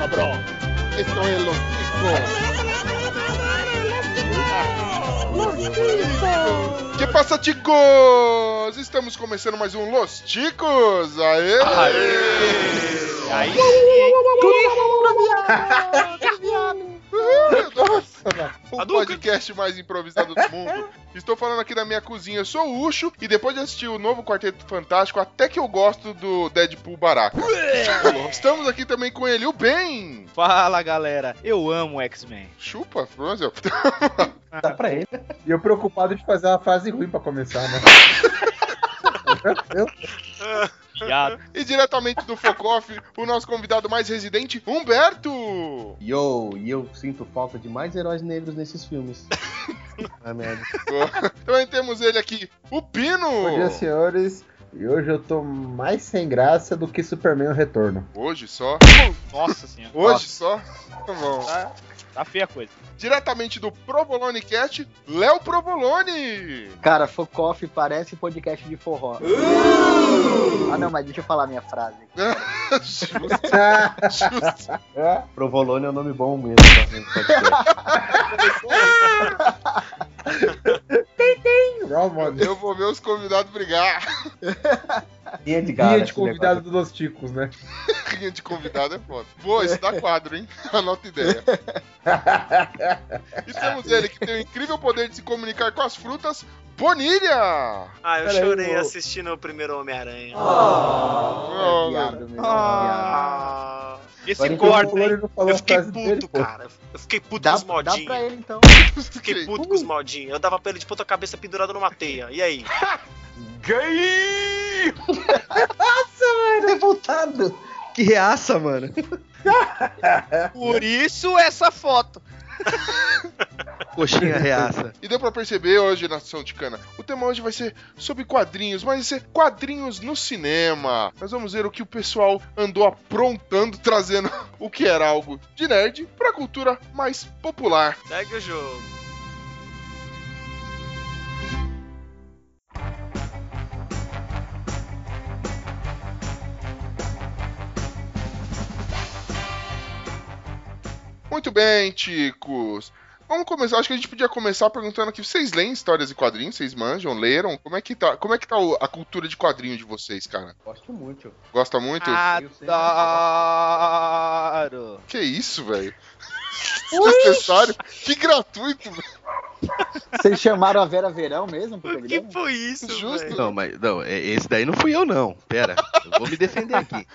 cabrón. Esto es Los Ticos. Que passa, chicos? Estamos começando mais um Los Ticos. Aê! Aê! Aí o podcast mais improvisado do mundo. Estou falando aqui da minha cozinha. Eu sou o Ucho e depois de assistir o novo Quarteto Fantástico, até que eu gosto do Deadpool Baraka. Estamos aqui também com ele, o Ben. Fala galera, eu amo X-Men. Chupa, Frozel. Dá pra ele. E eu preocupado de fazer uma fase ruim pra começar, né? Meu Deus. E diretamente do Focoff, o nosso convidado mais residente, Humberto! Yo, e eu sinto falta de mais heróis negros nesses filmes. ah, merda. Também temos ele aqui, o Pino! Bom dia, senhores. E hoje eu tô mais sem graça do que Superman o Retorno. Hoje só? Nossa senhora. Hoje Nossa. só? Tá bom. Tá, tá feia a coisa diretamente do Provolone Cast, Léo Provolone. Cara, Focoff parece podcast de forró. Uh! Ah, não, mas deixa eu falar minha frase. Justo. Justo. Provolone é um nome bom mesmo. tem, tem. Eu vou ver os convidados brigar. Linha de, Linha de convidado dos Ticos, né? Linha de convidado é foda. Boa, isso dá quadro, hein? Anota ideia. e temos ele que tem o incrível poder de se comunicar com as frutas, Bonilha! Ah, eu Pera chorei aí, assistindo o primeiro Homem-Aranha. Oh, oh, é viado, meu. Oh. Esse corte, eu fiquei puto, dele, cara. Eu fiquei puto dá, com os modinhos. Dá pra ele, então. fiquei puto com os modinhos. Eu dava pra ele de ponta cabeça pendurado numa teia. E aí? Gay! Nossa, mano, revoltado. Que reaça, mano. Por isso essa foto. Coxinha reaça. E deu pra perceber hoje, Nação de Cana, o tema hoje vai ser sobre quadrinhos, mas vai ser quadrinhos no cinema. Nós vamos ver o que o pessoal andou aprontando, trazendo o que era algo de nerd pra cultura mais popular. Segue o jogo. Muito bem, ticos. Vamos começar. Acho que a gente podia começar perguntando aqui: vocês leem histórias e quadrinhos? Vocês manjam? Leram? Como é que tá? Como é que tá a cultura de quadrinho de vocês, cara? Gosto muito. Gosta muito? Adoro! Que isso, velho? Desnecessário? Que gratuito, velho. Vocês chamaram a Vera Verão mesmo? O que foi isso, Justo. Véio? Não, mas não, é, esse daí não fui eu, não. Pera, eu vou me defender aqui.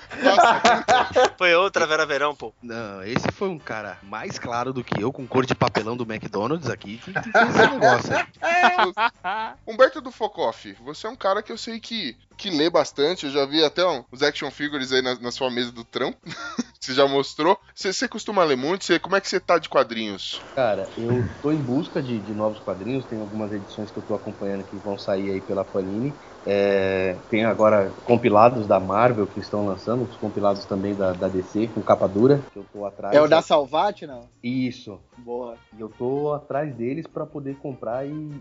foi outra Vera Verão, pô. Não, esse foi um cara mais claro do que eu, com cor de papelão do McDonald's aqui, que, que fez esse negócio aí. Humberto do Focoff, você é um cara que eu sei que, que lê bastante. Eu já vi até os action figures aí na, na sua mesa do trampo. você já mostrou. Você, você costuma ler muito? Você, como é que você tá de quadrinhos? Cara, eu tô em busca de, de novos quadrinhos. Tem algumas edições que eu tô acompanhando que vão sair aí pela Panini. É, tem agora compilados da Marvel que estão lançando, os compilados também da, da DC, com capa dura, que eu tô atrás. É o da Salvate, não? Isso. Boa. E eu tô atrás deles para poder comprar e,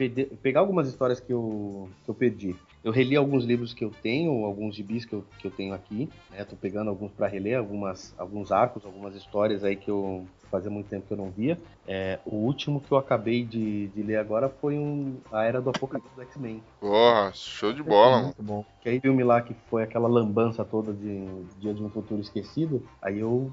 e, pegar algumas histórias que eu, que eu perdi. Eu reli alguns livros que eu tenho, alguns gibis que eu, que eu tenho aqui, né? Tô pegando alguns para reler, algumas, alguns arcos, algumas histórias aí que eu fazia muito tempo que eu não via. É, o último que eu acabei de, de ler agora foi um, a Era do Apocalipse do X-Men. Porra, show de bola, mano. Muito bom. Que aí filme lá que foi aquela lambança toda de Dia de um Futuro Esquecido, aí eu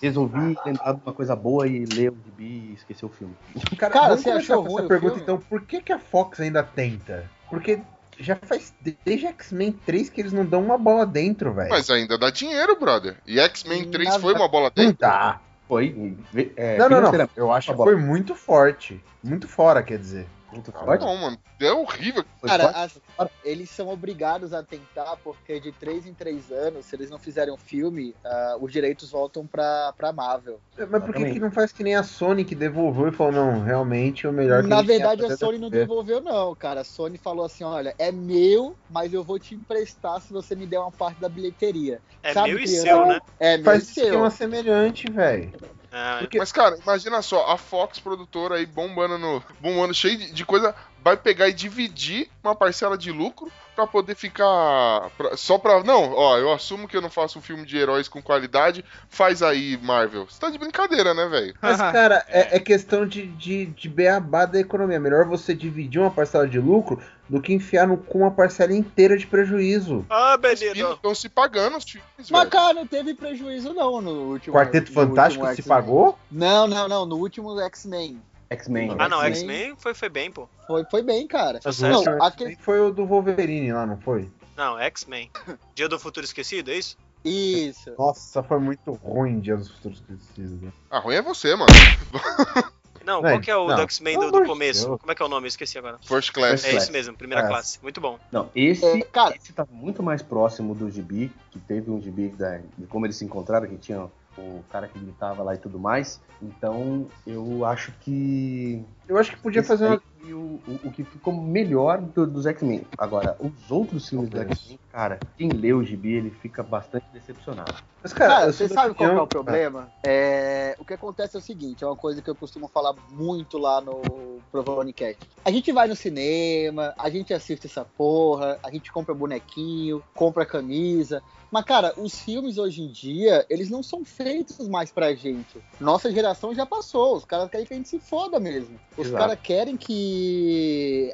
resolvi lembrar de uma coisa boa e ler o gibi e esquecer o filme. Cara, Cara você achou ruim essa pergunta, então, por que, que a Fox ainda tenta? Porque já faz desde X-Men 3 que eles não dão uma bola dentro, velho. Mas ainda dá dinheiro, brother. E X-Men 3 foi uma bola dentro? Não dá. Foi. É, não, não, não. Eu acho que foi muito forte. Muito fora, quer dizer. Muito forte. Não, mano. É horrível. Cara, as, eles são obrigados a tentar, porque de 3 em 3 anos, se eles não fizerem um filme, uh, os direitos voltam pra, pra Marvel. É, mas por que, que não faz que nem a Sony que devolveu e falou, não, realmente o melhor que Na a verdade, a Sony não devolveu, não, cara. A Sony falou assim: olha, é meu, mas eu vou te emprestar se você me der uma parte da bilheteria. É Sabe meu e seu, né? É meu faz e seu. Faz semelhante, velho. É, Porque... Mas, cara, imagina só, a Fox produtora aí bombando no. bombando cheio de, de coisa vai pegar e dividir uma parcela de lucro para poder ficar. Pra, só pra. Não, ó, eu assumo que eu não faço um filme de heróis com qualidade. Faz aí, Marvel. Você tá de brincadeira, né, velho? Mas, cara, é, é, questão de, de, de beabá da economia. Melhor você dividir uma parcela de lucro do que enfiar no, com uma parcela inteira de prejuízo. Ah, beleza. Estão se pagando os filmes, Mas, velho. cara, não teve prejuízo não no último. Quarteto no Fantástico último se pagou? Não, não, não. No último X-Men. X-Men. Ah, não, X-Men foi, foi bem, pô. Foi, foi bem, cara. Não, aquele... Foi o do Wolverine lá, não foi? Não, X-Men. Dia do Futuro Esquecido, é isso? Isso. Nossa, foi muito ruim Dia do Futuro Esquecido. Né? Ah, ruim é você, mano. Não, qual que é o X-Men do, do, começo? Deus. Como é que é o nome? Eu esqueci agora. First Class. É isso mesmo, primeira é. classe. Muito bom. Não, esse, é, cara, esse tá muito mais próximo do gibi, que teve um gibi da, de como eles se encontraram, que tinha o cara que gritava lá e tudo mais. Então, eu acho que. Eu acho que podia fazer uma... o, o, o, que ficou melhor do, dos X-Men. Agora, os outros filmes do X-Men, cara, quem lê o gibi, ele fica bastante decepcionado. Mas, cara, cara você sabe qual é o problema? É, o que acontece é o seguinte: é uma coisa que eu costumo falar muito lá no Provonicast. A gente vai no cinema, a gente assiste essa porra, a gente compra bonequinho, compra camisa. Mas, cara, os filmes hoje em dia, eles não são feitos mais pra gente. Nossa geração já passou. Os caras querem que a gente se foda mesmo. Os caras querem que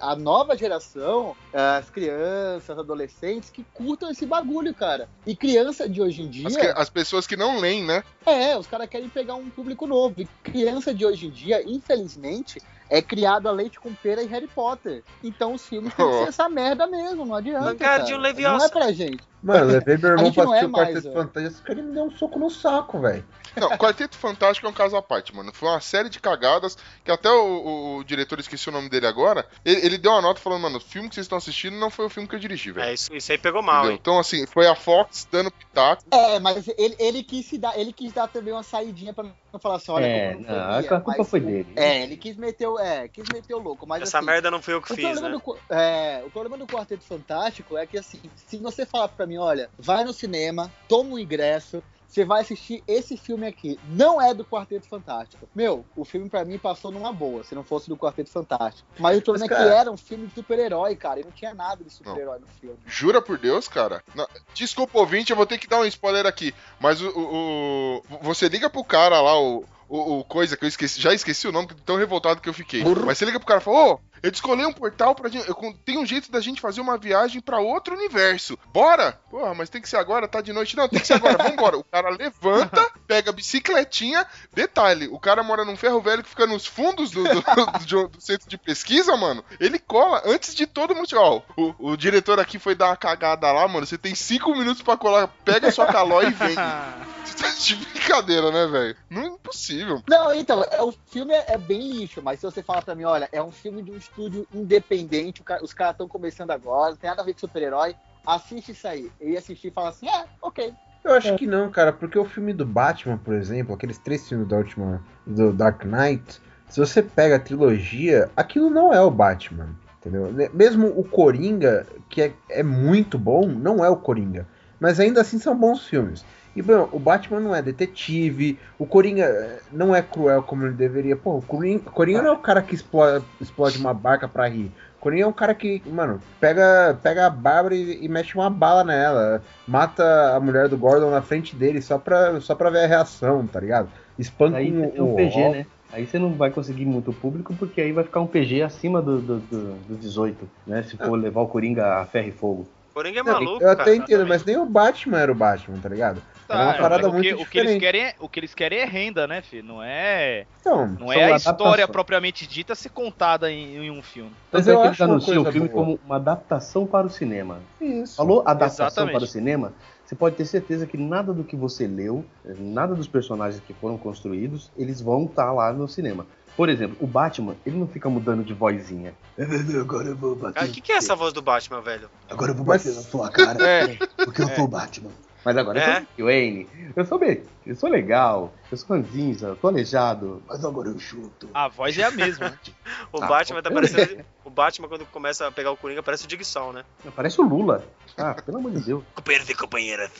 a nova geração, as crianças, as adolescentes, que curtam esse bagulho, cara. E criança de hoje em dia. As, que, as pessoas que não leem, né? É, os caras querem pegar um público novo. E criança de hoje em dia, infelizmente, é criado a leite com pera e Harry Potter. Então os filmes têm que ser essa merda mesmo, não adianta. Cara. Não é pra gente. Mano, eu levei meu irmão pra assistir é o Quarteto Fantástico, ele me deu um soco no saco, velho. Não, Quarteto Fantástico é um caso à parte, mano. Foi uma série de cagadas que até o, o, o diretor, esqueci o nome dele agora, ele, ele, deu uma nota falando, mano, o filme que vocês estão assistindo não foi o filme que eu dirigi, velho. É, isso, isso aí pegou mal, hein? Então, assim, foi a Fox dando pitaco. É, mas ele, ele, quis se dar, ele quis dar também uma saidinha pra não falar assim, olha, é, não, não a culpa foi dele. É, ele quis meter, é, quis meter o louco, mas Essa assim, merda não foi eu que fiz, né? Do, é, o problema do Quarteto Fantástico é que, assim, se você falar pra mim, olha, vai no cinema, toma um ingresso, você vai assistir esse filme aqui. Não é do Quarteto Fantástico. Meu, o filme para mim passou numa boa, se não fosse do Quarteto Fantástico. Mas o problema é que era um filme de super-herói, cara, e não tinha nada de super-herói no filme. Jura por Deus, cara? Não, desculpa, ouvinte, eu vou ter que dar um spoiler aqui. Mas o, o, o você liga pro cara lá, o, o, o, coisa que eu esqueci, já esqueci o nome, tão revoltado que eu fiquei. Mas você liga pro cara e fala, ô, oh, eu descolei um portal pra gente. Eu, tem um jeito da gente fazer uma viagem para outro universo. Bora? Porra, mas tem que ser agora, tá de noite. Não, tem que ser agora, vambora. O cara levanta, pega a bicicletinha. Detalhe, o cara mora num ferro velho que fica nos fundos do, do, do, do centro de pesquisa, mano. Ele cola antes de todo mundo. Ó, o, o, diretor aqui foi dar uma cagada lá, mano. Você tem cinco minutos para colar. Pega a sua caló e vem. Tá de brincadeira, né, velho? Não é impossível. Não, então, é, o filme é, é, bem lixo, mas se você falar pra mim, olha, é um filme de um estúdio independente, os caras estão começando agora, não tem nada a ver com super-herói, assiste isso aí. Eu ia assistir e falar assim, é, ok. Eu acho que não, cara, porque o filme do Batman, por exemplo, aqueles três filmes do Batman, do Dark Knight, se você pega a trilogia, aquilo não é o Batman, entendeu? Mesmo o Coringa, que é, é muito bom, não é o Coringa. Mas ainda assim são bons filmes. E, bom, o Batman não é detetive, o Coringa eh, não é cruel como ele deveria. Pô, o Coringa, Coringa não é o cara que explode, explode uma barca pra rir. O Coringa é um cara que, mano, pega, pega a Bárbara e, e, mexe uma bala nela. Mata a mulher do Gordon na frente dele só pra, só pra ver a reação, tá ligado? Espanca aí um, um PG, né? Aí você não vai conseguir muito público, porque aí vai ficar um PG acima do, do, do, do 18, né? Se for ah. levar o Coringa a ferro e fogo. Coringa é maluco. Eu até cara, entendo, mas nem o Batman era o Batman, tá ligado? Tá, é uma parada é muito o que eles querem é, O que eles querem é renda, né, filho? Não é. Então, não é a história propriamente dita ser contada em, em um filme. Mas é que eles anunciam o filme boa. como uma adaptação para o cinema. Isso. Falou adaptação Exatamente. para o cinema? Você pode ter certeza que nada do que você leu, nada dos personagens que foram construídos, eles vão estar tá lá no cinema. Por exemplo, o Batman, ele não fica mudando de vozinha. Agora eu vou bater. O que, que é essa voz do Batman, velho? Agora eu vou bater Mas... na sua cara. É. Porque eu é. sou o Batman. Mas agora é. eu sou Wayne. Eu sou bem, eu sou legal, eu sou ranzinza, eu tô aleijado, mas agora eu chuto. A voz é a mesma. Né? o ah, Batman tá parecendo. O Batman, quando começa a pegar o Coringa, parece o Sol, né? Parece o Lula. Ah, pelo amor de Deus. Companheiros e companheiras.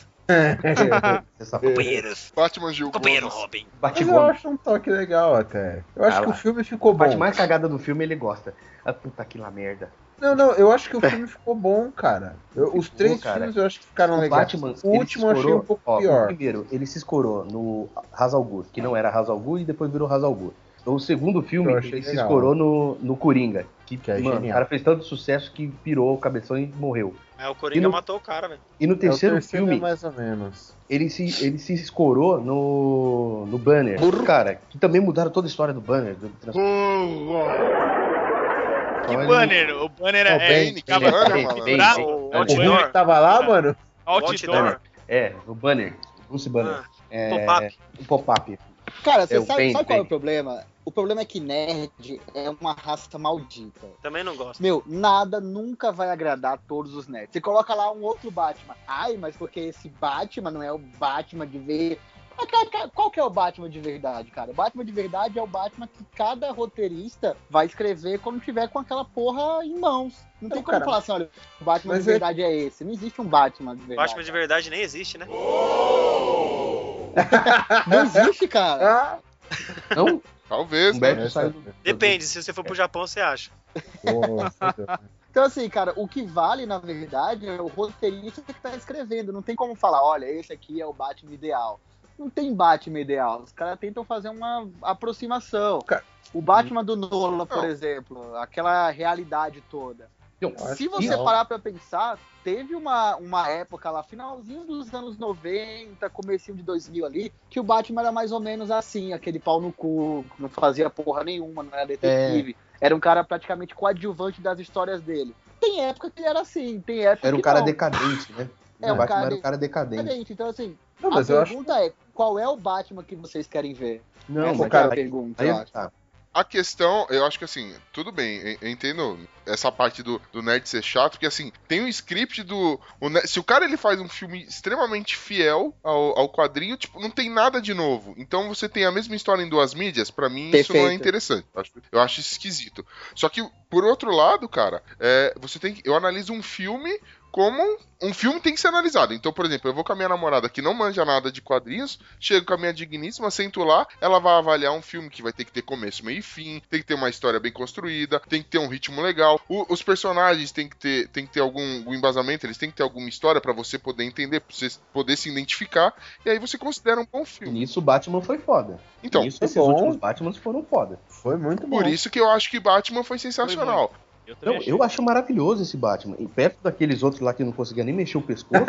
Companheiros. Batman Gil Companheiro Robin. Mas eu acho um toque legal até. Eu acho ah, que o filme ficou bom. A parte mais cagada do filme ele gosta. Ah, puta que lá merda. Não, não, eu acho que o filme ficou bom, cara. Eu, os três cara. filmes eu acho que ficaram o legais. Batman, o último eu achei um pouco ó, pior. primeiro, ele se escorou no Hazal que não era Hazal e depois virou Hazal Ghul. O segundo filme, ele legal. se escorou no, no Coringa. Que, que é mano, o cara fez tanto sucesso que pirou o cabeção e morreu. É, o Coringa no, matou o cara, velho. E no terceiro, é, terceiro filme, é mais ou menos. Ele se, ele se escorou no, no Banner. Cara, que também mudaram toda a história do Banner. Do que banner? O banner é. Bem, o outdoor que tava lá, mano? Outdoor. É, o banner. Bruce Banner. Ah, é, pop-up. O pop-up. Cara, você é, sabe, sabe qual é o problema? O problema é que nerd é uma raça maldita. Também não gosto. Meu, nada nunca vai agradar todos os nerds. Você coloca lá um outro Batman. Ai, mas porque esse Batman não é o Batman de ver qual que é o Batman de verdade, cara? O Batman de verdade é o Batman que cada roteirista vai escrever quando tiver com aquela porra em mãos. Não tem como cara, falar assim, olha, o Batman de é- verdade é... é... esse. Não existe um Batman de verdade. Batman de verdade nem existe, né? Não existe, cara. Ah. Não? Talvez. Um né? Depende, se você for pro Japão, você acha. Então, assim, cara, o que vale, na verdade, é o roteirista que tá escrevendo. Não tem como falar, olha, esse aqui é o Batman ideal não tem Batman ideal. Os caras tentam fazer uma aproximação. O Batman do Nolan, por exemplo, aquela realidade toda. Se você parar pra pensar, teve uma, uma época lá, finalzinho dos anos 90, comecinho de 2000 ali, que o Batman era mais ou menos assim, aquele pau no cu, não fazia porra nenhuma, não era detetive. É. Era um cara praticamente coadjuvante das histórias dele. Tem época que ele era assim, tem época Era um que cara não. decadente, né? É, o um Batman cara era um cara decadente. decadente. Então, assim, não, a pergunta acho... é: qual é o Batman que vocês querem ver? Não, Essa é cara, a pergunta, aí, tá. A questão, eu acho que assim, tudo bem, eu entendo essa parte do, do nerd ser chato, porque assim, tem um script do. O, se o cara ele faz um filme extremamente fiel ao, ao quadrinho, tipo, não tem nada de novo. Então você tem a mesma história em duas mídias, para mim Perfeito. isso não é interessante. Eu acho, eu acho esquisito. Só que, por outro lado, cara, é, você tem Eu analiso um filme como um filme tem que ser analisado. Então, por exemplo, eu vou com a minha namorada que não manja nada de quadrinhos, chego com a minha digníssima, sento lá, ela vai avaliar um filme que vai ter que ter começo, meio e fim, tem que ter uma história bem construída, tem que ter um ritmo legal. O, os personagens tem que ter, tem que ter algum, algum embasamento, eles têm que ter alguma história para você poder entender, pra você poder se identificar, e aí você considera um bom filme. Nisso o Batman foi foda. Então, Nisso, esses bom. últimos Batmans foram foda. Foi muito bom. Por isso que eu acho que Batman foi sensacional. Foi eu, não, eu acho maravilhoso esse Batman. E perto daqueles outros lá que não conseguia nem mexer o pescoço.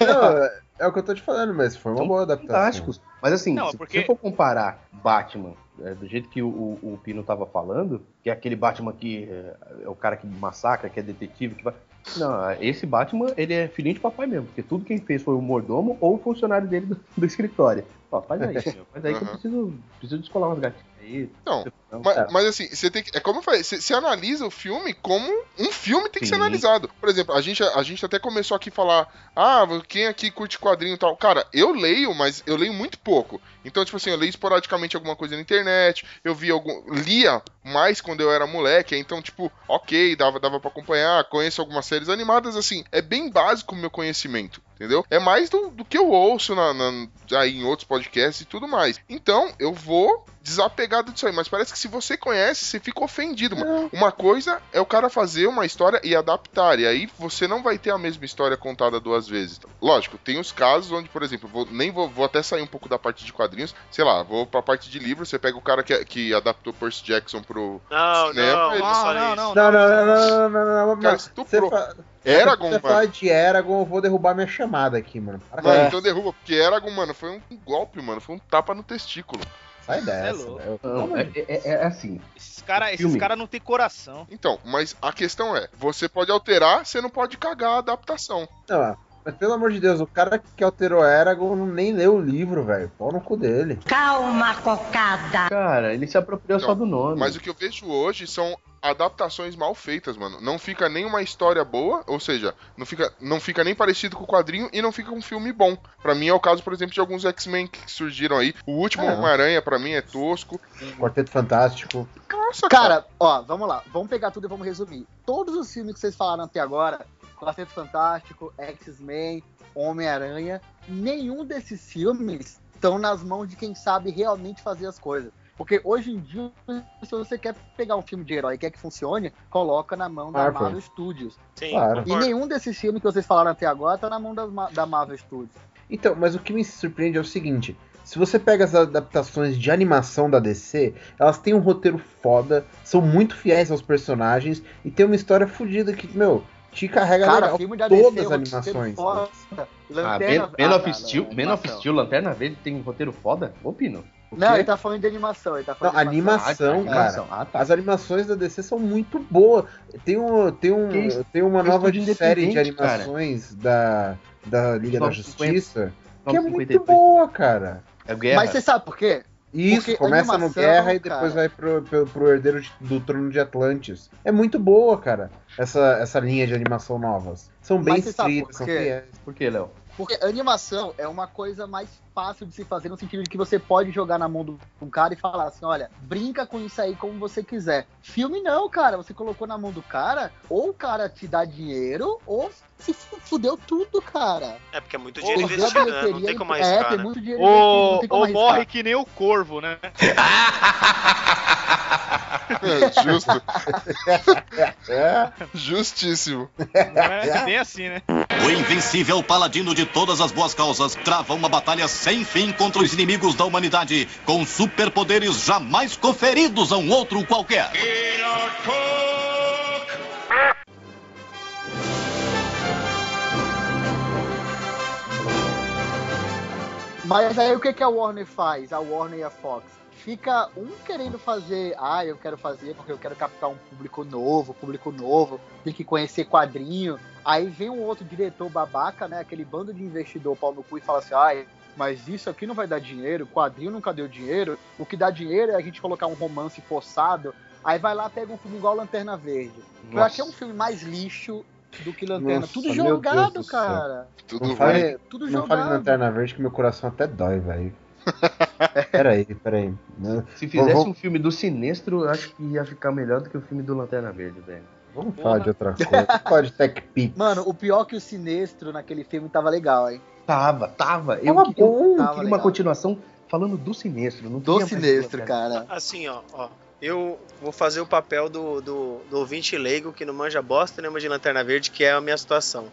não, é o que eu tô te falando, mas foi uma boa adaptação. Fantásticos. Mas assim, não, se porque... você for comparar Batman é, do jeito que o, o, o, Pino tava falando, que é aquele Batman que é, é, o cara que massacra, que é detetive, que vai. Não, esse Batman, ele é filhinho de papai mesmo, porque tudo quem fez foi o mordomo ou o funcionário dele do, do escritório. Ó, faz aí, faz aí que eu preciso, preciso descolar umas gatinhas. Então, mas, mas, assim, você tem que. É como eu falei, você, você analisa o filme como um filme tem que Sim. ser analisado. Por exemplo, a gente, a gente até começou aqui a falar: ah, quem aqui curte quadrinho e tal. Cara, eu leio, mas eu leio muito pouco. Então, tipo assim, eu leio esporadicamente alguma coisa na internet, eu vi algum. lia mais quando eu era moleque, então, tipo, ok, dava, dava pra acompanhar, conheço algumas séries animadas, assim, é bem básico o meu conhecimento entendeu? É mais do, do que eu ouço na, na, aí em outros podcasts e tudo mais. Então, eu vou desapegado disso aí, mas parece que se você conhece, você fica ofendido, mano. Uma coisa é o cara fazer uma história e adaptar, e aí você não vai ter a mesma história contada duas vezes. Lógico, tem os casos onde, por exemplo, vou, nem vou, vou até sair um pouco da parte de quadrinhos, sei lá, vou pra parte de livro, você pega o cara que, que adaptou Percy Jackson pro não, cinema. Não, ele não, não, não, não, não, não, não, não, não, Cara, estuprou. Eragon, mano. Você falar de Eragon, eu vou derrubar minha chamada aqui, mano. Mano, é. então derruba, porque Eragon, mano, foi um golpe, mano. Foi um tapa no testículo. Sai dessa. É, não, é, é, é, assim. Esses caras esses cara não tem coração. Então, mas a questão é: você pode alterar, você não pode cagar a adaptação. Não, mas pelo amor de Deus, o cara que alterou Eragon nem leu o livro, velho. Pau no cu dele. Calma, cocada. Cara, ele se apropriou então, só do nome. Mas o que eu vejo hoje são adaptações mal feitas, mano. Não fica nem uma história boa, ou seja, não fica, não fica nem parecido com o quadrinho e não fica um filme bom. Para mim é o caso, por exemplo, de alguns X-Men que surgiram aí. O último é. Homem-Aranha, para mim, é tosco. Quarteto Fantástico. Nossa, cara. Cara, ó, vamos lá. Vamos pegar tudo e vamos resumir. Todos os filmes que vocês falaram até agora Quarteto Fantástico, X-Men, Homem-Aranha, nenhum desses filmes estão nas mãos de quem sabe realmente fazer as coisas. Porque hoje em dia, se você quer pegar um filme de herói e quer que funcione, coloca na mão da Marvel, Marvel Studios. Sim, claro. E nenhum desses filmes que vocês falaram até agora tá na mão das, da Marvel Studios. Então, mas o que me surpreende é o seguinte: se você pega as adaptações de animação da DC, elas têm um roteiro foda, são muito fiéis aos personagens e tem uma história fodida que, meu, te carrega cara, legal filme da todas DC, as animações. Foda. Ah, Man, of Steel, Man of Steel, Lanterna Verde tem um roteiro foda? Opino. Não, ele tá falando de animação. Ele tá falando não, de animação, animação cara. Animação. Ah, tá. As animações da DC são muito boas. Tem, um, tem, um, tem uma nova de série de animações da, da Liga da Justiça que é muito boa, cara. É Mas você sabe por quê? Isso, Porque começa animação, no Guerra e depois cara... vai pro, pro, pro herdeiro do trono de Atlantis. É muito boa, cara, essa, essa linha de animação novas. São bem escritas, são fiéis. Por que, Léo? Porque animação é uma coisa mais fácil de se fazer no sentido de que você pode jogar na mão do um cara e falar assim, olha, brinca com isso aí como você quiser. Filme não, cara, você colocou na mão do cara, ou o cara te dá dinheiro, ou se fudeu tudo, cara. É porque é muito dinheiro investido, né? Não tem como arriscar, É, tem né? muito dinheiro ou, investido, ou morre que nem o corvo, né? É, justo. É, justíssimo. Não é bem assim, né? O invencível paladino de todas as boas causas trava uma batalha sem fim contra os inimigos da humanidade, com superpoderes jamais conferidos a um outro qualquer. Mas aí o que, que a Warner faz? A Warner e a Fox? Fica um querendo fazer, ah, eu quero fazer porque eu quero captar um público novo, público novo, tem que conhecer quadrinho. Aí vem um outro diretor babaca, né? Aquele bando de investidor pau no cu e fala assim, ah, mas isso aqui não vai dar dinheiro, quadrinho nunca deu dinheiro, o que dá dinheiro é a gente colocar um romance forçado. Aí vai lá, pega um filme igual Lanterna Verde. Nossa. Eu achei um filme mais lixo do que Lanterna. Nossa, tudo jogado, cara. Tudo, não fale, tudo não jogado. Não fale Lanterna Verde que meu coração até dói, velho. peraí, peraí. Se fizesse vou... um filme do Sinestro, eu acho que ia ficar melhor do que o filme do Lanterna Verde, velho. Vamos falar de outra coisa. Pode Tech Pix. Mano, o pior que o Sinestro naquele filme tava legal, hein? Tava, tava. Eu, tava eu, eu queria uma continuação falando do Sinestro. Não do Sinestro, cara. Assim, ó, ó eu vou fazer o papel do, do, do, ouvinte leigo que não manja bosta nenhuma de Lanterna Verde, que é a minha situação.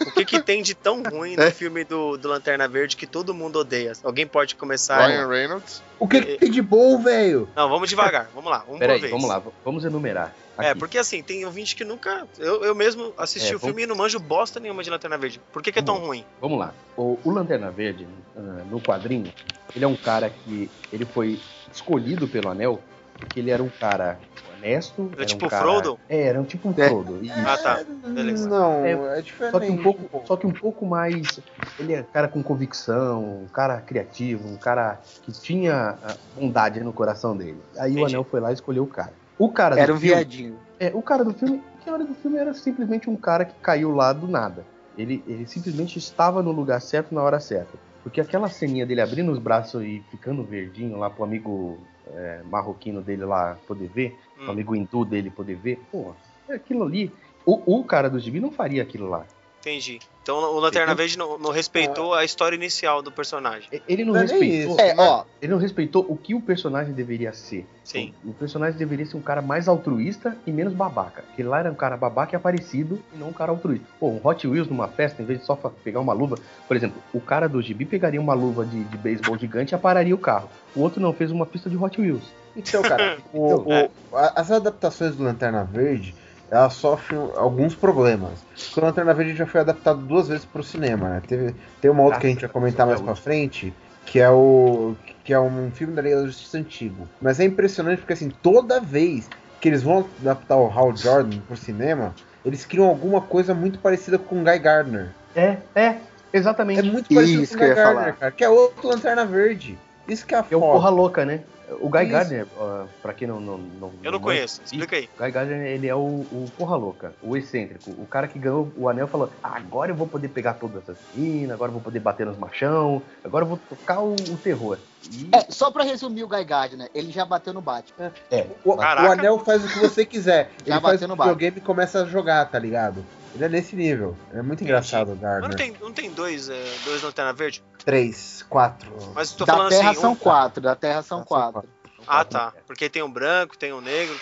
O que, que tem de tão ruim no filme do, do Lanterna Verde que todo mundo odeia? Alguém pode começar? Ryan Reynolds? O que, que tem de bom, velho? Não, vamos devagar, vamos lá. Vamos Peraí, vamos lá, vamos enumerar. É, aqui. É, porque assim, tem ouvinte que nunca. Eu, eu mesmo assisti é, o filme vamos... e não manjo bosta nenhuma de Lanterna Verde. Por que, que é tão ruim? Vamos lá. O, o Lanterna Verde, uh, no quadrinho, ele é um cara que ele foi escolhido pelo Anel porque ele era um cara honesto. Era, tipo um cara... Frodo? É, era um tipo um é. Frodo. Isso. Ah, tá. Beleza. Não, é, é, diferente. Só que, um pouco, só que um pouco mais. Ele é um cara com convicção, um cara criativo, um cara que tinha bondade no coração dele. Aí Entendi. o Anel foi lá e escolheu o cara. O cara era um filme, viadinho. É, o cara do filme. Que hora do filme era simplesmente um cara que caiu lá do nada. Ele, ele simplesmente estava no lugar certo na hora certa. Porque aquela ceninha dele abrindo os braços e ficando verdinho lá pro amigo é, marroquino dele lá poder ver, hum. o amigo hindu dele poder ver, pô, aquilo ali. O, o cara do gibi não faria aquilo lá. Entendi. Então o Lanterna Verde não, não, respeitou a história inicial do personagem. Ele não, não é respeitou. É, ó, ele não respeitou o que o personagem deveria ser. Sim. O, o, personagem deveria ser um cara mais altruísta e menos babaca. Aquele lá era um cara babaca e aparecido e não um cara altruísta. Pô, um Hot Wheels numa festa, em vez de só pegar uma luva. Por exemplo, o cara do gibi pegaria uma luva de, de beisebol gigante e apararia o carro. O outro não, fez uma pista de Hot Wheels. Então, cara, o, então, é. as adaptações do Lanterna Verde ela sofre alguns problemas. Porque o Lanterna Verde já foi adaptado duas vezes para o cinema, né? Teve, tem uma outra que a gente vai comentar mais para frente, que é o que é um filme da Liga da Justiça antigo. Mas é impressionante porque assim, toda vez que eles vão adaptar o Hal Jordan pro cinema, eles criam alguma coisa muito parecida com o Guy Gardner. É, é, exatamente. É muito parecido Isso com o Guy Gardner, falar. cara, que é outro Lanterna Verde. Isso que é a É o porra louca, né? O Guy Isso. Gardner, uh, pra quem não. não, não eu não, conheço, explica aí. O Guy Gardner, ele é o, o porra louca, o excêntrico, o cara que ganhou o anel falou: ah, agora eu vou poder pegar todas essas meninas, agora eu vou poder bater nos machão, agora eu vou tocar o, o terror. E... É, só pra resumir o Guy Gardner, ele já bateu no Batman. É, o, o, anel faz o que você quiser. Já ele faz o videogame e começa a jogar, tá ligado? Ele é nesse nível. É muito engraçado o Gardner. Mas não tem, não tem dois, é, dois Lanterna Verde? Três, quatro. Mas tô da falando Terra assim. são um- quatro, da Terra são São quatro. quatro. Ah, tá. Porque tem um branco, tem um negro.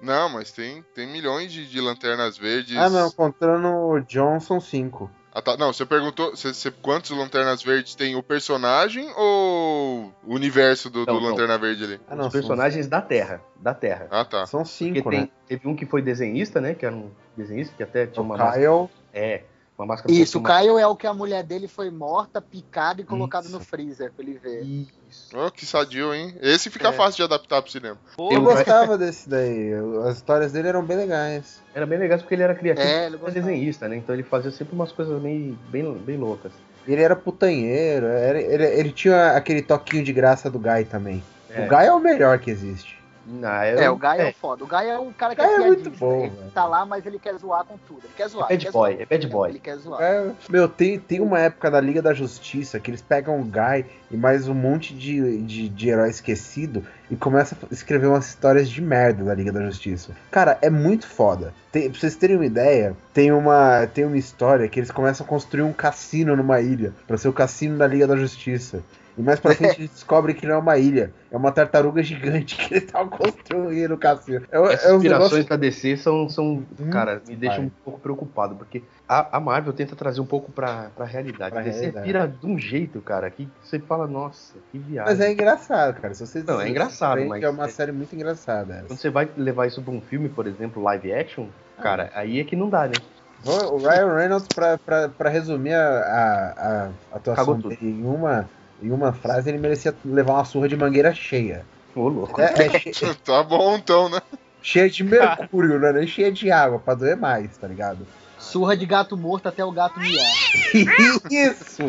Não, mas tem, tem milhões de, de lanternas verdes. Ah, não, contando o Johnson, cinco. Ah, tá. Não, você perguntou você, você- quantos lanternas verdes tem o personagem ou o universo do, do Não, não. Lanterna Verde ali? Ah, não, Os personagens da Terra. Da Terra. Ah, tá. São, são Porque cinco, tem, né? teve um que foi desenhista, né? Que era um desenhista que até tinha O uma máscara. Kyle, É, uma máscara. Isso, o uma... Kyle é o que a mulher dele foi morta, picada e colocado no freezer pra ele ver. Isso. Oh, que sadio, hein? Esse fica É. fácil de adaptar pro cinema. Pô, eu gostava desse daí. As histórias dele eram bem legais. Era bem legal porque ele era criativo. É, ele desenhista, né? Então ele fazia sempre umas coisas bem, bem, bem loucas. Ele era putanheiro, era- ele, ele tinha aquele toquinho de graça do Guy também. É. O Guy é o melhor que existe. Ah, É, o Guy é, é, o foda. O Guy é um cara que Guy é é muito bom, ele velho. tá lá, mas ele quer zoar com tudo. Ele quer zoar. É bad boy, zoar. é bad boy. Ele quer zoar. É, meu, tem, tem uma época da Liga da Justiça que eles pegam o Guy e mais um monte de, de, de herói esquecido e começam a escrever umas histórias de merda da Liga da Justiça. Cara, é muito foda. Tem, pra vocês terem uma ideia, tem uma, tem uma história que eles começam a construir um cassino numa ilha, pra ser o cassino da Liga da Justiça. E mais pra frente eles descobrem que não é uma ilha, é uma tartaruga gigante que eles estavam construindo o cassino. É, Essas é uns inspirações negócios- da DC são, são Hum, cara, me deixam um pouco preocupado, porque a, a Marvel tenta trazer um pouco pra, pra realidade. Pra a DC realidade. vira de um jeito, cara, que você fala, nossa, que viagem. Mas é engraçado, cara. Se vocês Não, é engraçado, mas- É uma série muito engraçada. Quando você vai levar isso pra um filme, por exemplo, live action, cara, aí é que não dá, né? O Ryan Reynolds, pra, pra, pra resumir a, a, a atuação dele em uma, em uma frase, ele merecia levar uma surra de mangueira cheia. Ô, louco. É, é che- Tá bom então, né? cheia de mercúrio, não é nem cheia de água, pra doer mais, tá ligado? Surra de gato morto até o gato miar. Isso!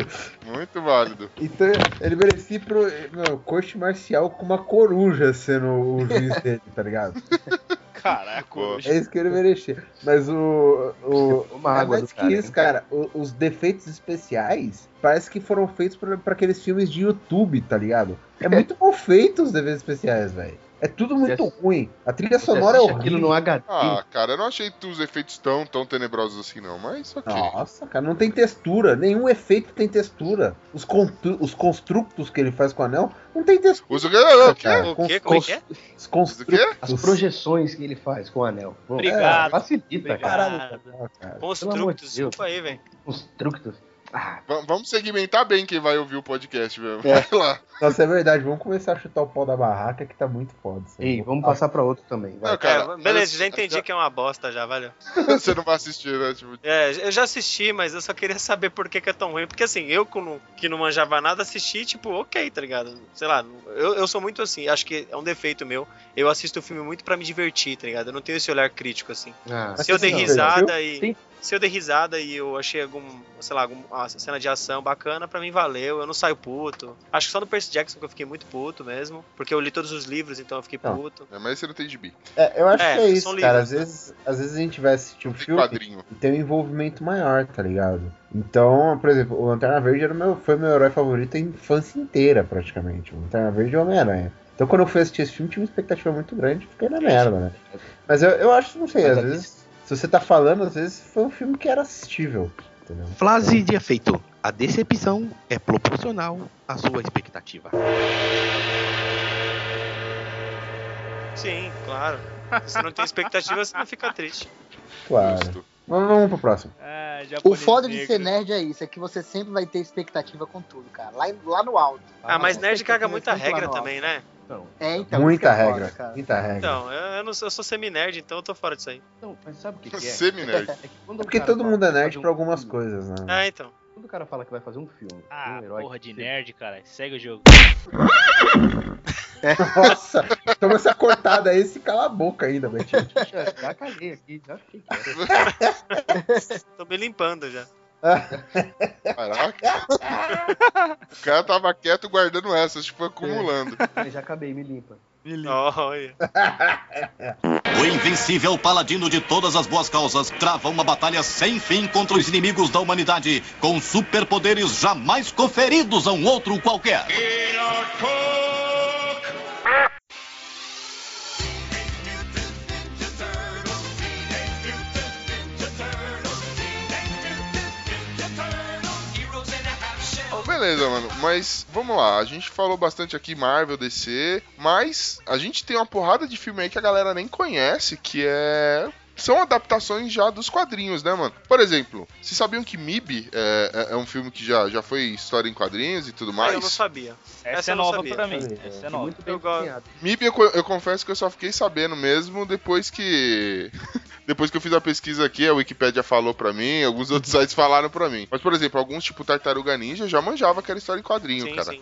Muito válido. Então ele merecia pro meu, corte marcial com uma coruja sendo o juiz dele, tá ligado? Caraca. É isso que ele merecia. Mas o. o Uma água mais do que cara, isso, hein? cara. o- os defeitos especiais parece que foram feitos pra aqueles filmes de YouTube, tá ligado? É muito mal feito os defeitos especiais, velho. É tudo muito Você ruim. A trilha sonora é assiste aquilo horrível. no HD. Ah, cara, eu não achei os efeitos tão, tão tenebrosos assim, não. Mas ok. Nossa, cara, não tem textura. Nenhum efeito tem textura. Os, os constructos que ele faz com o anel não tem textura. Usa o quê? O quê? cara. O quê? Como é que é? Os O construtos. As projeções que ele faz com o anel. Obrigado. é, facilita, cara. Obrigado. Ah, cara. Deus. desculpa aí, velho. Constructos. Ah, Va- Vamos segmentar bem quem vai ouvir o podcast mesmo. É. Vai lá. Nossa, é verdade. Vamos começar a chutar o pau da barraca que tá muito foda. ei, vamos passar pra outro também. Vai. Não, cara, É, beleza, mas- já entendi que é uma bosta já, valeu. Você não vai assistir, né? Tipo, É, eu já assisti, mas eu só queria saber por que, que é tão ruim. Porque assim, eu que não, manjava nada, assisti, tipo, ok, tá ligado? Sei lá, eu, eu sou muito assim, acho que é um defeito meu. Eu assisto o filme muito pra me divertir, tá ligado? Eu não tenho esse olhar crítico, assim. Ah, Se eu dei não risada e. Tem- Se eu dei risada e eu achei algum, sei lá, alguma cena de ação bacana, pra mim valeu, eu não saio puto. Acho que só no Percy Jackson que eu fiquei muito puto mesmo, porque eu li todos os livros, então eu fiquei Não. puto. é, mas você não tem gibi. É, eu acho É, que é isso, cara. Às né? vezes, às vezes a gente vai assistir um Tem filme quadrinho. e tem um envolvimento maior, tá ligado? Então, por exemplo, o Lanterna Verde era o meu, foi meu herói favorito a infância inteira, praticamente. O Lanterna Verde e o Homem-Aranha. Então, quando eu fui assistir esse filme, tinha uma expectativa muito grande, fiquei na merda, né? Mas eu, eu acho, não sei, Mas às vezes, se você tá falando, às vezes foi um filme que era assistível, entendeu? Frase de efeito. A decepção é proporcional à sua expectativa. Sim, claro. Se você não tem expectativa, você não fica triste. Claro. Justo. Vamos, vamos pro próximo. Ah, O foda de negro. ser nerd é isso, é que você sempre vai ter expectativa com tudo, cara. Lá, lá no alto. Ah, mas nerd caga muita regra também, né? Não, É, então. muita é regra, foda, cara. muita regra. Então, eu, eu não sou, eu sou semi-nerd, então eu tô fora disso aí. não, mas sabe o que, que é? Semi-nerd. É É porque todo mundo é nerd um pra algumas filme- coisas, né? Ah, então. Quando o cara fala que vai fazer um filme, Ah, um herói porra de nerd, cara. Segue o jogo. Nossa, toma essa cortada aí e se cala a boca ainda, Betinho. Já, já caguei aqui, já fiquei. Tô me limpando já. Caraca. o cara tava quieto guardando essas, tipo, acumulando. Mas já acabei, me limpa. Olha. O invencível paladino de todas as boas causas trava uma batalha sem fim contra os inimigos da humanidade, com superpoderes jamais conferidos a um outro qualquer. Beleza, mano. Mas vamos lá. A gente falou bastante aqui Marvel, DC, mas a gente tem uma porrada de filme aí que a galera nem conhece, que é são adaptações já dos quadrinhos, né, mano? Por exemplo, vocês sabiam que MIB é, é, é, um filme que já, já foi história em quadrinhos e tudo mais? Ah, eu não sabia. Essa, Essa é nova sabia. pra mim. Essa é nova. Muito bem eu MIB, eu, eu confesso que eu só fiquei sabendo mesmo depois que... depois que eu fiz a pesquisa aqui, a Wikipedia falou pra mim, alguns outros sites falaram pra mim. Mas, por exemplo, alguns tipo Tartaruga Ninja já manjava que era história em quadrinho, sim, cara. Sim.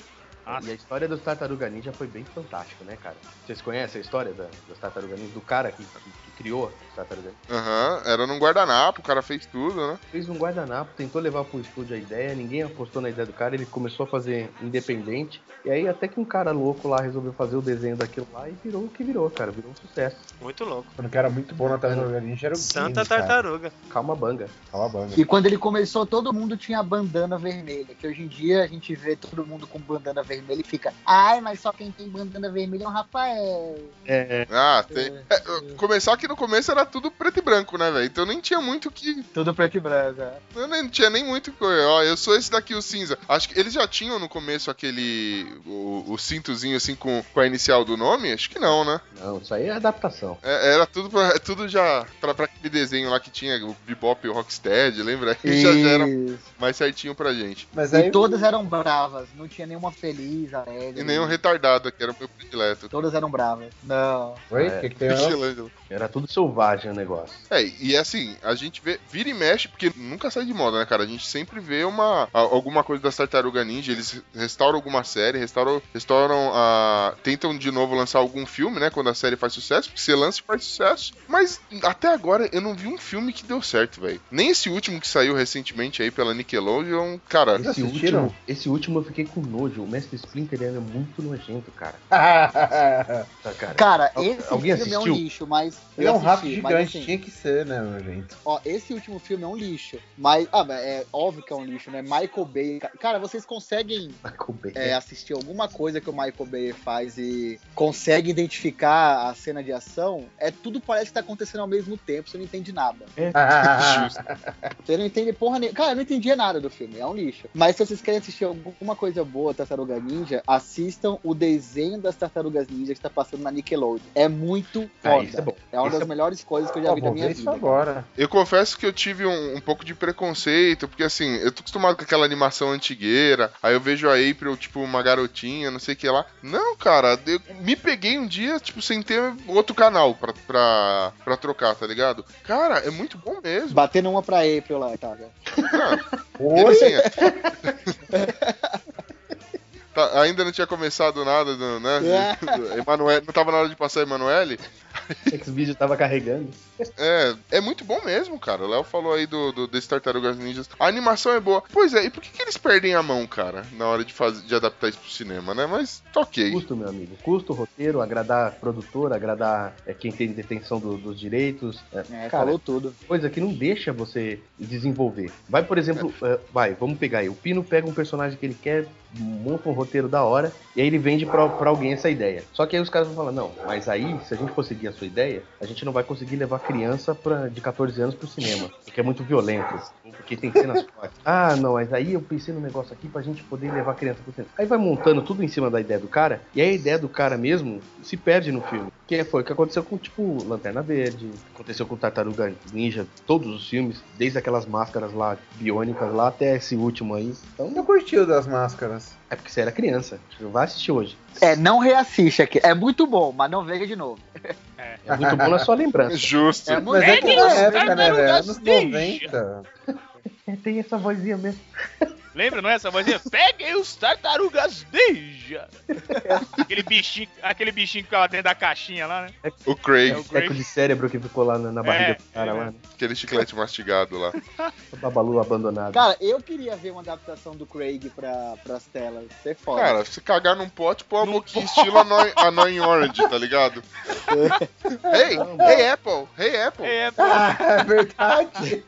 Ah, e a história dos Tartaruga Ninja foi bem fantástica, né, cara? Vocês conhecem a história da, dos Tartaruga Ninja? Do cara que, que, que criou os Tartaruga Ninja? Aham, uhum, era num guardanapo, o cara fez tudo, né? Fez um guardanapo, tentou levar pro estúdio a ideia, ninguém apostou na ideia do cara, ele começou a fazer independente. E aí até que um cara louco lá resolveu fazer o desenho daquilo lá e virou o que virou, cara. Virou um sucesso. Muito louco. Quando que era muito bom na Tartaruga Ninja era o Santa Tartaruga. Calma banga. Calma banga. E quando ele começou, todo mundo tinha bandana vermelha. Que hoje em dia a gente vê todo mundo com bandana vermelha e fica, Ai, mas só quem tem bandana vermelha é o Rafael. É. Ah, tem. É, é, começar que no começo era tudo preto e branco, né, velho? Então nem tinha muito que. Tudo preto e branco, é. Eu nem tinha nem muito. Ó, eu sou esse daqui, o cinza. Acho que eles já tinham no começo aquele. O, o cintozinho assim com, com a inicial do nome? Acho que não, né? Não, isso aí é adaptação. É, era tudo, pra, é tudo já. Pra, pra aquele desenho lá que tinha o Bebop e o Rocksteady, lembra? Aí já, já era mais certinho pra gente. Mas aí... E todas eram bravas, não tinha nenhuma feliz, alegre nenhum retardado, que era o meu predileto. Todas eram bravas. Não. Oi? O é. que, que tem? Era tudo selvagem o negócio. É, e assim, a gente vê, vira e mexe, porque nunca sai de moda, né, cara? A gente sempre vê uma alguma coisa das Tartaruga Ninja, eles restauram alguma série, restauram, restauram a. tentam de novo lançar algum filme, né? Quando a série faz sucesso, porque você lança e faz sucesso. Mas até agora eu não vi um filme que deu certo, velho. Nem esse último que saiu recentemente aí pela Nickelodeon, cara. Esse último, esse último eu fiquei com nojo. O Mestre Splinter era muito nojento, cara. tá, cara. cara, esse Alguém filme assistiu? é um lixo, mas. Ele é um rato gigante, assim, tinha que ser, né, nojento. Ó, esse último filme é um lixo. Mas. Ah, é óbvio que é um lixo, né? Michael Bay. Cara, vocês conseguem é, assistir alguma coisa que o Michael Bay faz e consegue identificar a cena de ação? É tudo parece que tá acontecendo ao mesmo tempo, você não entende nada. É. você não entende porra nenhuma. Cara, eu não entendia nada do filme, é um lixo. Mas se vocês querem assistir alguma coisa boa, Tartaruga Ninja, assistam o desenho das Tartarugas Ninja que está passando na Nickelodeon. É muito ah, foda. Ah, é, é, uma das é... melhores coisas que eu já vi na minha vida. agora. Eu confesso que eu tive um, um, pouco de preconceito, porque assim, eu tô acostumado com aquela animação antigueira, aí eu vejo a April, tipo, uma garotinha, não sei o que lá. Não, cara, eu me peguei um dia, tipo, sem ter outro canal pra, pra, pra trocar, tá ligado? Cara, é muito bom mesmo. Batendo uma pra April lá, tá? Ah, Oi? Assim, é... Tá, ainda não tinha começado nada, né? É. Emanuel, não tava na hora de passar Emanuele? X-Video tava carregando. É, é muito bom mesmo, cara. O Léo falou aí do, do desse Tartarugas Ninjas. A animação é boa. Pois é, e por que, que eles perdem a mão, cara, na hora de, fazer, de adaptar isso pro cinema, né? Mas tá ok. Custo, meu amigo. Custo, roteiro, agradar a produtora, agradar é, quem tem detenção do, dos direitos. É, é cara, falou tudo. Coisa que não deixa você desenvolver. Vai, por exemplo, é. uh, vai, vamos pegar aí. O Pino pega um personagem que ele quer, monta um roteiro da hora, e aí ele vende pra alguém essa ideia. Só que aí os caras vão falar, não, mas aí, se a gente conseguir a sua ideia, a gente não vai conseguir levar criança pra, de 14 anos pro cinema, porque é muito violento, porque tem cenas fortes. Ah, não, mas aí eu pensei no negócio aqui pra gente poder levar criança pro cinema. Aí vai montando tudo em cima da ideia do cara, e aí a ideia do cara mesmo se perde no filme. Que foi o que aconteceu com, tipo, Lanterna Verde, aconteceu com Tartaruga Ninja, todos os filmes, desde aquelas máscaras lá, biônicas lá, até esse último aí. Então, eu curti o das máscaras. É porque você era criança. Vai assistir hoje. É, não reassiste aqui. É muito bom, mas não veja de novo. É, é muito bom na sua lembrança. Justo. É, mas é, é época, né, velho? Anos 90. Tem essa vozinha mesmo. Lembra, não é essa vozinha? Peguem os tartarugas ninja! aquele bichinho, aquele bichinho que ficava dentro da caixinha lá, né? O Craig. É o Craig de cérebro que ficou lá na, na barriga é, do cara é. lá. Né? Aquele chiclete mastigado lá. O Babalu abandonado. Cara, eu queria ver uma adaptação do Craig pra, pras telas. Ser foda. Cara, se cagar num pote, pô a boquinha estilo Annoying Orange, tá ligado? hey, hey Apple, hey Apple. Hey Apple. Ah, é verdade.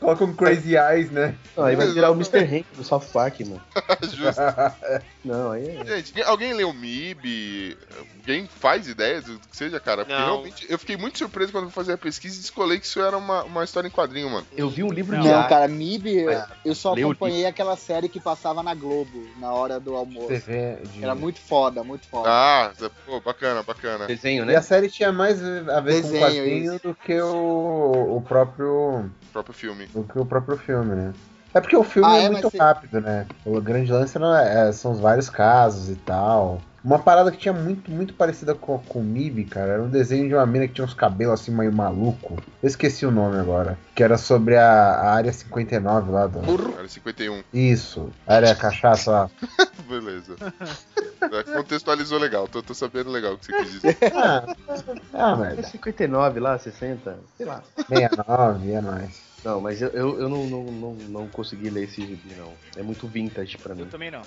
Coloca um Crazy Eyes, né? aí vai virar o Mr. Hank do South Park, mano. Justo. Não, aí é. Gente, alguém leu MIB? Alguém faz ideia do que seja, cara? Porque Não. realmente eu fiquei muito surpreso quando eu fui fazer a pesquisa e descolei que isso era uma, uma história em quadrinho, mano. Eu vi um livro de Não, arte. cara, MIB, eu- É. eu só Leu o acompanhei aquela série que passava na Globo, na hora do almoço. TV de... Era muito foda, muito foda. Ah, pô, bacana, bacana. Desenho, E né? a série tinha mais a ver com Desenho, o quadrinho do que o, o próprio O próprio filme. do que o próprio filme, né? É porque o filme Ah, é, é, muito se- rápido, né? O grande lance não é- é- são os vários casos e tal. Uma parada que tinha muito, muito parecida com, com o MIB, cara, era um desenho de uma mina que tinha uns cabelos assim meio maluco. Eu esqueci o nome agora. Que era sobre a, a área 59 lá do. Era 51. Isso, a área cachaça lá. Beleza. É, Contextualizou legal, tô, tô sabendo legal o que você quis dizer. Ah, ah merda. 59 lá, 60, sei lá. 69, é nóis. Não, mas eu, eu, eu não, não, não, não consegui ler esse gibi, não. É muito vintage pra Eu mim. também não.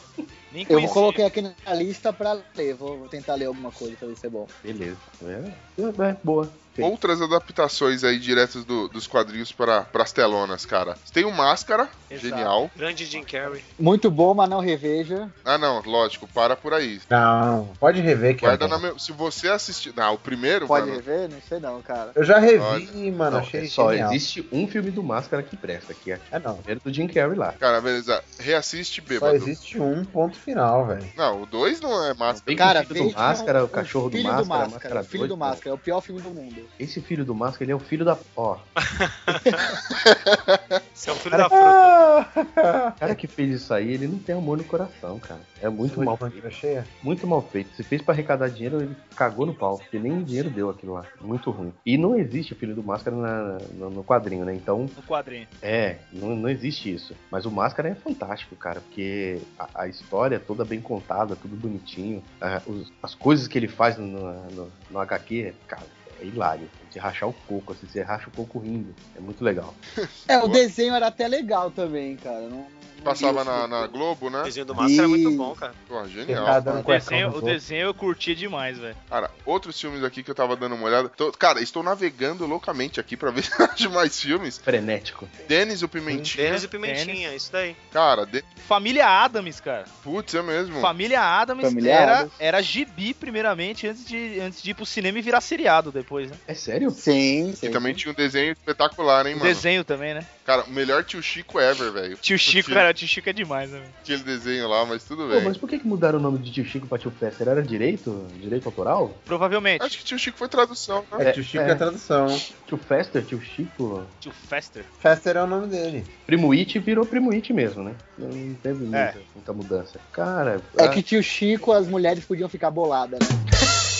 Nem Eu conhecia. coloquei aqui na lista pra ler, vou, vou tentar ler alguma coisa pra ver se é bom. Beleza. É, é, boa. Outras adaptações aí diretas do- dos quadrinhos para as telonas, cara. Tem o Máscara, Exato. genial. Grande Jim Carrey. Muito bom, mas não reveja. Ah, não, lógico, para por aí. Não, pode rever que é Guarda na meu... Se você assistir. Não, o primeiro, Pode mano. rever? Não sei não, cara. Eu já revi, Olha. mano, Não, achei é só genial. existe um filme do Máscara que presta, que é É não, o primeiro do Jim Carrey lá. Cara, beleza. Reassiste só bêbado. existe um ponto final, velho. Não, o 2 não é máscara. Tem Cara, o filho do Máscara, o o cachorro do Máscara, do Máscara Máscara. O filho dois, do Máscara, é o pior filme do mundo. Esse filho do Máscara, ele é o filho da. Ó, Você é o filho da fruta. o cara que fez isso aí, ele não tem amor no coração, cara. É muito Foi mal feito. cheia? Muito mal feito. Se fez pra arrecadar dinheiro, ele cagou no pau. Porque nem dinheiro deu aquilo lá. Muito ruim. E não existe o filho do Máscara na- no, no quadrinho, né? Então, No quadrinho. é, não, não existe isso. Mas o Máscara é fantástico, cara. Porque a, a história é toda bem contada, tudo bonitinho. Ah, os- as coisas que ele faz no, no, no HQ, cara, é hilário. De rachar o coco, assim, você racha o coco rindo. É muito legal. É, o desenho era até legal também, cara. Não, não Passava na, na. Globo, O né? desenho do Máscara é muito E- bom, cara. Pô, genial. dando O desenho, o desenho eu curtia demais, velho. Cara, outros filmes aqui que eu tava dando uma olhada. Tô- cara, estou navegando loucamente aqui pra ver se acho mais filmes. Frenético. Denis o Pimentinha. Denis e Pimentinha, isso daí. Cara, de... Família Adams, cara. putz, é mesmo. Família Adams Família era, era gibi, primeiramente, antes de, antes de ir pro cinema e virar seriado depois, né? É sério? Sim, sim. E também tinha um desenho espetacular, hein, mano? desenho também, né? Cara, o melhor tio Chico ever, velho. Tio Chico, Tio- cara, tio Chico é demais, né? Aquele desenho lá, mas tudo Pô, bem. mas por que, que mudaram o nome de Tio Chico pra Tio Fester? Era direito? Direito autoral? Provavelmente. Acho que tio Chico foi tradução, né? É, É, tio Chico é. é a tradução. Tio Fester, Tio Chico. Tio Fester. Fester é o nome dele. Primo It virou Primo It mesmo, né? Não teve muita, É. muita mudança. Cara, É a- que tio Chico, as mulheres podiam ficar boladas, né?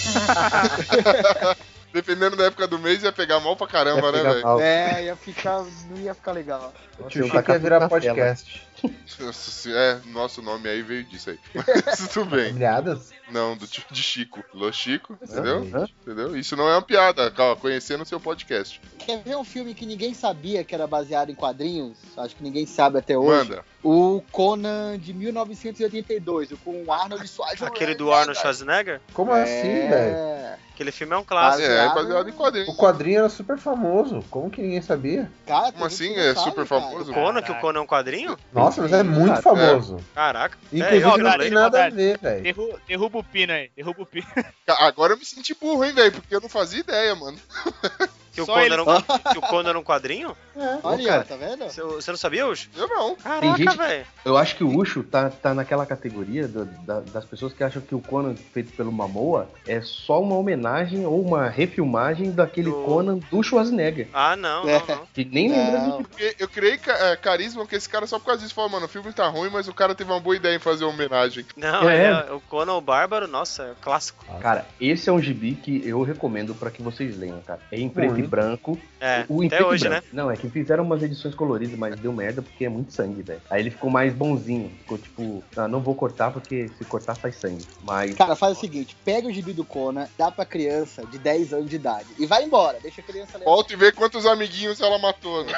Dependendo da época do mês, ia pegar mal pra caramba, Ia né, velho? É, ia ficar. Não ia ficar legal. O tio eu Chico ia virar podcast. É, nosso nome aí veio disso aí. Mas tudo bem. Familiadas? Não, do tio de Chico. Lo Chico, entendeu? Hã? Entendeu? Isso não é uma piada, calma, conhecendo o seu podcast. Quer ver um filme que ninguém sabia que era baseado em quadrinhos? Acho que ninguém sabe até hoje. Manda. O Conan de 1982, o com o Arnold Schwarzenegger. Aquele do Arnold Schwarzenegger. Como assim, velho? É. Aquele filme é um clássico. É, é Baseado- em quadrinhos. O quadrinho era super famoso. Como que ninguém sabia? Cara, Como assim? É sabe, super cara. famoso? Conan, que o Conan é um quadrinho? Nossa, mas é muito famoso. Caraca. Inclusive é, eu não, tem nada a ver, velho. Derru- derruba o pino aí, derruba o pino. Agora eu me senti burro, hein, velho? Porque eu não fazia ideia, mano. Que o, Conan ele- um, que o Conan era um quadrinho? Olha, cara. ó, tá vendo? Você, não sabia, Ucho? Eu não. Caraca, gente- velho. Eu acho que o Ucho tá, tá naquela categoria do- da- das pessoas que acham que o Conan feito pelo Mamoa é só uma homenagem ou uma refilmagem daquele Do- Conan do Schwarzenegger. Ah, não, É. não, não. Que nem lembra Porque eu criei ca- é, carisma com esse cara só por causa disso. Falou, mano, o filme tá ruim, mas o cara teve uma boa ideia em fazer uma homenagem. Não, É. é. o Conan o Bárbaro, nossa, é clássico. Cara, esse é um gibi que eu recomendo pra que vocês leiam, cara. É em preto e branco. É, O em até hoje, né? branco. Não, é que fizeram umas edições coloridas, mas deu merda porque é muito sangue, velho. Aí ele ficou mais bonzinho. Ficou tipo, ah, não vou cortar porque se cortar sai sangue. Mas. Cara, faz o seguinte: pega o gibi do Conan, dá pra criança de 10 anos de idade e vai embora. Deixa a criança ler. Volta e vê quantos amiguinhos ela matou, né?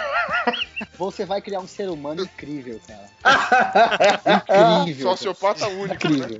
Você vai criar um ser humano incrível, cara. incrível. Sociopata único, né?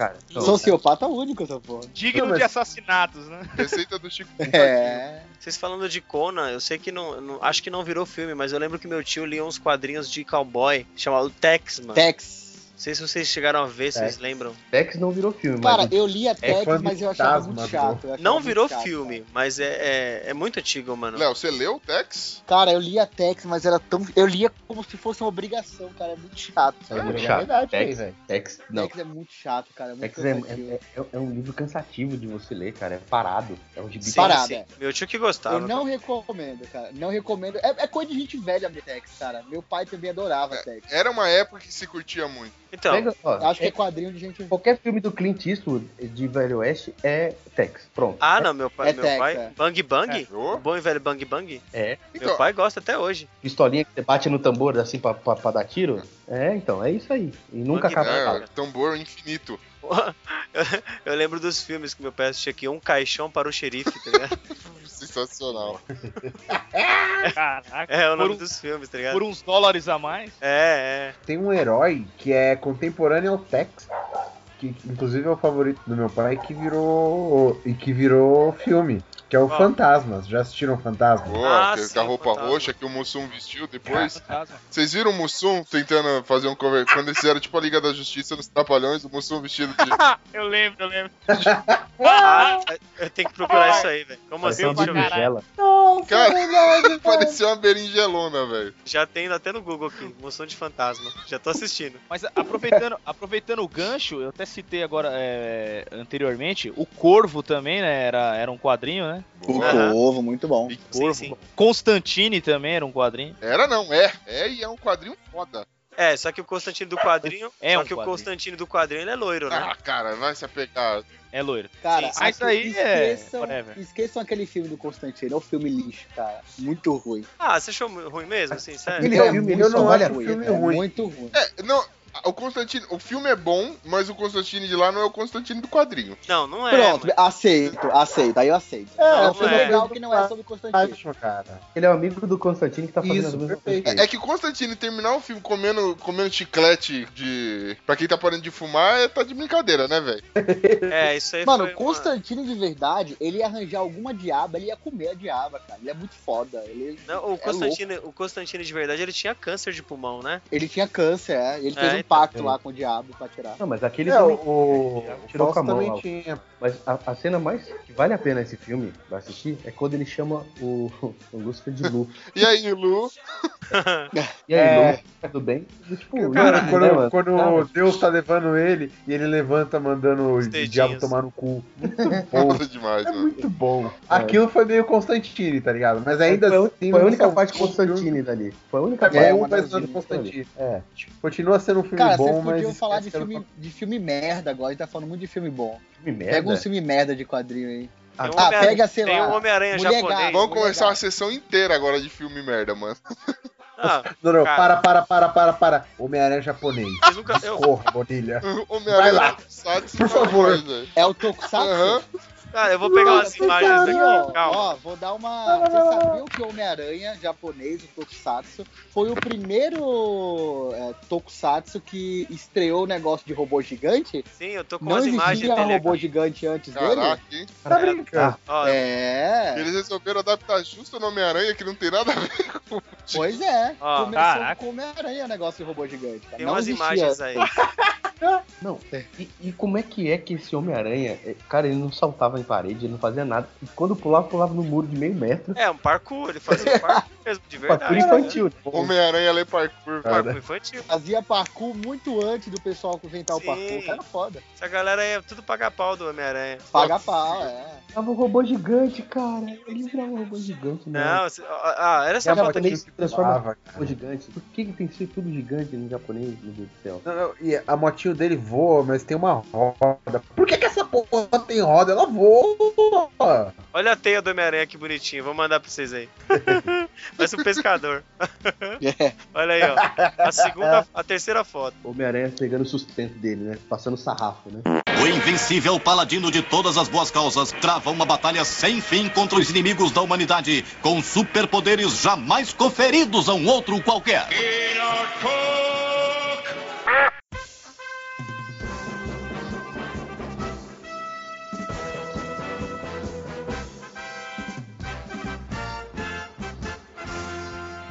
Cara. Então, Sociopata único, essa porra. Digno Não, mas- de assassinatos, né? Receita do Chico. É. Vocês falando de Conan, eu sei que não, não- Acho que não virou filme, mas eu lembro que meu tio lia uns quadrinhos de cowboy chamado Tex, mano. Tex. Não sei se vocês chegaram a ver, vocês lembram. Tex não virou filme, Cara, mas eu li a Tex, fã mas eu achava muito chato. achava Não virou chato, filme, mas é, é, é muito antigo, mano. Léo, você leu o Tex? Cara, eu li a Tex, mas era tão. Eu lia como se fosse uma obrigação, cara. É muito chato. é muito é chato. verdade Tex, velho. Tex, não. Tex é muito chato, cara. É muito Tex é, é- é- é um livro cansativo de você ler, cara. É parado. É um gibi Sim, parado, sim. é. Meu tio que gostava. Eu não recomendo, cara. Não recomendo. É, é coisa de gente velha ver Tex, cara. Meu pai também adorava Tex. Era uma época que se curtia muito. Então, Pega, ó, Eu acho que é é- quadrinho de gente. Qualquer filme do Clint Eastwood de Velho Oeste é Tex. Pronto. ah, não, meu pai, é meu Tex, pai, é. Bang Bang, o bom e velho Bang Bang, É. Então, meu pai gosta até hoje. Pistolinha que você bate no tambor assim pra, pra, pra dar tiro. É, então, é isso aí. E nunca Bang acaba. é, tambor infinito. Eu lembro dos filmes que meu pai assistia aqui, Um Caixão para o Xerife, tá ligado? Sensacional. Caraca. É o Por nome um- dos filmes, tá ligado? Por uns dólares a mais. É, Tem um herói que é contemporâneo ao Tex, que inclusive é o favorito do meu pai, que virou e que virou filme, que é o Qual? Fantasmas. Já assistiram Fantasmas? Boa, Ah, sim, com a roupa fantasma. roxa que o Mussum vestiu depois. Fantasma. Vocês viram o Mussum tentando fazer um cover quando eles fizeram tipo a Liga da Justiça nos Trapalhões, o Mussum vestido de. Eu lembro, eu lembro. Ah, eu tenho que procurar isso aí, velho. Como assim? Pareceu uma berinjela. Cara, parecia uma berinjelona, velho. Já tem até no Google aqui, moção de fantasma. Já tô assistindo. Mas aproveitando, aproveitando o gancho, eu até citei agora é, anteriormente, o Corvo também, né? Era, era um quadrinho, né? O. Corvo, muito bom. E- Sim, sim. Constantine também era um quadrinho. Era não, é. É e é um quadrinho foda. É, só que o Constantino do quadrinho. É só um que o quadrinho. Constantino do quadrinho ele é loiro, né? Ah, cara, vai se apegar. É loiro. Cara, Sim, mas aí é- esqueçam, whatever. esqueçam aquele filme do Constantino. É um filme lixo, cara. Muito ruim. Ah, você achou ruim mesmo, assim, sério? Ele é é eu não olha, acho o filme é ruim. muito ruim. É, não. O Constantino, o filme é bom, mas o Constantino de lá não é o Constantino do quadrinho. Não, não é. Pronto, mano. aceito, aceito. Aí eu aceito. É, É, um não filme é. legal que não é sobre Constantino. Acho, cara. Ele é o amigo do Constantino que tá fazendo Isso, as mesmas perfeito. coisas. É, é que o Constantino terminar o filme comendo, comendo chiclete de. Pra quem tá parando de fumar, é, tá de brincadeira, né, velho? É, isso aí Mano, o Constantino de verdade, ele ia arranjar alguma diaba, ele ia comer a diaba, cara. Ele é muito foda. Ele, Uma... Não, o, é Constantino, o Constantino de verdade, ele tinha câncer de pulmão, né? ele tinha câncer, é. Ele É, fez um pacto lá com o diabo pra tirar. Não, mas aquele É, também- o, o tirou com a mão tinha. Mas a, a cena mais que vale a pena esse filme pra assistir é quando ele chama o, o Lúcifer de Lu. E aí, Lu? E aí, É. Lu, tudo bem? E, Tipo, Cara, né, quando, mano? quando Cara, Deus tá levando ele e ele levanta mandando o dedinhos. diabo tomar no cu. Muito bom. Demais, É mano. muito bom. Aquilo foi meio Constantine, tá ligado? Mas ainda foi, assim. foi a única parte. Constantine dali. Foi a única É, parte é um Constantine. É. Continua sendo um filme Cara, bom, vocês mas. podiam falar de esquece filme, de filme merda agora, a gente tá falando muito de filme bom. filme merda. Pega um filme merda de quadrinho aí. Tem um Ah, Homem- pega, sei Tem lá. um Homem-Aranha japonês. Gato. Vamos começar uma sessão inteira agora de filme merda, mano. Ah, Não, não, para, para, para, para, para. Homem-Aranha japonês. nunca. Eu, Corra, Bonilha. Homem-Aranha Vai lá. Por favor. É o Tokusatsu? Aham. Cara, eu vou pegar umas imagens aqui. Calma. ó, vou dar uma. Vocês sabiam que o Homem-Aranha japonês, o Tokusatsu, foi o primeiro é, Tokusatsu que estreou o negócio de robô gigante? Sim, eu tô com Não umas imagens existia dele robô aqui. gigante antes dele? Caraca, hein? Tá brincando. É. Eles resolveram adaptar justo o Homem-Aranha, que não tem nada a ver com. Pois é. Ó, Começou caraca. com o Homem-Aranha o negócio de robô gigante. Cara. Tem Não umas existia. imagens aí. Não, e, e como é que é que esse Homem-Aranha, é, cara, ele não saltava em parede, ele não fazia nada. E quando pulava, pulava no muro de meio metro. É, um parkour, ele fazia um parkour mesmo, de Parkour verdade. infantil. né? Homem-Aranha lê parkour. Cara. Parkour infantil. Fazia parkour muito antes do pessoal inventar o Sim. parkour. Cara, foda. Essa galera aí é tudo pagar pau do Homem-Aranha. Paga pau, é. Tava um robô gigante, cara. Ele virava um robô gigante, né? Não, você- ah, olha essa aqui. ele se transforma em robô gigante. Por que, que tem que ser tudo gigante no japonês, meu Deus do céu? Não, não, e a motinho dele voa, mas tem uma roda. Por que, que essa porra tem roda? Ela voa! Olha a teia do Homem-Aranha que bonitinho. Vou mandar pra vocês aí. Parece um pescador. É. Olha aí, ó. A segunda, a terceira foto. Homem-Aranha pegando o sustento dele, né? Passando sarrafo, né? O invencível paladino de todas as boas causas trava uma batalha sem fim contra os inimigos da humanidade, com superpoderes jamais conferidos a um outro qualquer.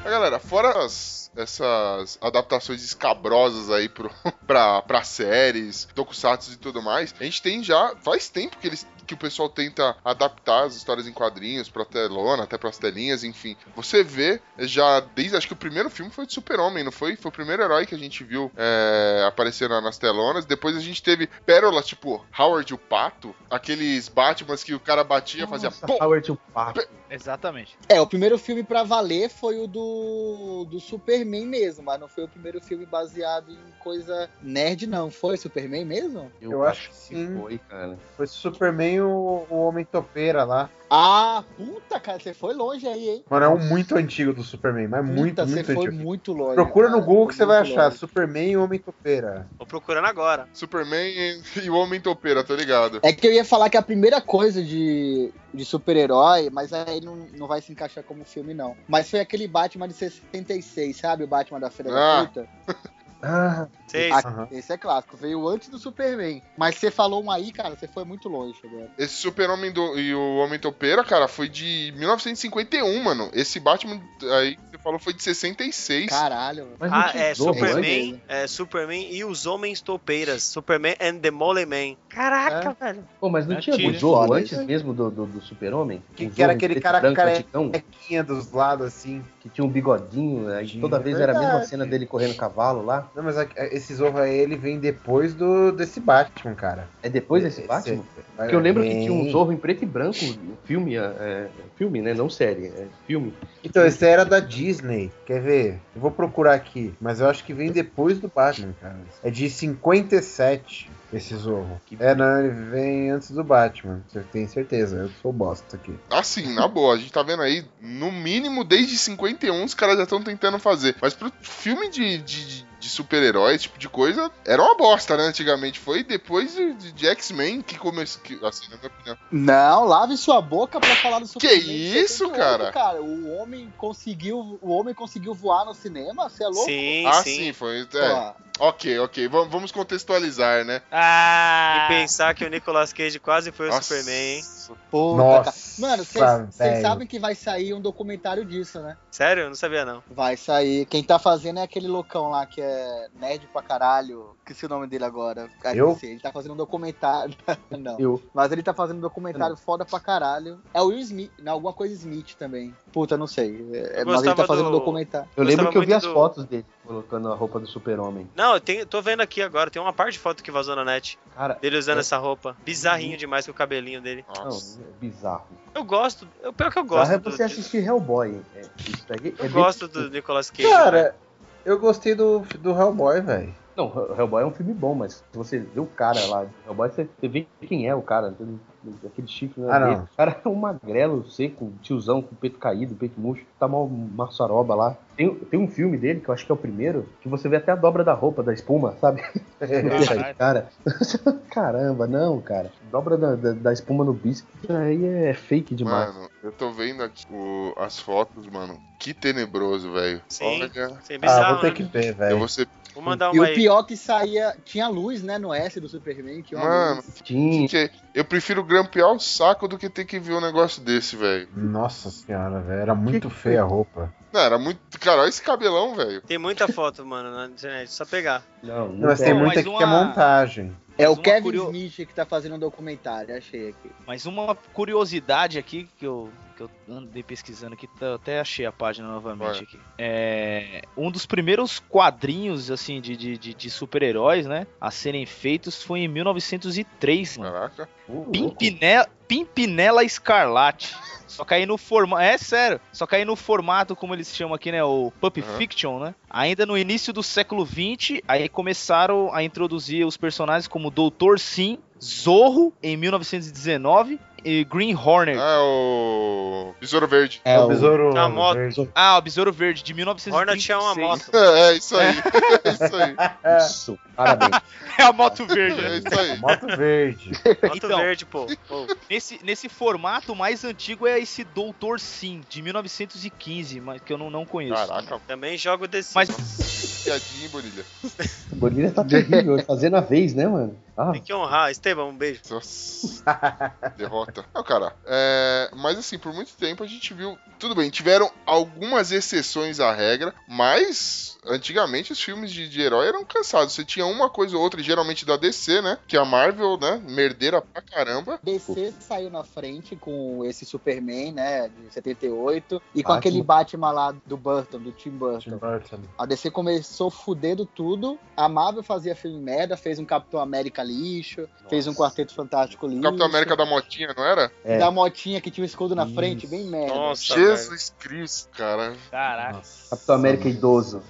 Mas, galera, fora as, essas adaptações escabrosas aí pro, pra, pra séries, tokusatsu e tudo mais, a gente tem já, faz tempo que eles que o pessoal tenta adaptar as histórias em quadrinhos pra telona, até pras telinhas, enfim. Você vê já desde. Acho que o primeiro filme foi de Super-Homem, não foi? Foi o primeiro herói que a gente viu é, aparecer nas telonas. Depois a gente teve pérolas tipo Howard o Pato, aqueles Batmans que o cara batia, Nossa, fazia. Howard o Pato. Exatamente. É, o primeiro filme pra valer foi o do, do Superman mesmo, mas não foi o primeiro filme baseado em coisa nerd, não. Foi Superman mesmo? Eu, Eu acho que sim. Foi, cara. Foi Superman o, o Homem Topeira lá. Ah, puta, cara, você foi longe aí, hein? Mano, é um muito antigo do Superman, mas puta, muito, muito você antigo. foi muito longe. Procura cara, no Google que você vai achar. Longe. Superman e o Homem Topeira. Tô procurando agora. Superman e o Homem Topeira, tô ligado. É que eu ia falar que a primeira coisa de, de super-herói, mas aí não, não vai se encaixar como filme, não. Mas foi aquele Batman de 66, sabe? O Batman da Feira ah. da Fruta. Ah, Sei. uhum. Esse é clássico, veio antes do Superman. Mas você falou um aí, cara, você foi muito longe agora. Esse Super-Homem e o Homem Topeira, cara, foi de 1951, mano. Esse Batman aí que você falou foi de 66. Caralho. Mas ah, é Superman, é Superman e os Homens Topeiras. Superman and the Mole Man. Caraca, é. velho. Pô, mas não é tinha o Zorro antes mesmo do, do, do Super-Homem? Que, que era aquele cara carequinha dos lados, assim. Que tinha um bigodinho, aí toda vez era a mesma cena dele correndo cavalo lá. Não, mas esse Zorro aí, ele vem depois do, desse Batman, cara. É depois desse Batman? Porque eu lembro que tinha um Zorro em preto e branco, filme, é, é, filme, né? Não série, é filme. Então, esse era da Disney. Quer ver? Eu vou procurar aqui, mas eu acho que vem depois do Batman, cara. É de 57 esse Zorro. Que é, não, ele vem antes do Batman. Você tem certeza, eu sou bosta aqui. Assim, na boa, a gente tá vendo aí, no mínimo desde 51 os caras já estão tentando fazer. Mas pro filme de, de, de super-herói, esse tipo de coisa, era uma bosta, né? Antigamente. Foi depois de, de X-Men que começou. Assim, na minha opinião. Não, lave sua boca pra falar do Superman. Que isso, cara? cara? O homem conseguiu. O homem conseguiu voar no cinema? Você é louco? Sim, ah, sim, sim foi. É. Ok, ok. Vamos contextualizar, né? Ah! E pensar que o Nicolas Cage quase foi Nossa. o Superman, hein? Puta, Nossa, Mano, vocês sabem que vai sair um documentário disso, né? Sério? Eu não sabia, não. Vai sair. Quem tá fazendo é aquele loucão lá que é nerd pra caralho. Esqueci o nome dele agora. Eu? Ele tá fazendo um documentário. não. Eu. Mas ele tá fazendo um documentário foda pra caralho. É o Will Smith, não, alguma coisa Smith também. Puta, não sei. É, mas ele tá fazendo do... um documentário. Eu lembro que eu vi as do... fotos dele colocando a roupa do super-homem. Não, eu tenho, tô vendo aqui agora. Tem uma parte de foto que vazou na net. Cara, dele usando é... essa roupa. Bizarrinho demais com o cabelinho dele. Nossa. É bizarro. Eu gosto. Eu, pior que eu gosto. é você assistir Hellboy. É, eu é gosto do Nicolas Cage. Cara, né? eu gostei do, do Hellboy, velho. Não, Hellboy é um filme bom, mas se você vê o cara lá de Hellboy, você, vê quem é o cara, aquele chifre né, ah, não. O cara é um magrelo, seco, tiozão, com o peito caído, peito murcho, tá mal maçaroba lá. Tem, tem um filme dele, que eu acho que é o primeiro, que você vê até a dobra da roupa, da espuma, sabe? cara, caramba, não, cara. Dobra da, da, da espuma no bíceps, aí é fake demais. Mano, eu tô vendo aqui o, as fotos, mano. Que tenebroso, velho. Sim, Olha. Sim, bizarro, ah, vou ter né? que ver, velho. Eu vou ser Vou mandar uma E o pior que saía. Tinha luz, né, no S do Superman. Tinha Mano, tinha. eu prefiro grampear o saco do que ter que ver um negócio desse, velho. Nossa senhora, velho. Era muito feia a roupa. Não, era muito. Cara, olha esse cabelão, velho. Tem muita foto, mano, na internet. Só pegar. Não, não, mas tem muita aqui uma... que é montagem. É o Kevin curio... Smith que tá fazendo um documentário, achei aqui. Mas uma curiosidade aqui que eu que eu andei pesquisando aqui, tá, até achei a página novamente aqui. É, um dos primeiros quadrinhos, assim, de, de, de super-heróis, né, a serem feitos foi em 1903, mano. Caraca. Uh, Pimpinela, Pimpinela Escarlate. Só que aí no formato. É sério. Só aí no formato, como eles chamam aqui, né? O Pup uhum. Fiction, né? Ainda no início do século XX, aí começaram a introduzir os personagens como Doutor Sim, Zorro, em 1919, e Green Hornet. Ah, o Besouro Verde. É, o Besouro a moto. Verde. Ah, o Besouro Verde, de 1926. Hornet é uma moto. É, é isso aí. É isso aí. Isso, parabéns. É a moto verde. É isso aí. Moto verde. Moto então, verde, pô. Nesse, nesse formato, o mais antigo é esse Doutor Sim, de 1915, mas que eu não, não conheço. Caraca. Também jogo desse. Mas... Piadinha, Bonilha. Bonilha tá terrível, fazendo a vez, né, mano? Ah, Tem que honrar. Esteban, um beijo. Nossa, derrota. Não, cara, é, mas assim, por muito tempo a gente viu. Tudo bem, tiveram algumas exceções à regra, mas antigamente os filmes de, de herói eram cansados. Você tinha uma coisa ou outra, geralmente da DC, né? Que a Marvel, né? Merdeira pra caramba. DC saiu na frente com esse Superman, né, de 78, e com Batman. aquele Batman lá do Burton, do Tim Burton. Tim Burton. A DC começou fudendo tudo. A Marvel fazia filme merda, fez um Capitão América lixo, fez um Quarteto Fantástico lixo. Capitão América da Motinha, não era? É. Da motinha que tinha o escudo na Isso. frente, bem merda. Nossa, velho. Jesus Cristo, cara. Caraca. Capitão América idoso.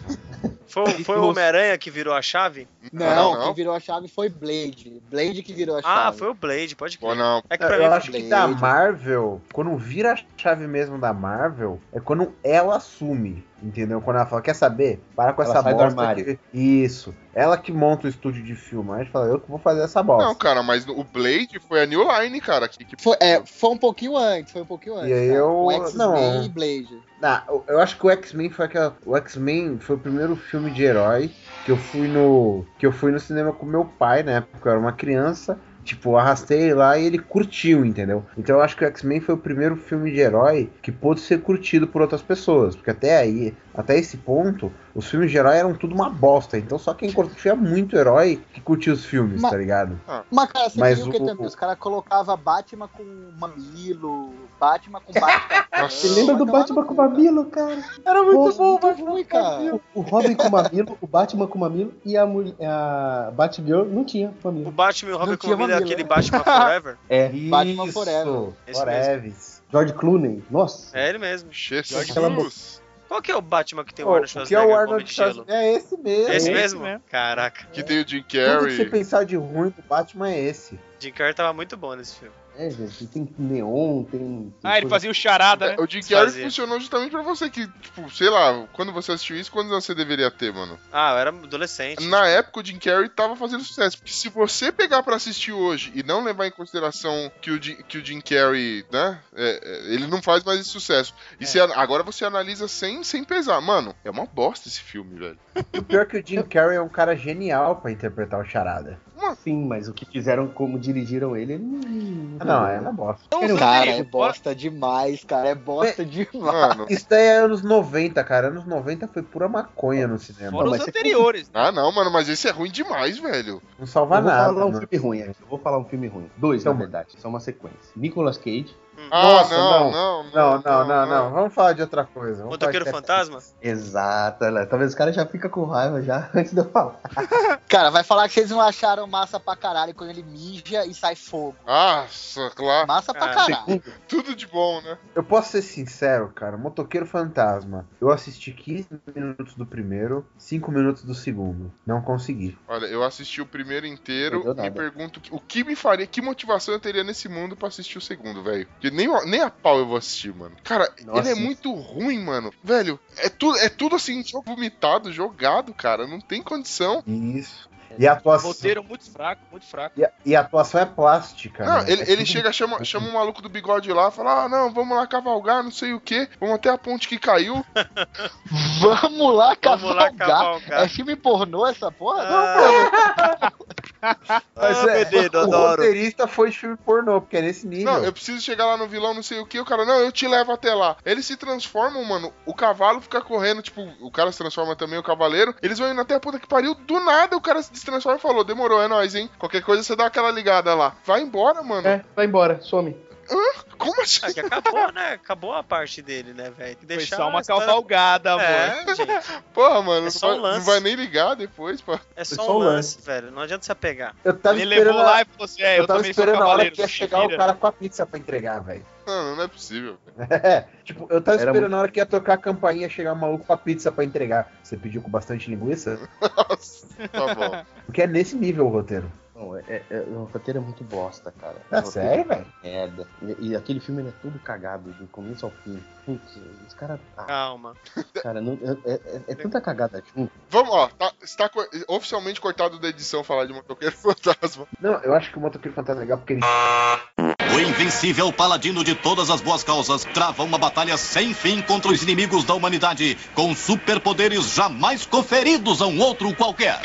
Foi, foi o Homem-Aranha que virou a chave? Não, Não, não. quem virou a chave foi Blade. Blade que virou a Ah, chave. foi o Blade, pode Pô, crer. não. É que pra Eu mim acho que da Marvel, quando vira a chave mesmo da Marvel, é quando ela assume, entendeu? Quando ela fala, quer saber? Para com Ela essa bosta. que- Isso. Ela que monta o estúdio de filme. Aí a gente fala, eu que vou fazer essa bosta. Não, cara, mas o Blade foi a New Line, cara. Que, que... Foi, é, foi um pouquinho antes, foi um pouquinho antes. E aí eu- Com X-Men não. e Blade. Eu- eu acho que o X-Men foi aquela. O X-Men foi o primeiro filme de herói que eu fui no. que eu fui no cinema com meu pai, né? Porque eu era uma criança. Tipo, arrastei ele lá e ele curtiu, entendeu? Então eu acho que o X-Men foi o primeiro filme de herói que pôde ser curtido por outras pessoas. Porque até aí, até esse ponto, os filmes de herói eram tudo uma bosta. Então só quem curtia muito herói que curtia os filmes, Mas- tá ligado? Mas, cara, você Mas viu o que o- também? Os caras colocavam Batman com mamilo, Batman com Batman. Você Você lembra do Batman com mamilo, cara? Era muito bom, muito ruim, cara. O, o Robin com mamilo, o Batman com mamilo e a, mulher, a Batgirl não tinha O mamilo. Batman e o Não Robin tinha Combina é mamilo, aquele né? Batman Forever? É, Batman Isso, Forever. Esse Forever. George Clooney. Nossa. É ele mesmo. Jesus. Qual que é o Batman que tem o Pô, Arnold o que é Schwarzenegger o Arnold? Schwarzenegger? É esse mesmo. Esse esse mesmo? mesmo. Caraca, Que tem o Jim Tudo que você Carrey. pensar de ruim do Batman é esse. Jim Carrey tava muito bom nesse filme. É, gente, tem neon, tem. tem Ah, ele coisa- fazia o charada, né? É, O Jim Carrey funcionou justamente pra você que, tipo, sei lá, quando você assistiu isso, quantos anos você deveria ter, mano? Ah, eu era adolescente. Na época o Jim Carrey tava fazendo sucesso. Porque se você pegar pra assistir hoje e não levar em consideração que o Jim, que o Jim Carrey, né? é, é, ele não faz mais esse sucesso. E você an- agora você analisa sem, sem pesar. Mano, é uma bosta esse filme, velho. O pior é que o Jim Carrey é um cara genial pra interpretar o Charada. Sim, mas o que fizeram, como dirigiram ele, ele não. Não, é uma bosta. Cara, é bosta demais, cara. É bosta demais. Mano. Isso daí é anos 90, cara. Anos 90 foi pura maconha no cinema. Foram mas os anteriores. Ah, não, mano, mas esse é ruim demais, velho. Não salva Eu vou nada. falar um né? filme ruim, eu vou falar um filme ruim. Dois, Então, na verdade, são uma sequência. Nicolas Cage. Ah, Nossa, não, não. não, Não, não, não, não. Vamos falar de outra coisa. Motoqueiro Fantasma? Exato, talvez os caras já ficam com raiva já antes de eu falar. Cara, vai falar que vocês não acharam massa pra caralho quando ele mija e sai fogo. Nossa, claro. Massa pra Ah, caralho. Tudo de bom, né? Eu posso ser sincero, cara. Motoqueiro Fantasma. Eu assisti 15 minutos do primeiro, 5 minutos do segundo. Não consegui. Olha, eu assisti o primeiro inteiro e pergunto o que me faria, que motivação eu teria nesse mundo pra assistir o segundo, velho. Porque nem, nem a pau eu vou assistir, mano. Cara, Nossa. ele é muito ruim, mano. Velho, é tudo, é tudo assim, vomitado, jogado, cara. Não tem condição. Isso. E a atuação, Roteiro muito fraco, muito fraco. e a, e a atuação é plástica. Não, né? ele, É ele chega, chama, chama o maluco do bigode lá, fala: Ah, não, vamos lá cavalgar, não sei o que, vamos até a ponte que caiu. Vamos lá Vamos lá cavalgar. cavalgar. É filme pornô essa porra? Ah, Mas Ah, é, o adoro. roteirista foi de filme pornô, porque é nesse nível. Não, eu preciso chegar lá no vilão, não sei o que. O cara, não, eu te levo até lá. Eles se transformam, mano. O cavalo fica correndo, tipo, o cara se transforma também, o cavaleiro. Eles vão indo até a puta que pariu. Do nada o cara se transforma e falou: demorou, é nóis, hein? Qualquer coisa você dá aquela ligada lá. Vai embora, mano. É, vai embora, some. Como assim? É que acabou, né? Acabou a parte dele, né, velho? Foi deixar só uma a história- cavalgada, amor. É, gente. Porra, mano, É só não, um vai, lance. não vai nem ligar depois, pô. É só, só um um lance, velho. Não adianta se apegar. Eu tava Ele esperando, levou lá e falou assim: é, eu eu, tava esperando a hora que ia chegar o cara com a pizza pra entregar, velho. Não, não é possível. É, tipo, eu tava Era esperando a hora que ia tocar a campainha e chegar o maluco com a pizza pra entregar. Você pediu com bastante linguiça? Nossa, tá bom. Porque é nesse nível o roteiro. Não, é, é- é- o roteiro é muito bosta, cara. É sério, velho? é Merda. E, e aquele filme ele é tudo cagado, do começo ao fim. Putz, os caras. Ah, Calma. cara, não, é, é- é tanta cagada junto. Vamos, ó, tá, está co- oficialmente cortado da edição falar de motoqueiro fantasma. Não, eu acho que o Motoqueiro Fantasma é legal porque ele O invencível paladino de todas as boas causas trava uma batalha sem fim contra os inimigos da humanidade, com superpoderes jamais conferidos a um outro qualquer.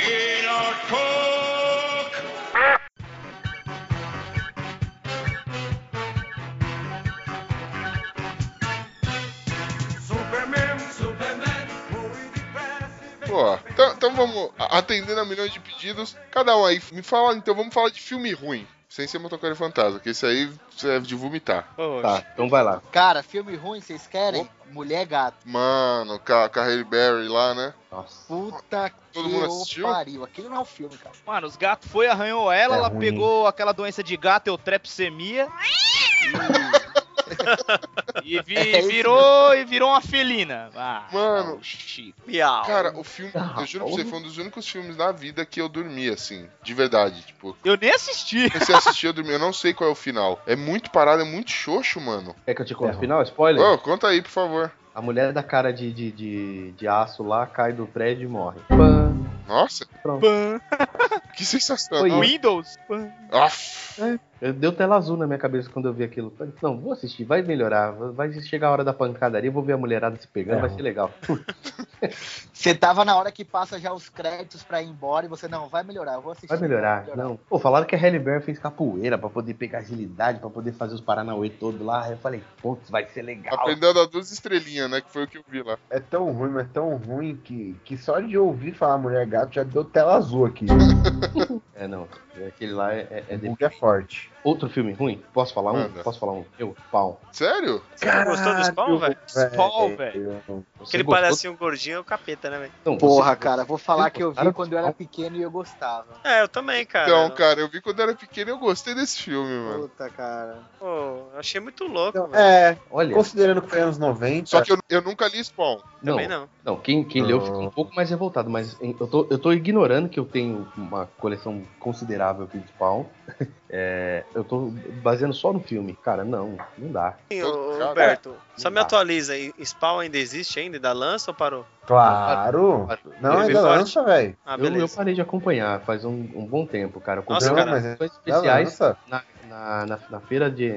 Então, então vamos atendendo a milhões de pedidos. Cada um aí, me fala, então vamos falar de filme ruim. Sem ser motoqueiro fantasma, que esse aí é de vomitar. Tá, então vai lá. Cara, filme ruim, vocês querem? Mulher Gato. Mano, com a, com a Halle Berry lá, né? Nossa. Puta Todo que mundo assistiu? pariu. Aquilo não é um filme, cara. Mano, os gatos foi, arranhou ela, É ela ruim. pegou aquela doença de gato, eutrepsemia. E, e vi- É isso virou e virou uma felina. Ah, Mano. Miau. Cara, o filme, Ah, eu juro pra você, foi um dos únicos filmes da vida que eu dormi, assim, de verdade. Tipo, Eu nem assisti. comecei a assistir, eu dormi, eu não sei qual é o final. É muito parado, é muito xoxo, mano. Quer que eu te conte É o final? Spoiler? Ô, conta aí, por favor. A mulher da cara de, de, de, de aço lá cai do prédio e morre. Pã. Nossa, Pronto. Pan. que sensacional. Foi Windows. Pan. Aff. Eu- Deu tela azul na minha cabeça quando eu vi aquilo. Falei, não, vou assistir, vai melhorar. Vai chegar a hora da pancadaria, eu vou ver a mulherada se pegando, É. vai ser legal. Você tava na hora que passa já os créditos pra ir embora e você, não, vai melhorar, eu vou assistir. Vai melhorar. Não. Pô, falaram que a Halle Berry fez capoeira pra poder pegar agilidade, pra poder fazer os Paranauê todos lá. Aí eu falei, putz, vai ser legal. Aprendeu a dar duas estrelinhas, né? Que foi o que eu vi lá. É tão ruim, mas tão ruim que, que só de ouvir falar mulher gato já deu tela azul aqui. É, não. Aquele lá é, é, é é forte. much. Outro filme ruim? Posso falar um? Manda. Posso falar um? Eu, pau. Sério? Você não gostou do Spawn, velho? Spawn, velho. Aquele palhacinho gordinho é o capeta, né, velho? Porra, você- cara, vou falar que eu vi quando eu era pequeno e eu gostava. É, eu também, cara. Então, cara, eu vi quando eu era pequeno e eu gostei desse filme, mano. Puta, cara. Pô, eu achei muito louco, Então, velho. é, Olha, considerando que foi anos 90. Só que eu, eu nunca li Spawn. não, Também não. não, quem, quem leu ficou um pouco mais revoltado, mas eu tô, eu tô ignorando que eu tenho uma coleção considerável aqui de Spawn. É, eu tô baseando só no filme. Cara, não, não dá. Sim, Roberto, só me dá. atualiza aí. Spawn ainda existe ainda? Da lança ou parou? Claro! Não, Eu- ainda eu- lança, velho. Ah, eu, eu parei de acompanhar faz um, um bom tempo, cara. Eu Nossa, cara. Já especiais lança. na, na, na, na feira de.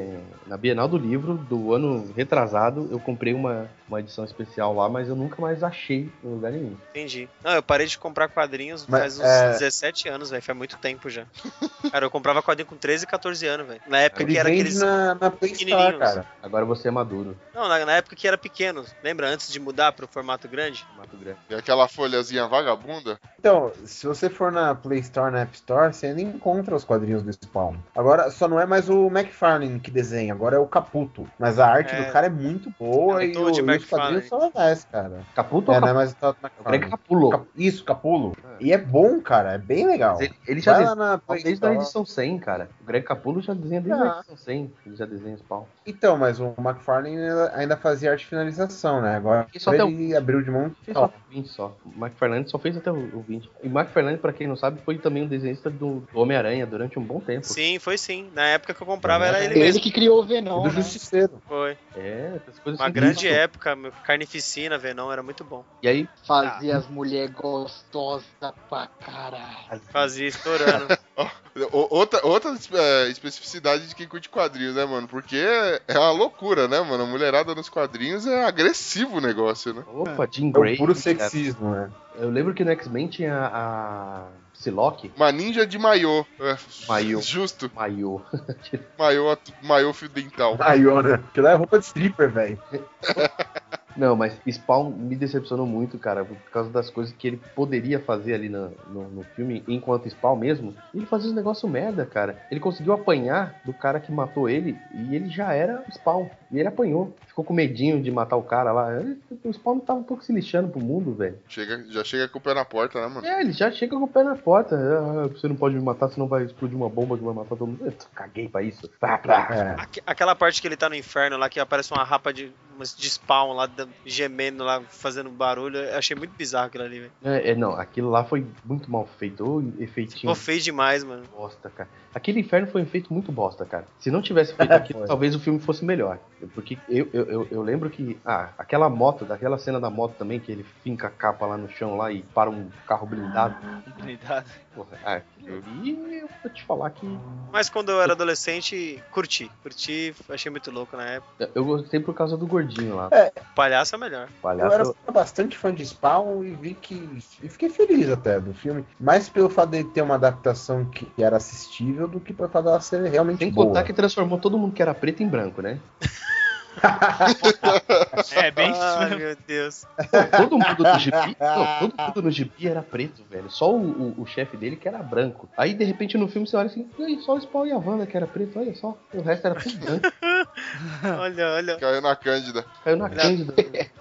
Na Bienal do Livro do ano retrasado. Eu comprei uma, uma edição especial lá, mas eu nunca mais achei em lugar nenhum. Entendi. Não, eu parei de comprar quadrinhos Mas, faz uns é- 17 anos, velho. Faz muito tempo já. Cara, eu comprava quadrinho com 13, 14 anos, velho. Na época Ele que era aqueles. na, na Play Store, cara. Agora você é maduro, Não, na, na época que era pequeno. Lembra? Antes de mudar pro formato grande? Mato Grande. E aquela folhazinha vagabunda. Então, se você for na Play Store, na App Store, você ainda encontra os quadrinhos do Spawn. Agora, só não é mais o McFarlane que desenha, agora é o Caputo. Mas a arte É. do cara é muito boa É e, o- de e os quadrinhos são legais, cara. Caputo É, ou não é Capulo? mais o Greg McFarlane. Capulo. Cap- Isso, Capulo. Ah. E é bom, cara, é bem legal. Ele, ele já desenha na desde a edição 100, cara. O Greg Capulo já desenha desde Ah. a edição 100. Ele já desenha Spawn. Então, mas o McFarlane ainda- ainda fazia arte e finalização, né? Agora E até o- ele abriu de mão Fez só o 20 só. O McFarlane só fez até o o 20. E o McFarlane, pra quem não sabe, foi também um desenhista do do Homem-Aranha durante um bom tempo. Sim, foi sim. Na época que eu comprava era ele Ele que criou o Venom, do né? Justiceiro. Foi. É, essas coisas Uma assim, grande isso. época, meu. Carnificina, Venom, era muito bom. E aí, Fazia as mulheres gostosas pra caralho. Fazia estourando. Outra, outra é, especificidade de quem curte quadrinhos, né, mano? Porque é uma loucura, né, mano? A mulherada nos quadrinhos é agressivo o negócio, né? opa, Jean É Grey. o puro sexismo, né? Eu lembro que no X-Men tinha a Psylocke, Uma ninja de maiô. É, Maiô. Justo. Maiô. Maiô, maiô fio dental. Maior, né? Aquilo é roupa de stripper, velho. Não, mas Spawn me decepcionou muito, cara, por causa das coisas que ele poderia fazer ali no, no, no filme, enquanto Spawn mesmo. Ele fazia uns negócios merda, cara. Ele conseguiu apanhar do cara que matou ele e ele já era Spawn. E ele apanhou. Ficou com medinho de matar o cara lá. Ele- o Spawn tava um pouco se lixando pro mundo, velho. Chega, já chega com o pé na porta, né, mano? É, ele já chega com o pé na porta. Ah, você não pode me matar, senão vai explodir uma bomba que vai matar todo mundo. Eu caguei pra isso. É. Aque- Aquela parte que ele tá no inferno lá, que aparece uma rapa de, de spawn lá, gemendo lá, fazendo barulho. Eu achei muito bizarro aquilo ali, velho. É, é, não, aquilo lá foi muito mal feito. Ô, efeitinho. Ficou feio demais, mano. bosta, cara. Aquele inferno foi um feito muito bosta, cara. Se não tivesse feito aquilo, talvez o filme fosse melhor. Porque eu, eu, eu, eu lembro que. Ah, aquela moto, daquela cena da moto também, que ele finca a capa lá no chão lá e para um carro blindado. Unidade. Porra, ah, aquilo ali, eu vou te falar que. Mas quando eu era adolescente, curti. Curti, achei muito louco na época. Eu gostei por causa do gordinho lá. O palhaço é melhor. Eu Palhaço. era bastante fã de Spawn e vi que. E fiquei feliz até do filme. Mais pelo fato de ter uma adaptação que era assistível do que pelo fato dela ser realmente Sem boa. contar que transformou todo mundo que era preto em branco, né? É bem isso Ai, meu Deus. Todo mundo no gibi, não, todo mundo no gibi era preto, velho. Só o, o, o chefe dele que era branco. Aí, de repente, no filme você olha assim, e aí, só o Spawn e a Wanda que era preto, olha só. O resto era tudo branco. Olha, olha. Caiu na Cândida. Caiu na Cândida.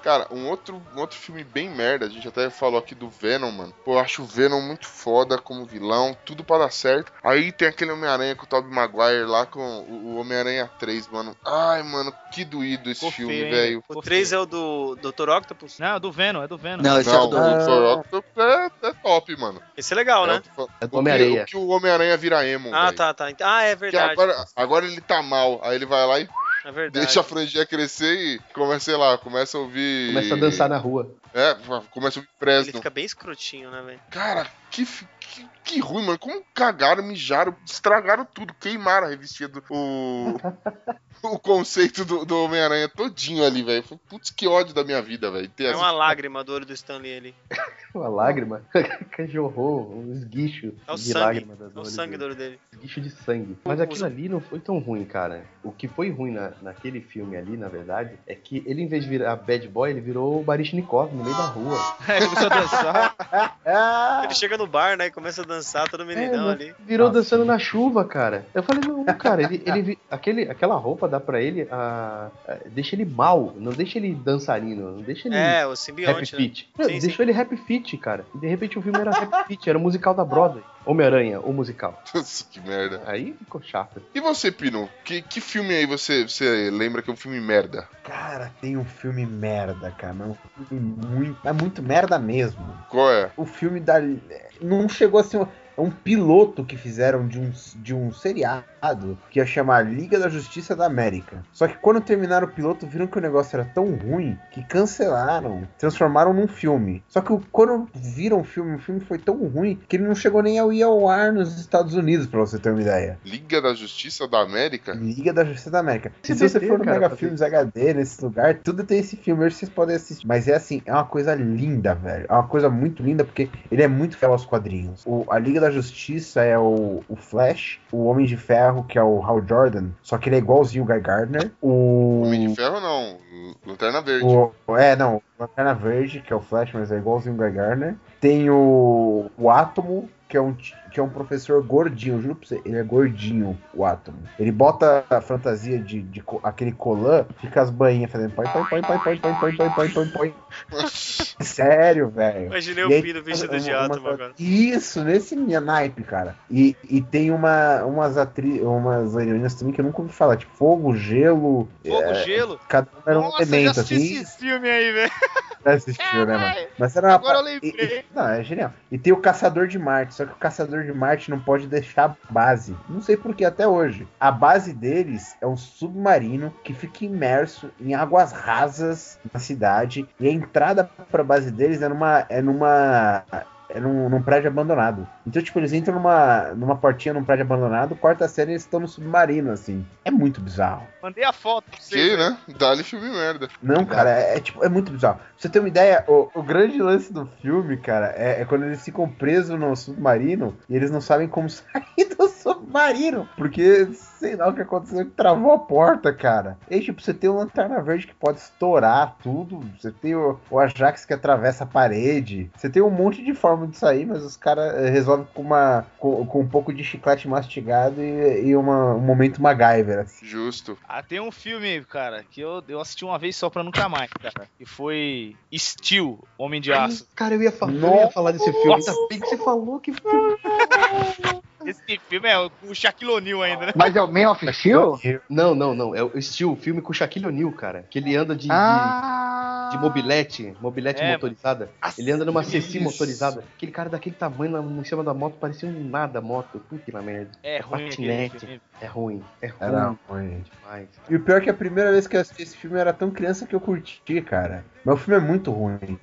Cara, um outro, um outro filme bem merda, a gente até falou aqui do Venom, mano. Pô, eu acho o Venom muito foda como vilão, tudo pra dar certo. Aí tem aquele Homem-Aranha com o Tobey Maguire lá com o, o Homem-Aranha 3, mano. Ai, mano, que doído esse filme, velho. O 3 é o do Dr. Octopus? Não, é do Venom, é do Venom. Não, esse é Não, o o do. Dr. Octopus é, é top, mano. Esse é legal, né? o, É do Homem-Aranha. o que o Homem-Aranha vira emo, Ah, velho. tá, tá. Ah, é verdade. agora, agora ele tá mal, aí ele vai lá e É verdade. deixa a franjinha crescer e começa, sei lá, começa a ouvir... Começa a dançar na rua. É, começa a ouvir Ele Fresno. fica bem escrotinho, né, velho? Cara, que, que, que ruim, mano. Como cagaram, mijaram, estragaram tudo, queimaram a revistinha do. O, o conceito do, do Homem-Aranha todinho ali, velho. Putz, que ódio da minha vida, velho. Ter É uma lágrima do olho do Stanley ali. Uma lágrima. Cajorrou, um esguicho É o de sangue. lágrima das É o sangue dele. do olho dele. Esguicho de sangue. Mas aquilo ali não foi tão ruim, cara. O que foi ruim na, naquele filme ali, na verdade, é que ele, em vez de virar bad boy, ele virou o Baryshnikov no meio da rua. É, começou a dançar. Ele chega no bar, né? E começa a dançar, todo meninão É, ali. Virou Nossa. dançando na chuva, cara. Eu falei, não, cara, ele, ele vi- aquele, aquela roupa dá pra ele, a, a- deixa ele mal, não deixa ele dançarino, não deixa ele É, o rap simbionte, né? fit. Não, Sim, deixou ele rap fit, cara. E de repente o filme era rap fit, era o musical da Broadway. Homem-Aranha, o musical. Nossa, que merda. Aí ficou chato. E você, Pino? Que, que filme aí você, você lembra que é um filme merda? Cara, tem um filme merda, cara. mas um filme muito. É muito merda mesmo. Qual é? O filme da. Não chegou a ser um. É um piloto que fizeram de um, de um seriado que ia chamar Liga da Justiça da América. Só que quando terminaram o piloto, viram que o negócio era tão ruim que cancelaram, transformaram num filme. Só que o- quando viram o filme, o filme foi tão ruim que ele não chegou nem ao ir ao ar nos Estados Unidos, pra você ter uma ideia. Liga da Justiça da América? Liga da Justiça da América. Se você for no cara, Mega Filmes HD, nesse lugar, tudo tem esse filme, hoje vocês podem assistir. Mas é assim, é uma coisa linda, velho. É uma coisa muito linda, porque ele é muito fiel aos quadrinhos. O, a Liga da Justiça é o, o Flash, o Homem de Ferro, que é o Hal Jordan, só que ele é igualzinho o Guy Gardner. O. Homem de Ferro não. Lanterna Verde. O, é, não, Lanterna Verde, que é o Flash, mas é igualzinho o Guy Gardner. Tem o, o Átomo, que é um, que é um professor gordinho, juro pra você, ele é gordinho, o Átomo. Ele bota a fantasia de, de co- aquele colã, fica as bainhas fazendo põe, põe, põe, põe, põe, põe, põe, põe, põe, põe, põe. Sério, velho. Imaginei o Pino vestido uma- de uma- átomo agora. Isso, nesse minha naipe, cara. E, e tem uma, umas atrizes, umas heroínas também que eu nunca ouvi falar, tipo Fogo, Gelo. Fogo, é, gelo. Cada um era um Nossa, elemento, já assisti assim. esse filme aí, velho. Já assistiu, né, mano? Mas era uma Agora eu pa- lembrei. e- e- Não, é genial. E tem o Caçador de Marte, só que o Caçador de Marte não pode deixar a base. Não sei por que até hoje. A base deles é um submarino que fica imerso em águas rasas na cidade. E a entrada pra base deles é numa. É numa é num, num prédio abandonado. Então, tipo, eles entram numa, numa portinha num prédio abandonado, quarta série eles estão no submarino, assim. É muito bizarro. Mandei a foto pra você. Que, né? Dá-lhe filme merda. Não, cara, é, é, tipo, é muito bizarro. Pra você ter uma ideia, o, o grande lance do filme, cara, é, é quando eles ficam presos no submarino e eles não sabem como sair do submarino. Porque, sei lá o que aconteceu, que travou a porta, cara. E aí, tipo, você tem o Lanterna Verde que pode estourar tudo. Você tem o, o Ajax que atravessa a parede. Você tem um monte de forma de sair, mas os caras eh, resolvem com, uma, com, com um pouco de chiclete mastigado e, e uma, um momento MacGyver, assim. Justo. Ah, tem um filme, cara, que eu, eu assisti uma vez só pra nunca mais, cara. Que foi Steel, Homem de Aço. Cara, eu ia, fa- eu ia falar desse filme. Ainda bem que você falou que filme. Esse filme é o Shaquille O'Neal ainda, né? Mas é o Man of Steel? Não, não, não. É o Steel, o filme com o Shaquille O'Neal, cara. Que ele anda de, de, Ah, de mobilete, mobilete É, motorizada. Ele anda numa CC isso. motorizada. Aquele cara daquele tamanho na- em cima da moto parecia um nada moto. Puta merda. É ruim aquele patinete. É ruim. É ruim Era ruim. demais. E o pior é que a primeira vez que eu assisti esse filme era tão criança que eu curti, cara. Mas o filme é muito ruim.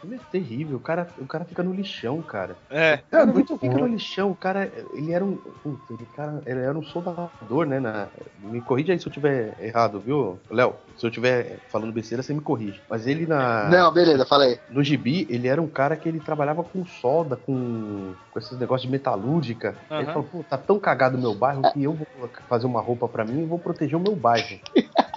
Filme é terrível. O cara, o cara fica no lixão, cara. É. É O cara muito fica no ruim. lixão. O cara, ele era um. Puta, ele, cara, ele era um soldador, né? na- me corrige aí se eu tiver errado, viu, Léo? Se eu tiver falando besteira, você me corrige. Mas ele na. Não, beleza, falei. No gibi, ele era um cara que ele trabalhava com solda, com, com esses negócios de metalúrgica. Ele Aham. falou, pô, tá tão cagado o meu bairro que eu vou fazer uma roupa pra mim e vou proteger o meu bairro.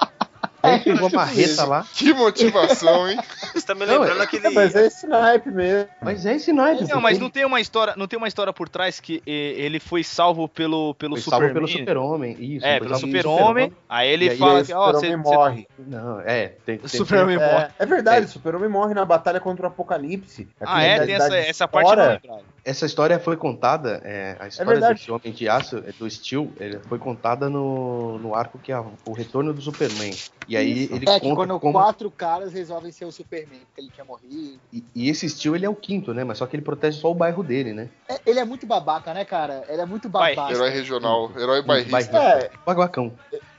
Aí pegou a marreta lá. Que motivação, hein? Você tá me Não, lembrando é- aquele. Mas é esse naipe mesmo. Mas é esse naipe. Não, mas não tem uma história, não tem uma história por trás que ele foi salvo pelo pelo Foi salvo Superman. pelo super-homem, isso. É, pelo super-homem. Aí ele E aí fala o que, ó, você Super-Homem morre. Não, é, tem, O tem Superman morre. É, é verdade, o Super-Homem morre na batalha contra o Apocalipse. Ah, é? Tem essa, essa parte eu não. Essa história foi contada, é, a história verdade. desse Homem de Aço, é, do Steel, ele foi contada no, no arco que é o retorno do Superman. E aí ele É que conta quando como... quatro caras resolvem ser o Superman, porque ele tinha morrido. E, e esse Steel, ele é o quinto, né? Mas só que ele protege só o bairro dele, né? É, ele é muito babaca, né, cara? Ele é muito babaca. Herói regional, herói bairrista. É, Baguacão.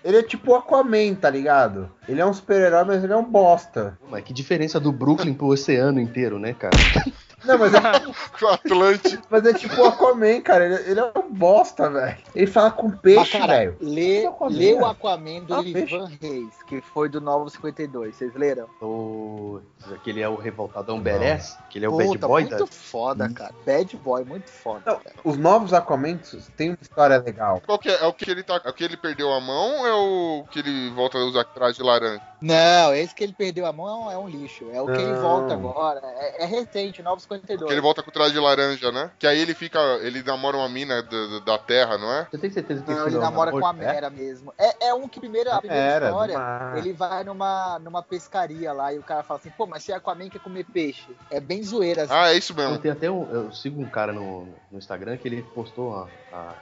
ele é tipo o Aquaman, tá ligado? Ele é um super-herói, mas ele é um bosta. Mas que diferença do Brooklyn pro oceano inteiro, né, cara? Não, mas é, Com o Atlante. mas é tipo o Aquaman, cara. Ele, ele é um bosta, velho. Ele fala com peixe, cara, velho. lê, O Aquaman, lê o? Aquaman do Ah, Ivan Reis, que foi do Novo 52. Vocês leram? O... Aquele é o revoltadão Badass, que ele é o bad Puta, boy muito da... foda, cara. Bad boy, muito foda. Não, cara. os novos Aquaman têm uma história legal. Qual que é? É o que ele tá. É o que ele perdeu a mão ou é o que ele volta a usar traje de laranja? Não, esse que ele perdeu a mão é um lixo. É o que ele Não. volta agora. É, é recente, Novo 52. Que ele volta com traje de laranja, né? Que aí ele fica. Ele namora uma mina da, da terra, não é? Você tem certeza que Não, ele não é o namora com a namoro? É? Mera mesmo. É, é um que primeiro, a primeira Era, história, numa- ele vai numa, numa pescaria lá e o cara fala assim, pô, mas se é Aquaman quer comer peixe. É bem zoeira. assim. Ah, é isso Eu mesmo. tenho até um, eu sigo um cara no, no Instagram que ele postou a, a-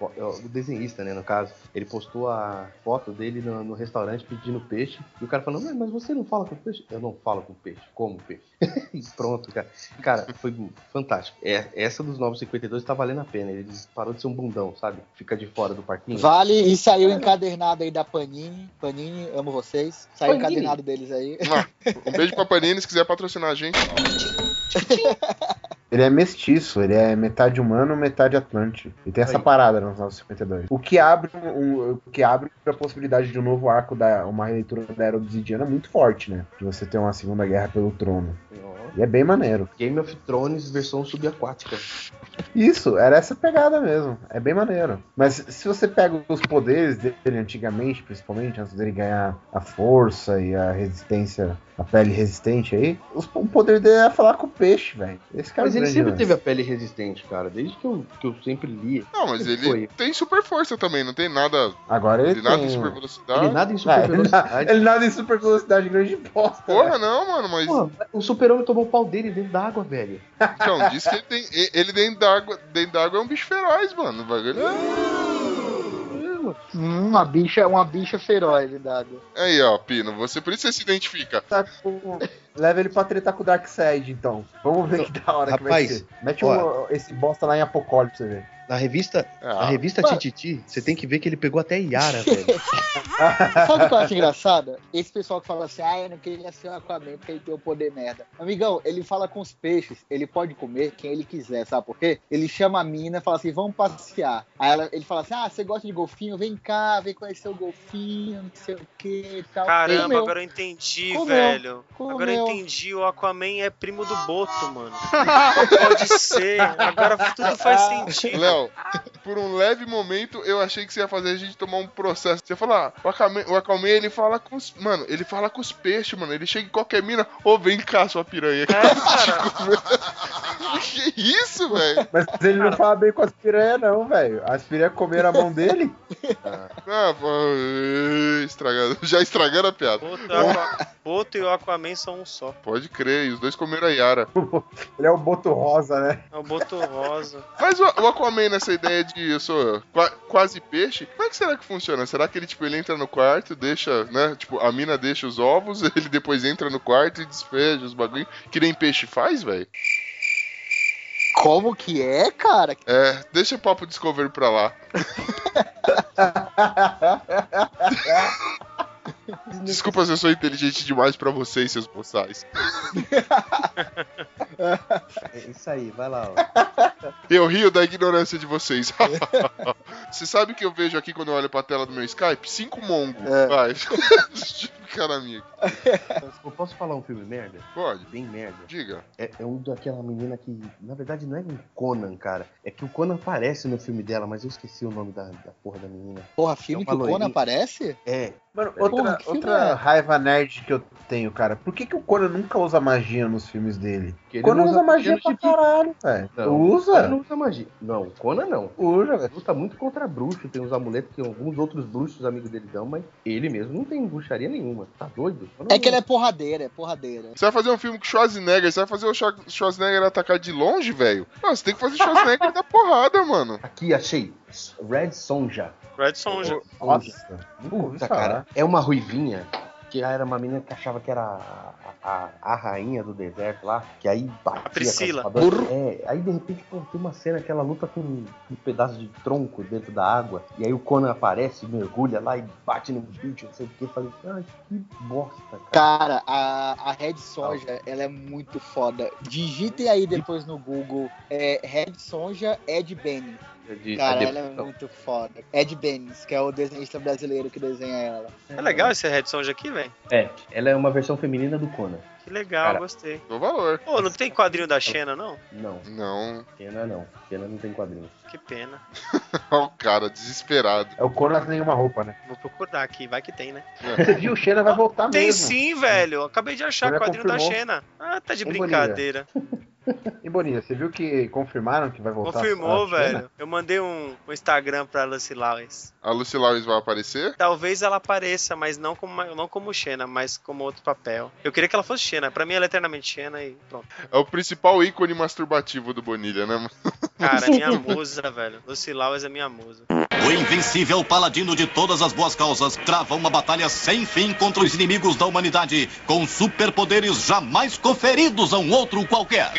o desenhista, né, no caso, ele postou a foto dele no, no restaurante pedindo peixe e o cara falando, "Mas- mas você não fala com peixe? Eu não falo com peixe, como peixe. e pronto, cara. Cara, foi fantástico. É, essa dos 952 tá valendo a pena. Ele parou de ser um bundão, sabe? Fica de fora do parquinho. Vale e saiu encadernado aí da Panini. Panini, amo vocês. Saiu Panini? encadernado deles aí. Um beijo pra Panini se quiser patrocinar a gente. Ele é mestiço, ele é metade humano, metade atlante. E tem essa Aí. parada nos 952. O que abre um, o que abre a possibilidade de um novo arco da uma releitura da Era Obsidiana muito forte, né? De você ter uma segunda guerra pelo trono. E é bem maneiro. Game of Thrones versão subaquática. Isso, era essa pegada mesmo. É bem maneiro. Mas se você pega os poderes dele antigamente, principalmente, antes dele ganhar a força e a resistência, a pele resistente aí, os- o poder dele era falar com o peixe, velho. Esse cara Mas é ele sempre lance. teve a pele resistente, cara. Desde que eu, que eu sempre li. Não, mas ele Foi. tem super força também, não tem nada Agora ele nada tem... de super velocidade. Ele nada em Ah, super ele, na- velocidade. ele nada em super velocidade grande bosta. né? Porra, não, mano, mas. Pô, o super-homem tomou o pau dele dentro da água, velho. Então, diz que ele tem. Ele dentro d'água, dentro d'água é um bicho feroz, mano. O bagulho- Hum, uma bicha, uma bicha feroz, dado. Aí, ó, Pino, você por isso você se identifica. Tá com- Leva ele pra tretar com o Darkseid, então. Vamos ver que da hora que vai Rapaz, ser. Mete ó. um- esse bosta lá em Apocalipse, ver. Na revista, Ah, na revista. Tititi, você tem que ver que ele pegou até Yara, velho. Sabe o que eu acho engraçado? Esse pessoal que fala assim, ah, eu não queria ser o Aquaman porque ele tem o poder merda. Amigão, ele fala com os peixes, ele pode comer quem ele quiser, sabe por quê? Ele chama a mina e fala assim, vamos passear. Aí ela- ele fala assim, ah, você gosta de golfinho? Vem cá, vem conhecer o golfinho, não sei o que e tal. Caramba, Comeu, agora eu entendi, Comeu. velho. comeu. Agora eu entendi, o Aquaman é primo do Boto, mano. Pode ser. Agora tudo faz sentido. Léo, por um leve momento eu achei que você ia fazer a gente tomar um processo. Você falar, ah, o Aquaman, o Aquaman ele fala com os. Mano, ele fala com os peixes, mano. Ele chega em qualquer mina, ô, vem cá, sua piranha. É, cara. que isso, velho? Mas ele não fala bem com as piranhas, não, velho. As piranhas comeram a mão dele. Ah, pô, ê, estragado. Já estragaram a piada. Boto, e o Aqua- Boto e o Aquaman são um só. Pode crer, e os dois comeram a Yara. Ele é o boto rosa, né? É o Boto rosa. Mas o, o Aquaman nessa ideia de eu sou qua- quase peixe, como é que será que funciona? Será que ele, tipo, ele entra no quarto, deixa, né? Tipo, a mina deixa os ovos, ele depois entra no quarto e despeja os bagulho, que nem peixe faz, velho? Como que é, cara? É, deixa o papo Discovery pra lá. Desculpa se eu sou inteligente demais pra vocês, seus boçais. É isso aí, vai lá, ó. Eu rio da ignorância de vocês. Você sabe que eu vejo aqui quando eu olho pra tela do meu Skype? Cinco mongos. É. Vai. Ficar na minha. Eu posso falar um filme merda? Pode. Bem merda. Diga. É, é um daquela menina que, na verdade, não é um Conan, cara. É que o Conan aparece no filme dela, mas eu esqueci o nome da, da porra da menina. Porra, filme É que o Conan aparece? É, Mano, Porra, outra, filme outra raiva nerd que eu tenho, cara. Por que, que o Conan nunca usa magia nos filmes dele? Ele Conan não usa magia pra gibi. caralho, velho. Não, Conan Usa? não usa magia. Não, Conan não. Usa, velho. luta muito contra bruxo, tem uns amuletos que alguns outros bruxos amigos dele dão, mas ele mesmo não tem bruxaria nenhuma. Tá doido? Conan É que ele é porradeira, é porradeira. Você vai fazer um filme com Schwarzenegger, você vai fazer o Schwar- Schwarzenegger atacar de longe, velho? Não, você tem que fazer Schwarzenegger da porrada, mano. Aqui, achei. Red Sonja. Red Sonja. Nossa. Puta, cara. É uma ruivinha que era uma menina que achava que era a, a, a rainha do deserto lá, que aí batia. A Priscila. com a. É, aí de repente pô, tem uma cena que ela luta com um pedaço de tronco dentro da água, e aí o Conan aparece, mergulha lá e bate no bicho, não sei o que. Falei, ai, que bosta, cara. Cara, a, a Red Sonja, ela é muito foda. Digitem aí depois no Google é, Red Sonja Ed Benis. De- Cara, de- ela é muito foda. Ed Benis, que é o desenhista brasileiro que desenha ela. É legal esse Red Sonja aqui, velho. É, ela é uma versão feminina do Conan. Que legal, Cara. gostei. Dou valor. Pô, não tem quadrinho da Xena, não? Não, Não. Xena não. Xena não tem quadrinho. Que pena. Olha o cara, desesperado. É o Conan sem nenhuma roupa, né? Vou procurar aqui, vai que tem, né? Você viu, o Xena vai voltar Tem mesmo. sim, velho. Acabei de achar Olha, quadrinho da confirmou. Xena. Ah, tá de brincadeira. E Bonilha, você viu que confirmaram que vai voltar? Confirmou, velho. Eu mandei um, um Instagram pra Lucy Lawrence. A Lucy Lawrence vai aparecer? Talvez ela apareça, mas não como, não como Xena, mas como outro papel. Eu queria que ela fosse Xena. Pra mim ela é eternamente Xena e pronto. É o principal ícone masturbativo do Bonilha, né, mano? Cara, é minha musa, velho. Lucy Lawrence é minha musa. O invencível paladino de todas as boas causas trava uma batalha sem fim contra os inimigos da humanidade, com superpoderes jamais conferidos a um outro qualquer.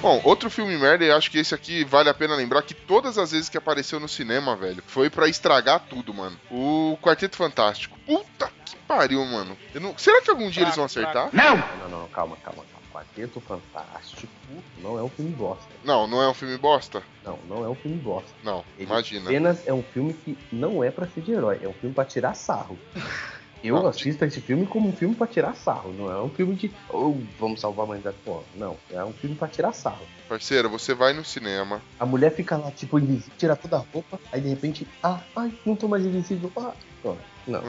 Bom, outro filme merda, e acho que esse aqui vale a pena lembrar que todas as vezes que apareceu no cinema, velho, foi pra estragar tudo, mano. O Quarteto Fantástico. Puta que pariu, mano. Não- Será que algum dia eles vão acertar? Não, não, não, calma, calma. Quarteto Fantástico não é um filme bosta. Não, não é um filme bosta? Não, não é um filme bosta. Não, Ele imagina. apenas é um filme que não é pra ser de herói, é um filme pra tirar sarro. Eu Não, assisto esse filme como um filme pra tirar sarro, não é um filme de. Oh, vamos salvar a humanidade. Pô, não, é um filme pra tirar sarro. Parceira, você vai no cinema. A mulher fica lá, tipo, invisível, tira toda a roupa, aí de repente, ah, ai, não tô mais invisível. Ah, pô, não.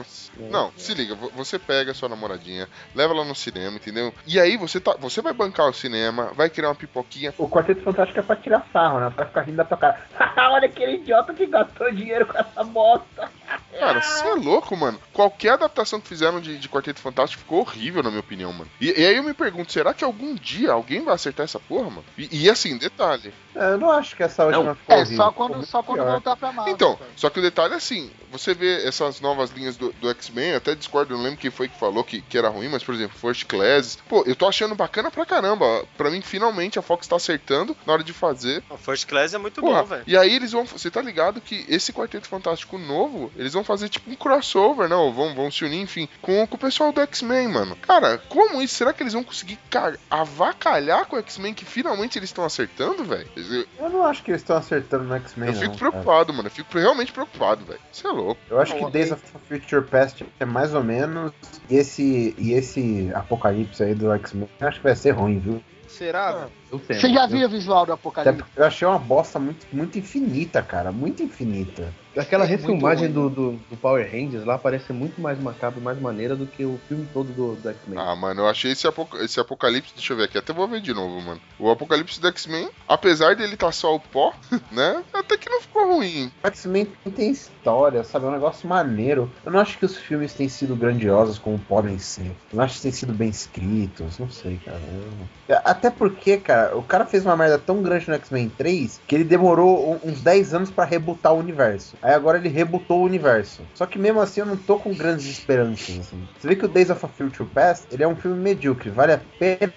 Não, se liga, vo- você pega a sua namoradinha, leva ela no cinema, entendeu? E aí você tá, você vai bancar o cinema, vai criar uma pipoquinha. O Quarteto Fantástico é pra tirar sarro, né? Pra ficar rindo da tua cara. Olha aquele idiota que gastou dinheiro com essa bosta. Cara, você é louco, mano. Qualquer adaptação que fizeram de, de Quarteto Fantástico ficou horrível, na minha opinião, mano. E, e aí eu me pergunto, será que algum dia alguém vai acertar essa porra, mano? E, e assim, detalhe. É, Eu não acho que essa última ficou É, horrível, só quando, só quando voltar pra Marvel. Então, cara. só que o detalhe é assim, você vê essas novas linhas do, do X-Men, até discordo, eu não lembro quem foi que falou que, que era ruim, mas, por exemplo, First Class, pô, eu tô achando bacana pra caramba. Pra mim, finalmente, a Fox tá acertando na hora de fazer. O First Class é muito Porra, bom, velho. e aí eles vão. Você tá ligado que esse Quarteto Fantástico novo, eles vão fazer tipo um crossover, né? Ou vão, vão se unir, enfim, com, com o pessoal do X-Men, mano. Cara, como isso? Será que eles vão conseguir ca- avacalhar com o X-Men que finalmente eles estão acertando, velho? Eu, não acho que eles estão acertando no X-Men. eu não, fico cara. preocupado, mano. Eu fico realmente preocupado, velho. Você é louco. Eu acho que Days of Future Past é mais ou menos. E esse, e esse apocalipse aí do X-Men, acho que vai ser ruim, viu? Será? Eu Você já eu- viu o visual do Apocalipse? eu achei uma bosta muito, muito infinita, cara. Muito infinita. Aquela É refilmagem do, do, do Power Rangers lá parece muito mais macabro, mais maneira do que o filme todo do, do X-Men. Ah, mano, eu achei esse, apoca- esse apocalipse. Deixa eu ver aqui, até vou ver de novo, mano. O apocalipse do X-Men, apesar dele tá só o pó, né? Até que não ficou ruim. O X-Men tem história, sabe? É um negócio maneiro. Eu não acho que os filmes têm sido grandiosos como podem ser. Eu não acho que têm sido bem escritos. Não sei, cara. Eu- Até porque, cara, o cara fez uma merda tão grande no X-Men 3 que ele demorou uns 10 anos pra rebutar o universo. Aí agora ele rebutou o universo. Só que mesmo assim eu não tô com grandes esperanças, assim. Você vê que o Days of a Future Past, ele é um filme medíocre, vale a pena.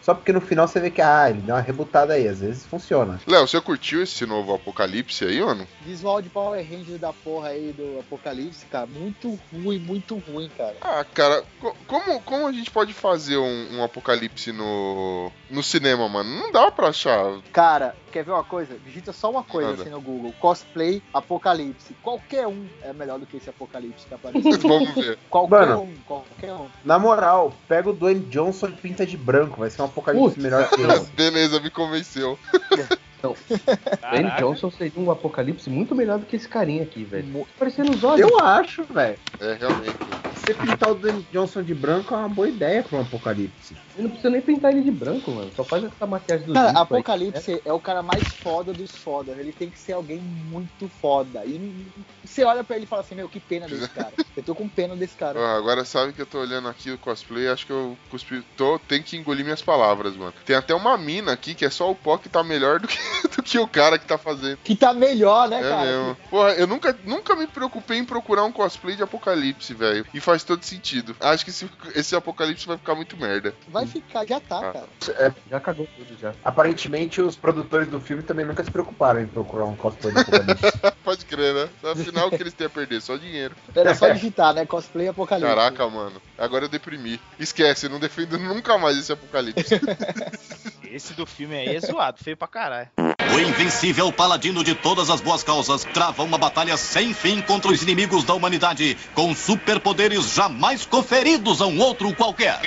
Só porque no final você vê que, ah, ele deu uma rebutada aí. Às vezes funciona. Léo, você curtiu esse novo apocalipse aí, mano? Visual de Power Rangers da porra aí do Apocalipse, cara. Muito ruim, muito ruim, cara. Ah, cara, co- como, como a gente pode fazer um, um apocalipse no, no cinema, mano? Não dá pra achar. Cara, quer ver uma coisa? Digita só uma coisa Nada. assim no Google. Cosplay Apocalipse. Qualquer um é melhor do que esse Apocalipse que apareceu. Vamos ver. qualquer Mano. um, qualquer um. Na moral, pega o Dwayne Johnson e pinta de branco, vai ser um apocalipse Putz. melhor que esse. Beleza, me convenceu. Dwayne Caraca. Johnson seria um apocalipse muito melhor do que esse carinha aqui, velho. Parecendo os olhos. Eu acho, velho. É, realmente. Você pintar o Dwayne Johnson de branco é uma boa ideia pra um apocalipse. Eu não precisa nem pintar ele de branco, mano. Só faz essa maquiagem do Cara, Zico aí. Apocalipse é o cara mais foda dos foda. Ele tem que ser alguém muito foda. E você olha pra ele e fala assim, meu, que pena desse cara. Eu tô com pena desse cara. Ó, agora sabe que eu tô olhando aqui o cosplay, acho que eu cuspi, tô, tenho que engolir minhas palavras, mano. Tem até uma mina aqui que é só o pó que tá melhor do que, do que o cara que tá fazendo. Que tá melhor, né, É cara? mesmo. Porra, eu nunca, nunca me preocupei em procurar um cosplay de apocalipse, velho. E faz todo sentido. Acho que esse, esse apocalipse vai ficar muito merda. Vai ficar, já tá, Ah. cara. Já cagou tudo já. Aparentemente, os produtores do filme também nunca se preocuparam em procurar um cosplay do apocalipse. Pode crer, né? Afinal, o que eles têm a perder? Só dinheiro. Era só digitar, né? Cosplay Apocalipse. Caraca, mano. Agora eu deprimi. Esquece, não defendo nunca mais esse apocalipse. Esse do filme aí é zoado, feio pra caralho. O invencível paladino de todas as boas causas trava uma batalha sem fim contra os inimigos da humanidade, com superpoderes jamais conferidos a um outro qualquer.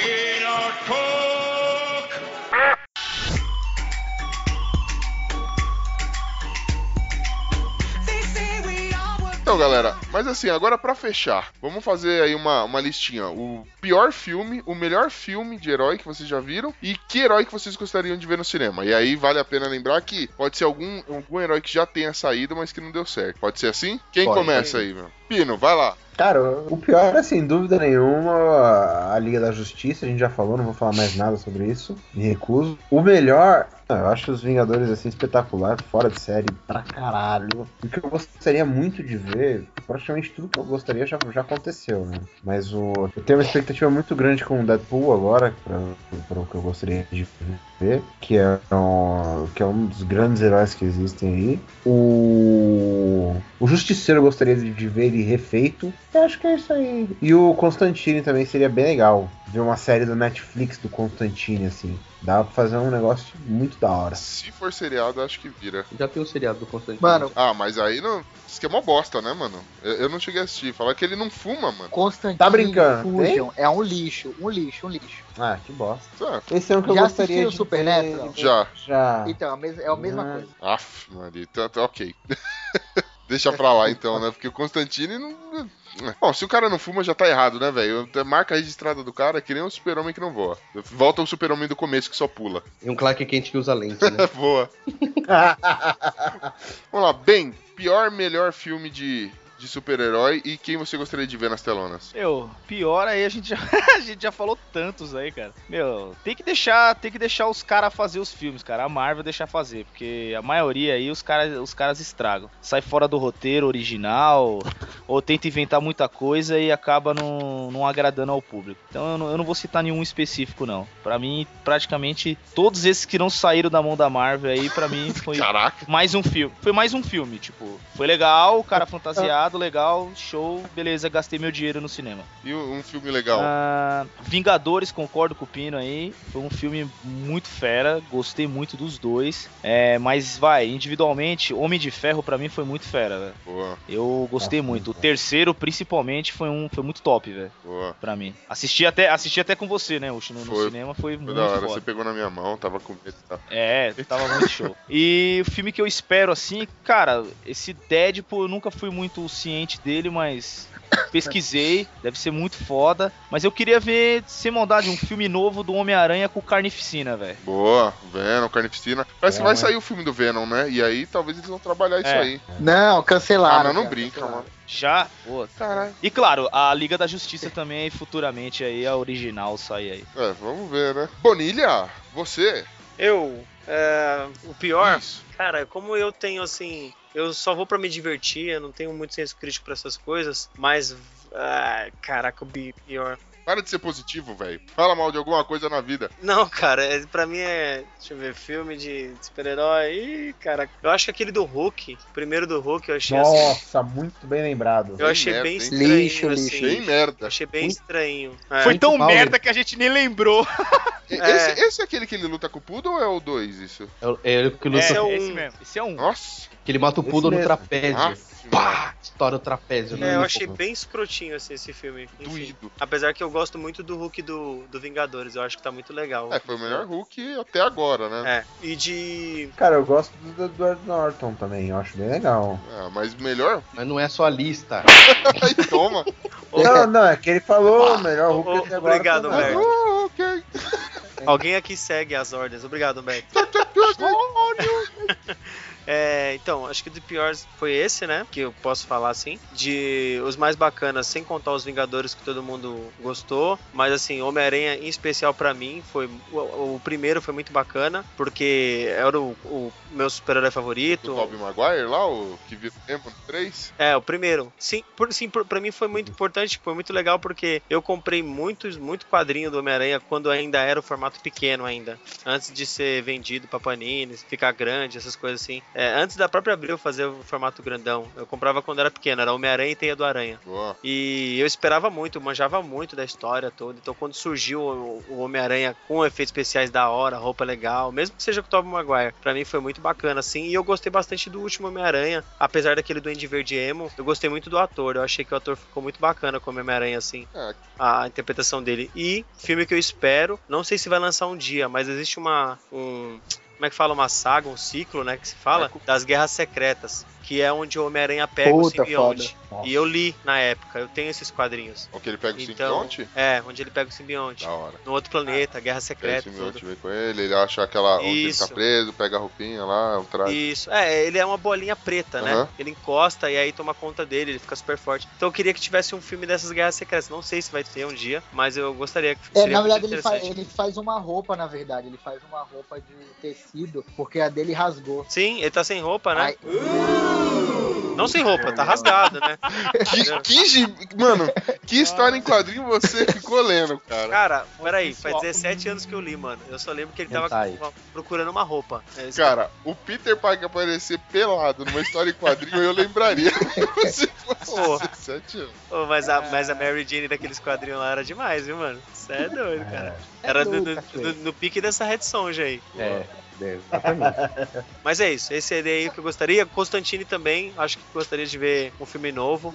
Então, galera, mas assim, agora pra fechar, vamos fazer aí uma, uma listinha. O pior filme, o melhor filme de herói que vocês já viram e que herói que vocês gostariam de ver no cinema. E aí vale a pena lembrar que pode ser algum, algum herói que já tenha saído, mas que não deu certo. Pode ser assim? Quem Pode. começa aí, meu? Pino, vai lá. Cara, o pior é, sem dúvida nenhuma, a Liga da Justiça, a gente já falou, não vou falar mais nada sobre isso, me recuso. O melhor, eu acho os Vingadores assim espetacular, fora de série pra caralho. O que eu gostaria muito de ver, praticamente tudo que eu gostaria já, já aconteceu, né? Mas o, eu tenho uma expectativa muito grande com o Deadpool agora, pra, pra o que eu gostaria de ver, que é, um, que é um dos grandes heróis que existem aí. O, o Justiceiro eu gostaria de, de ver ele refeito. Eu acho que é isso aí. E o Constantine também seria bem legal. Ver uma série da Netflix do Constantine, assim. Dá pra fazer um negócio muito da hora. Se for seriado, acho que vira. Já tem o seriado do Constantino. Mano, Ah, mas aí não. Isso que é uma bosta, né, mano? Eu, eu não cheguei a assistir. Falar que ele não fuma, mano. Constantine Tá brincando, Fusion é um lixo, um lixo, um lixo. Ah, que bosta. Ah, Esse é um que eu Já gostaria assistiu de Supernatural? ver. já. Já. Então, é a mes- é a mesma Ah. coisa. Aff, Maria. Então, tá ok. Deixa pra lá então, né? Porque o Constantine não. Bom, se o cara não fuma, já tá errado, né, velho? A Marca registrada do cara é que nem o super-homem que não voa. Volta o super-homem do começo que só pula. E um Clark Kent que usa lente, né? voa. Vamos lá, bem, pior, melhor filme de, de super-herói e quem você gostaria de ver nas telonas? Meu, pior aí a gente já, a gente já falou tantos aí, cara. Meu, tem que deixar, tem que deixar os caras fazer os filmes, cara. A Marvel deixar fazer, porque a maioria aí os caras, os caras estragam. Sai fora do roteiro original ou tenta inventar muita coisa e acaba não, não agradando ao público. Então eu não, eu não vou citar nenhum específico não. Pra mim, praticamente todos esses que não saíram da mão da Marvel aí, pra mim foi Caraca, mais um filme. Foi mais um filme, tipo, foi legal, o cara fantasiado, legal, show, beleza, gastei meu dinheiro no cinema. e um filme legal? Ah, Vingadores, concordo com o Pino aí. Foi um filme muito fera, gostei muito dos dois. É, mas vai, individualmente, Homem de Ferro pra mim foi muito fera, velho. Boa, Eu gostei muito. O terceiro, principalmente, foi um foi muito top, velho, boa. pra mim. Assisti até, assisti até com você, né, Uchi, no, no cinema, foi, Foi muito da hora, foda. você pegou na minha mão, tava com medo tal. É, tava muito show. E o filme que eu espero, assim, cara, esse Deadpool eu nunca fui muito ciente dele, mas pesquisei, deve ser muito foda. Mas eu queria ver, sem maldade, um filme novo do Homem-Aranha com carnificina, velho. Boa, Venom, Carnificina. Parece que É, vai mas- sair o filme do Venom, né? E aí talvez eles vão trabalhar isso É. aí. Não, Ah, cancelaram. mas não cara, brinca, cancelaram. mano. Já? Pô. Caralho. E claro, a Liga da Justiça também, futuramente aí, a original sai aí. É, vamos ver, né? Bonilha, você. Eu, é, o pior, Isso. cara, como eu tenho assim, eu só vou pra me divertir, eu não tenho muito senso crítico pra essas coisas, mas, ah, caraca, o pior. Para de ser positivo, velho. Fala mal de alguma coisa na vida. Não, cara, é, pra mim é, deixa eu ver, filme de super-herói, Ih, cara, eu acho que aquele do Hulk, o primeiro do Hulk, eu achei assim, Nossa, muito bem lembrado. eu achei merda, bem estranho, Lixo, assim, lixo. Bem merda. achei bem estranho. É. Foi tão mal, merda que a gente nem lembrou. É. Esse, esse é aquele que ele luta com o Poodle ou é o 2, isso? É o- É ele que luta, Esse é o- esse mesmo. Esse é um. Nossa. que ele mata o Poodle no trapézio. Filme. Pá! Estoura o trapézio. É, eu né? achei bem escrotinho assim, esse filme. Enfim. Doído. Apesar que eu gosto muito do Hulk do, do Vingadores, eu acho que tá muito legal. É, foi o melhor Hulk até agora, né? É, e de. Cara, eu gosto do Edward Norton também, eu acho bem legal. É, mas melhor. Mas não é só a lista. Aí toma. Não, não, é que ele falou o melhor Hulk até agora. obrigado, Humberto. Ah, ok. Alguém aqui segue as ordens. Obrigado, Humberto. É, então, acho que do pior foi esse, né? Que eu posso falar assim. De os mais bacanas, sem contar os Vingadores que todo mundo gostou. Mas assim, Homem-Aranha em especial pra mim foi. O, o primeiro foi muito bacana, porque era o, o meu super-herói favorito. Tobey Maguire lá, o que viu tempo no 3. É, o primeiro. Sim, por, sim por, pra mim foi muito importante, foi muito legal, porque eu comprei muitos, muito quadrinho do Homem-Aranha quando ainda era o formato pequeno ainda. Antes de ser vendido pra Panini, ficar grande, essas coisas assim. É, antes da própria Abril fazer o formato grandão. Eu comprava quando era pequeno, era Homem-Aranha e Teia do Aranha. Boa. E eu esperava muito, manjava muito da história toda. Então quando surgiu o, o Homem-Aranha com efeitos especiais da hora, roupa legal, mesmo que seja com o Tobey Maguire, pra mim foi muito bacana, assim. E eu gostei bastante do último Homem-Aranha, apesar daquele do Andy Verde Emo. Eu gostei muito do ator, eu achei que o ator ficou muito bacana como Homem-Aranha, assim, É. a interpretação dele. E filme que eu espero, não sei se vai lançar um dia, mas existe uma. Um, como é que fala? Uma saga, um ciclo, né? Que se fala, das Guerras Secretas. Que é onde o Homem-Aranha pega Puta, o simbionte. E eu li na época, eu tenho esses quadrinhos. O que ele pega o Então, simbionte? é, onde ele pega o simbionte. Da hora. No outro planeta, Guerra Aí o Secreta, simbionte vem com ele, ele acha aquela. onde ele tá preso, pega a roupinha lá, o traje. Isso, é, ele é uma bolinha preta, né? Aham. Ele encosta e aí toma conta dele, ele fica super forte. Então eu queria que tivesse um filme dessas guerras secretas. Não sei se vai ter um dia, mas eu gostaria que É, na verdade, ele faz, ele faz uma roupa, na verdade. Ele faz uma roupa de tecido, porque a dele rasgou. Sim, ele tá sem roupa, né? Aí- Não sem roupa, tá rasgado, né? Que, que gi- Mano, que história em quadrinho você ficou lendo, cara? Cara, peraí, faz 17 anos que eu li, mano. Eu só lembro que ele tava Hentai. procurando uma roupa. É. Cara, o Peter Parker aparecer pelado numa história em quadrinho, eu lembraria. Se fosse Porra. 17 anos. Mas, a, mas a Mary Jane daqueles quadrinhos lá era demais, viu, mano? Você é doido, cara. Era no, no- no- no pique dessa Red Sonja aí. É, é, exatamente. Mas é isso, esse é aí que eu gostaria. Constantine também, acho que gostaria de ver um filme novo,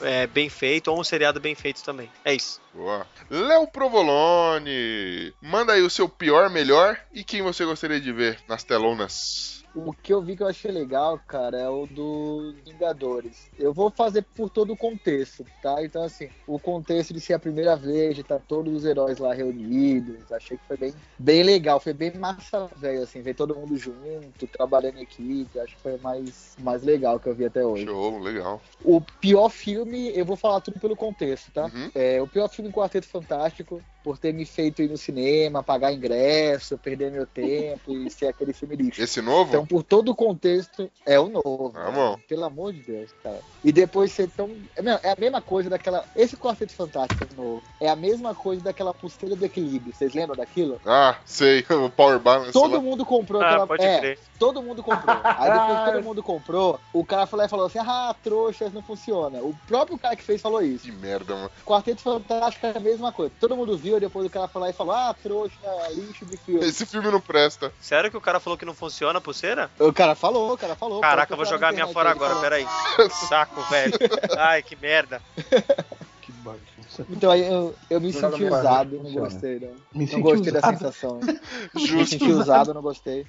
é, bem feito, ou um seriado bem feito também. É isso. Boa. Léo Provolone, manda aí o seu pior, melhor e quem você gostaria de ver nas telonas. O que eu vi que eu achei legal, cara, é o dos Vingadores. Eu vou fazer por todo o contexto, tá? Então, assim, o contexto de ser a primeira vez, de estar todos os heróis lá reunidos, achei que foi bem, bem legal, foi bem massa, velho, assim, ver todo mundo junto, trabalhando em equipe, acho que foi mais, mais legal que eu vi até hoje. Show, legal. O pior filme, eu vou falar tudo pelo contexto, tá? Uhum. É, o pior filme Quarteto Fantástico, por ter me feito ir no cinema, pagar ingresso, perder meu tempo e ser aquele filme lixo. Esse novo? Então, por todo o contexto, é o novo. Ah, bom. Pelo amor de Deus, cara. E depois ser tão. É é a mesma coisa daquela. Esse Quarteto Fantástico novo é a mesma coisa daquela pulseira do equilíbrio. Vocês lembram daquilo? Ah, sei, o Power Balance Todo lá. mundo comprou Ah, aquela. pode é, crer. todo mundo comprou. Aí depois que todo mundo comprou, o cara e falou assim: ah, trouxas, não funciona. O próprio cara que fez falou isso. Que merda, mano. Quarteto Fantástico é a mesma coisa. Todo mundo viu, depois o cara foi lá e falou: ah, trouxa, lixo de filme. Esse filme não presta. Sério que o cara falou que não funciona a pulseira? O cara falou, o cara falou. Caraca, eu vou jogar a minha fora agora, falou. peraí. Saco, velho. Ai, que merda. Que bagunça. Então aí eu, eu me senti usado, não gostei, não. Me Não senti gostei da usado. sensação. Me Justo. senti usado, não gostei.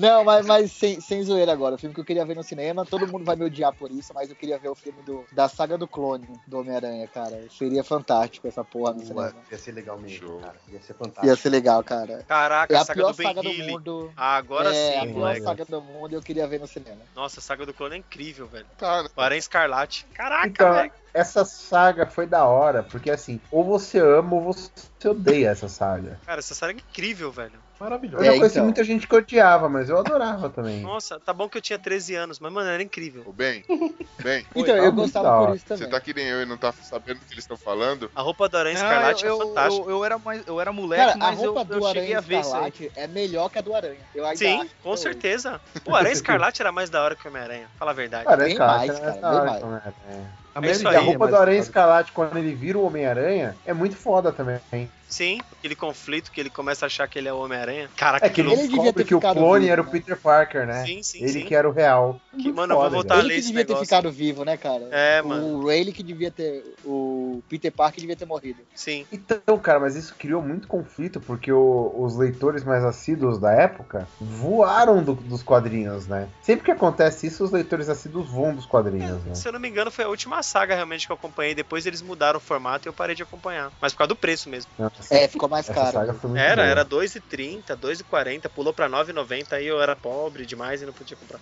Não, mas, mas sem, sem zoeira agora. O filme que eu queria ver no cinema, todo mundo vai me odiar por isso, mas eu queria ver o filme do, da saga do clone do Homem-Aranha, cara. Seria fantástico essa porra no cinema. ia ser legal mesmo, Show. cara. Ia ser fantástico. Ia ser legal, cara. Caraca, É a a saga pior do Ben saga do mundo. Ah, agora é, a sim, pior moleque. saga do mundo e eu queria ver no cinema. Nossa, a saga do clone é incrível, velho. Né? O Aranha Escarlate. Caraca, Então, velho. essa saga foi da hora, porque assim, ou você ama ou você odeia essa saga. Cara, essa saga é incrível, velho. Eu Maravilhoso. já É, conheci então. muita gente que odiava, mas eu adorava também. Nossa, tá bom que eu tinha 13 anos, mas, mano, era incrível. Ô, bem, bem, Então, eu muito gostava da por isso também. você tá que nem eu e não tá sabendo o que eles estão falando. A roupa do Aranha Escarlate eu, é fantástica. eu, eu era mais, eu era moleque, Cara, a mas eu, roupa eu do cheguei Aranha a ver isso aí. Escarlate é melhor que a do Aranha. Eu ainda Sim, acho com certeza. Pô, Aranha Escarlate era mais da hora que o Homem-Aranha. Fala a verdade. Cara, Bem cara, mais, cara, mais. né? A É E a é roupa do Aranha. Escarlate, quando ele vira o Homem-Aranha, é muito foda também. Sim, aquele conflito que ele começa a achar que ele é o Homem-Aranha. Caraca, É que ele Ele devia descobre ter que o clone vivo, era o? Peter Parker, né? Sim, sim, ele sim. que era o real. Que, Muito mano, eu vou foda, voltar velho. a Ele ler que esse devia ter ficado vivo, né, cara? É, mano. O Rayleigh que devia ter. O Peter Parker devia ter morrido. Sim. Então, cara, mas isso criou muito conflito, porque o- os leitores mais assíduos da época voaram do- dos quadrinhos, né? Sempre que acontece isso, os leitores assíduos voam dos quadrinhos, né? Se eu não me engano, foi a última saga realmente que eu acompanhei. Depois eles mudaram o formato e eu parei de acompanhar. Mas por causa do preço mesmo. Nossa, É, ficou mais essa caro. saga foi muito Era, boa. era 2,30, 2,40, pulou pra 9,90 aí eu era pobre demais e não podia comprar.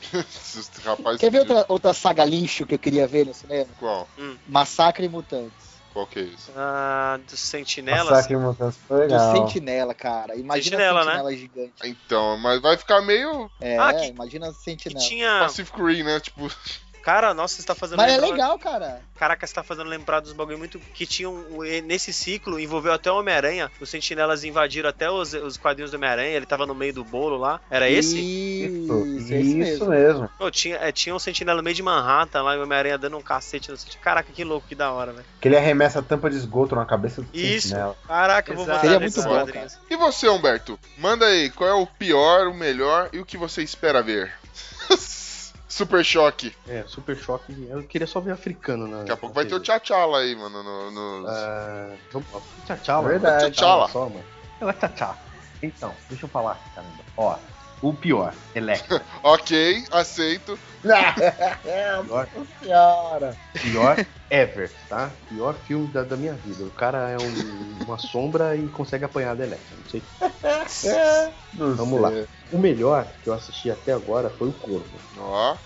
Rapaz, Quer ver outra, outra saga lixo que eu queria ver no cinema? Qual? Massacre e Mutantes. Qual que é isso? Ah, dos sentinelas. Massacre Mutantes foi Do legal. Sentinela, cara. Imagina Sentinela, a né? Sentinela gigante. Então, mas vai ficar meio É, Ah, que- imagina a Que Sentinela. tinha. Pacific Rim, né? Tipo, Cara, nossa, você tá fazendo Mas é lembrar- legal, cara. Caraca, você tá fazendo lembrar dos bagulho muito. Que tinham. Nesse ciclo, envolveu até o Homem-Aranha. Os sentinelas invadiram até os, os quadrinhos do Homem-Aranha. Ele tava no meio do bolo lá. Era esse? Isso, Isso, é isso mesmo. mesmo. Pô, tinha, é, tinha um sentinela no meio de Manhattan lá e o Homem-Aranha dando um cacete no sentinela. Caraca, que louco, que da hora, velho. Que ele arremessa a tampa de esgoto na cabeça do Isso. sentinela. Caraca, eu vou Exato. Seria muito bom, e você, Humberto? Manda aí, qual é o pior, o melhor e o que você espera ver? Super choque. É, super choque. Eu queria só ver africano na. Daqui a pouco vai ter o Tchatchala aí, mano. No, vamos lá. Tchau, Verdade. T'Challa. Só, mano. Ela tchau, tchau. Então, deixa eu falar, caramba. Ó, o pior, Electra. Ok, aceito. Pior, Senhora. pior ever, tá? Pior filme da, da minha vida. O cara é um- uma sombra e consegue apanhar da Electra. Não sei. Não Vamos sei. lá. O melhor que eu assisti até agora foi o Corvo. Ó,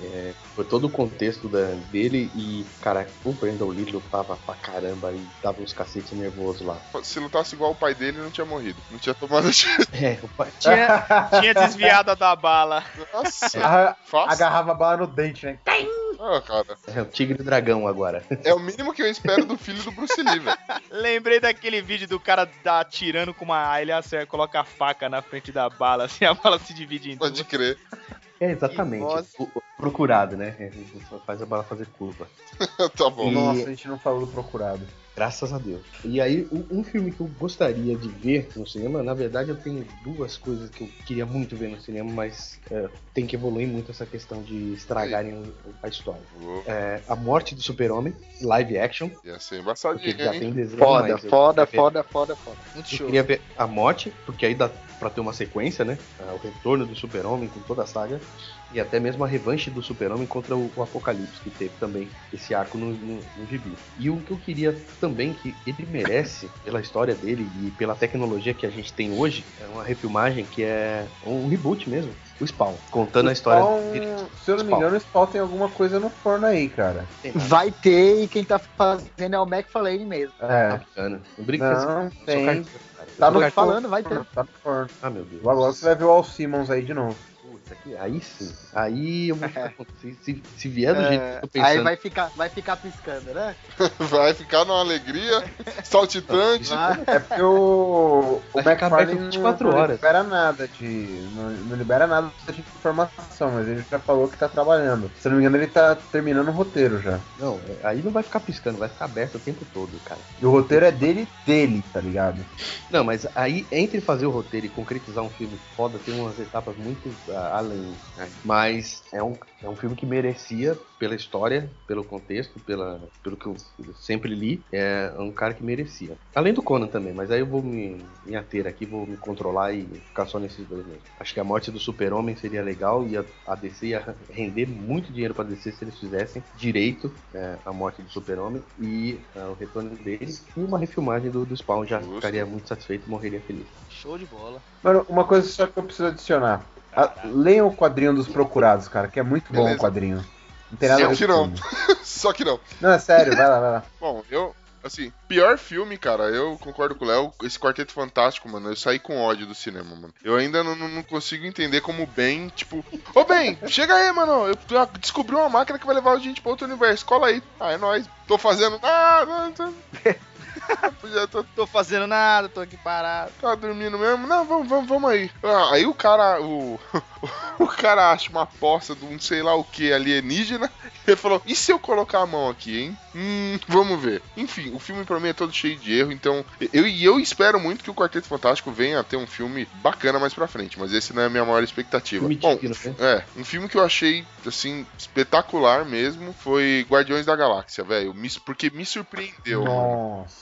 Foi todo o contexto da- dele e, cara, o Brandon Lee lutava pra caramba e dava uns cacetes nervosos lá. se lutasse igual o pai dele, não tinha morrido. Não tinha tomado É, o pai. Tinha, tinha desviado da bala. Nossa, A- fácil. Agarrava a bala no dente, né? Ah, cara. É o Tigre e Dragão agora. É o mínimo que eu espero do filho do Bruce Lee, velho. Lembrei daquele vídeo do cara da atirando com uma. Ele acerta, coloca a faca na frente da bala, assim a bala se divide em duas. Pode crer. É, exatamente. O- o procurado, né? É, Só faz a bala fazer curva. tá bom. E- Nossa, a gente não falou do procurado. Graças a Deus. E aí, um, filme que eu gostaria de ver no cinema, na verdade, eu tenho duas coisas que eu queria muito ver no cinema, mas é, tem que evoluir muito essa questão de estragarem a história. É, a morte do super-homem, live action, Ia ser embaçadinho, já hein? tem desenho. Foda, foda, foda, foda, foda. Muito Eu show. queria ver a morte, porque aí dá pra ter uma sequência, né? Ah, O retorno do Super-Homem com toda a saga. E até mesmo a revanche do Super-Homem contra o, o Apocalipse, que teve também esse arco no, no, no gibi. E o que eu queria também, que ele merece, pela história dele e pela tecnologia que a gente tem hoje, é uma refilmagem que é um reboot mesmo. O Spawn, contando a história Spawn, dele. se eu não me engano, o Spawn tem alguma coisa no forno aí, cara. Nada, Vai ter e quem tá fazendo é o McFarlane mesmo. tá É. bacana. Não brinca Não, tem. Tá no falando, vai ter. Tá no forno. Ah, meu Deus. Logo você vai ver o Al Simmons aí de novo. Puta, que- aí sim. Aí eu vou ficar. se, se, se vier do jeito que eu tô É, aí pensando. vai ficar, vai ficar piscando, né? Vai ficar numa alegria saltitante. É porque o, o McFarlane aberto não, 24 não horas. libera nada de. Não, não libera nada de informação, mas ele já falou que tá trabalhando. Se eu não me engano, ele tá terminando o roteiro já. Não, é- aí não vai ficar piscando, vai ficar aberto o tempo todo, cara. E o roteiro é dele dele, tá ligado? Não, mas aí, entre fazer o roteiro e concretizar um filme foda, tem umas etapas muito ah, além. né? Mas é um, é um filme que merecia, pela história, pelo contexto, pela, pelo que eu sempre li, é um cara que merecia. Além do Conan também, mas aí eu vou me, me ater aqui, vou me controlar e ficar só nesses dois mesmo. Acho que a morte do super-homem seria legal e a, a DC ia render muito dinheiro pra DC se eles fizessem direito é, a morte do super-homem e ah, o retorno dele e uma refilmagem do, do Spawn já Justo. ficaria muito satisfeito e morreria feliz. Show de bola. Mano, uma coisa só que eu preciso adicionar. A- leiam o quadrinho dos Procurados, cara, que é muito bom Beleza. o quadrinho. Não tem nada Só que não. Só que não. Não, é sério, vai lá, vai lá. Bom, eu. Assim, pior filme, cara, eu concordo com o Léo. Esse Quarteto Fantástico, mano, eu saí com ódio do cinema, mano. Eu ainda não, não- não consigo entender como o Ben, tipo, ô Ben, chega aí, mano. Eu eu descobri uma máquina que vai levar a gente pra outro universo. Cola aí. Ah, é nóis. Tô fazendo nada. Tô... Já tô, Tô fazendo nada, tô aqui parado. tá dormindo mesmo. Não, vamos, vamos, vamos aí. Ah, aí o cara, o. O cara acha uma poça de um sei lá o que alienígena. Ele falou: e se eu colocar a mão aqui, hein? Hum, vamos ver. Enfim, o filme pra mim é todo cheio de erro, então eu e eu espero muito que o Quarteto Fantástico venha a ter um filme bacana mais pra frente, mas esse não é a minha maior expectativa. Filme Bom, né? é, um filme que eu achei, assim, espetacular mesmo foi Guardiões da Galáxia, velho. Porque me surpreendeu. Nossa.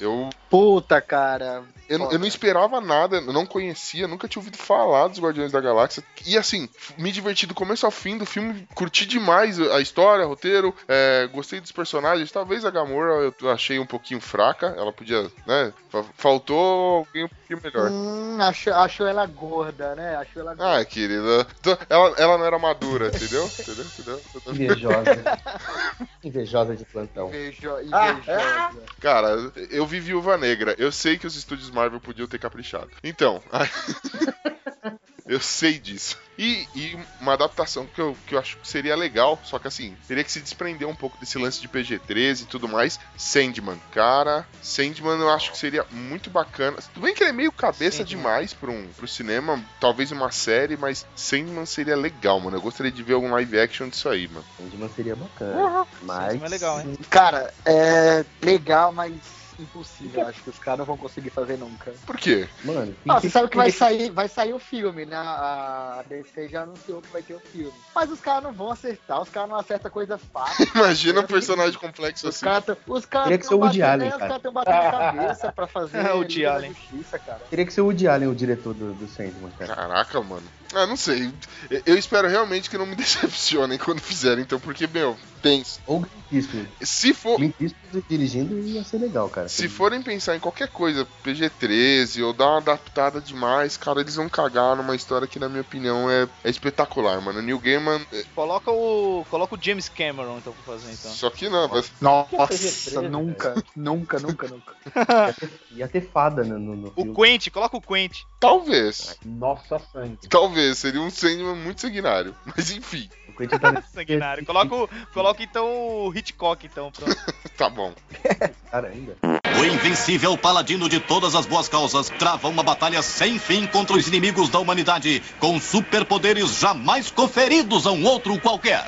Eu, Puta, cara. eu, não- eu não esperava nada, eu não conhecia, nunca tinha ouvido falar dos Guardiões da Galáxia. E assim, me diverti do começo ao fim do filme, curti demais a história, o roteiro, é, gostei dos personagens. Talvez a Gamora eu achei um pouquinho fraca, ela podia, né? fa- Faltou alguém um pouquinho melhor. Hum, achou, achou ela gorda, né? Achou ela gorda. Ah, querida. Ela, ela não era madura, entendeu? entendeu? entendeu? Invejosa. Invejosa de plantão. Invejo, invejosa. Cara, eu vi Viúva Negra. Eu sei que os estúdios Marvel podiam ter caprichado. Então, eu sei disso. E, e uma adaptação que eu, que eu acho que seria legal, só que assim, teria que se desprender um pouco desse lance de PG-13 e tudo mais. Sandman. Cara, Sandman eu acho que seria muito bacana. Tudo bem que ele é meio cabeça Sandman. demais pro, um, pro cinema, talvez uma série, mas Sandman seria legal, mano. Eu gostaria de ver algum live action disso aí, mano. Sandman seria bacana. Mas. Sandman é legal, hein? Cara, é legal, mas impossível. Acho que os caras não vão conseguir fazer nunca. Por quê? Mano, Ah, você sabe que vai sair, vai sair o filme, né? A DC já anunciou que vai ter o filme. Mas os caras não vão acertar, os caras não acertam coisa fácil. Imagina um personagem complexo Os assim. caras tão- os caras Teria que ser o Woody batendo- Allen, é, Os cara. caras estão batendo cabeça pra fazer O Woody Liga da Allen. Justiça, cara. Teria que ser o Woody Allen, o diretor do, do Sandman, cara. Caraca, mano. Ah, não sei. Eu espero realmente que não me decepcionem quando fizerem, então, porque, meu, pensa. Ou Clint Eastwood. Se for. Clint Eastwood dirigindo ia ser legal, cara. Se forem pensar em qualquer coisa, PG-13, ou dar uma adaptada demais, cara, eles vão cagar numa história que, na minha opinião, é, é espetacular, mano. Neil Gaiman, é- Coloca o. Coloca o James Cameron então pra fazer então. só que não, vai- Nossa, PG-13, nunca, nunca, nunca, nunca. Ia ter, ia ter fada no, no, no O filme. Quente, coloca o Quente. talvez. Nossa sangue. Talvez, seria um Sandman muito sanguinário. Mas enfim, O Quentin tá Sanguinário. Coloca, o, coloca então o Hitchcock então. Pronto. tá bom. cara ainda. O invencível paladino de todas as boas causas trava uma batalha sem fim contra os inimigos da humanidade, com superpoderes jamais conferidos a um outro qualquer.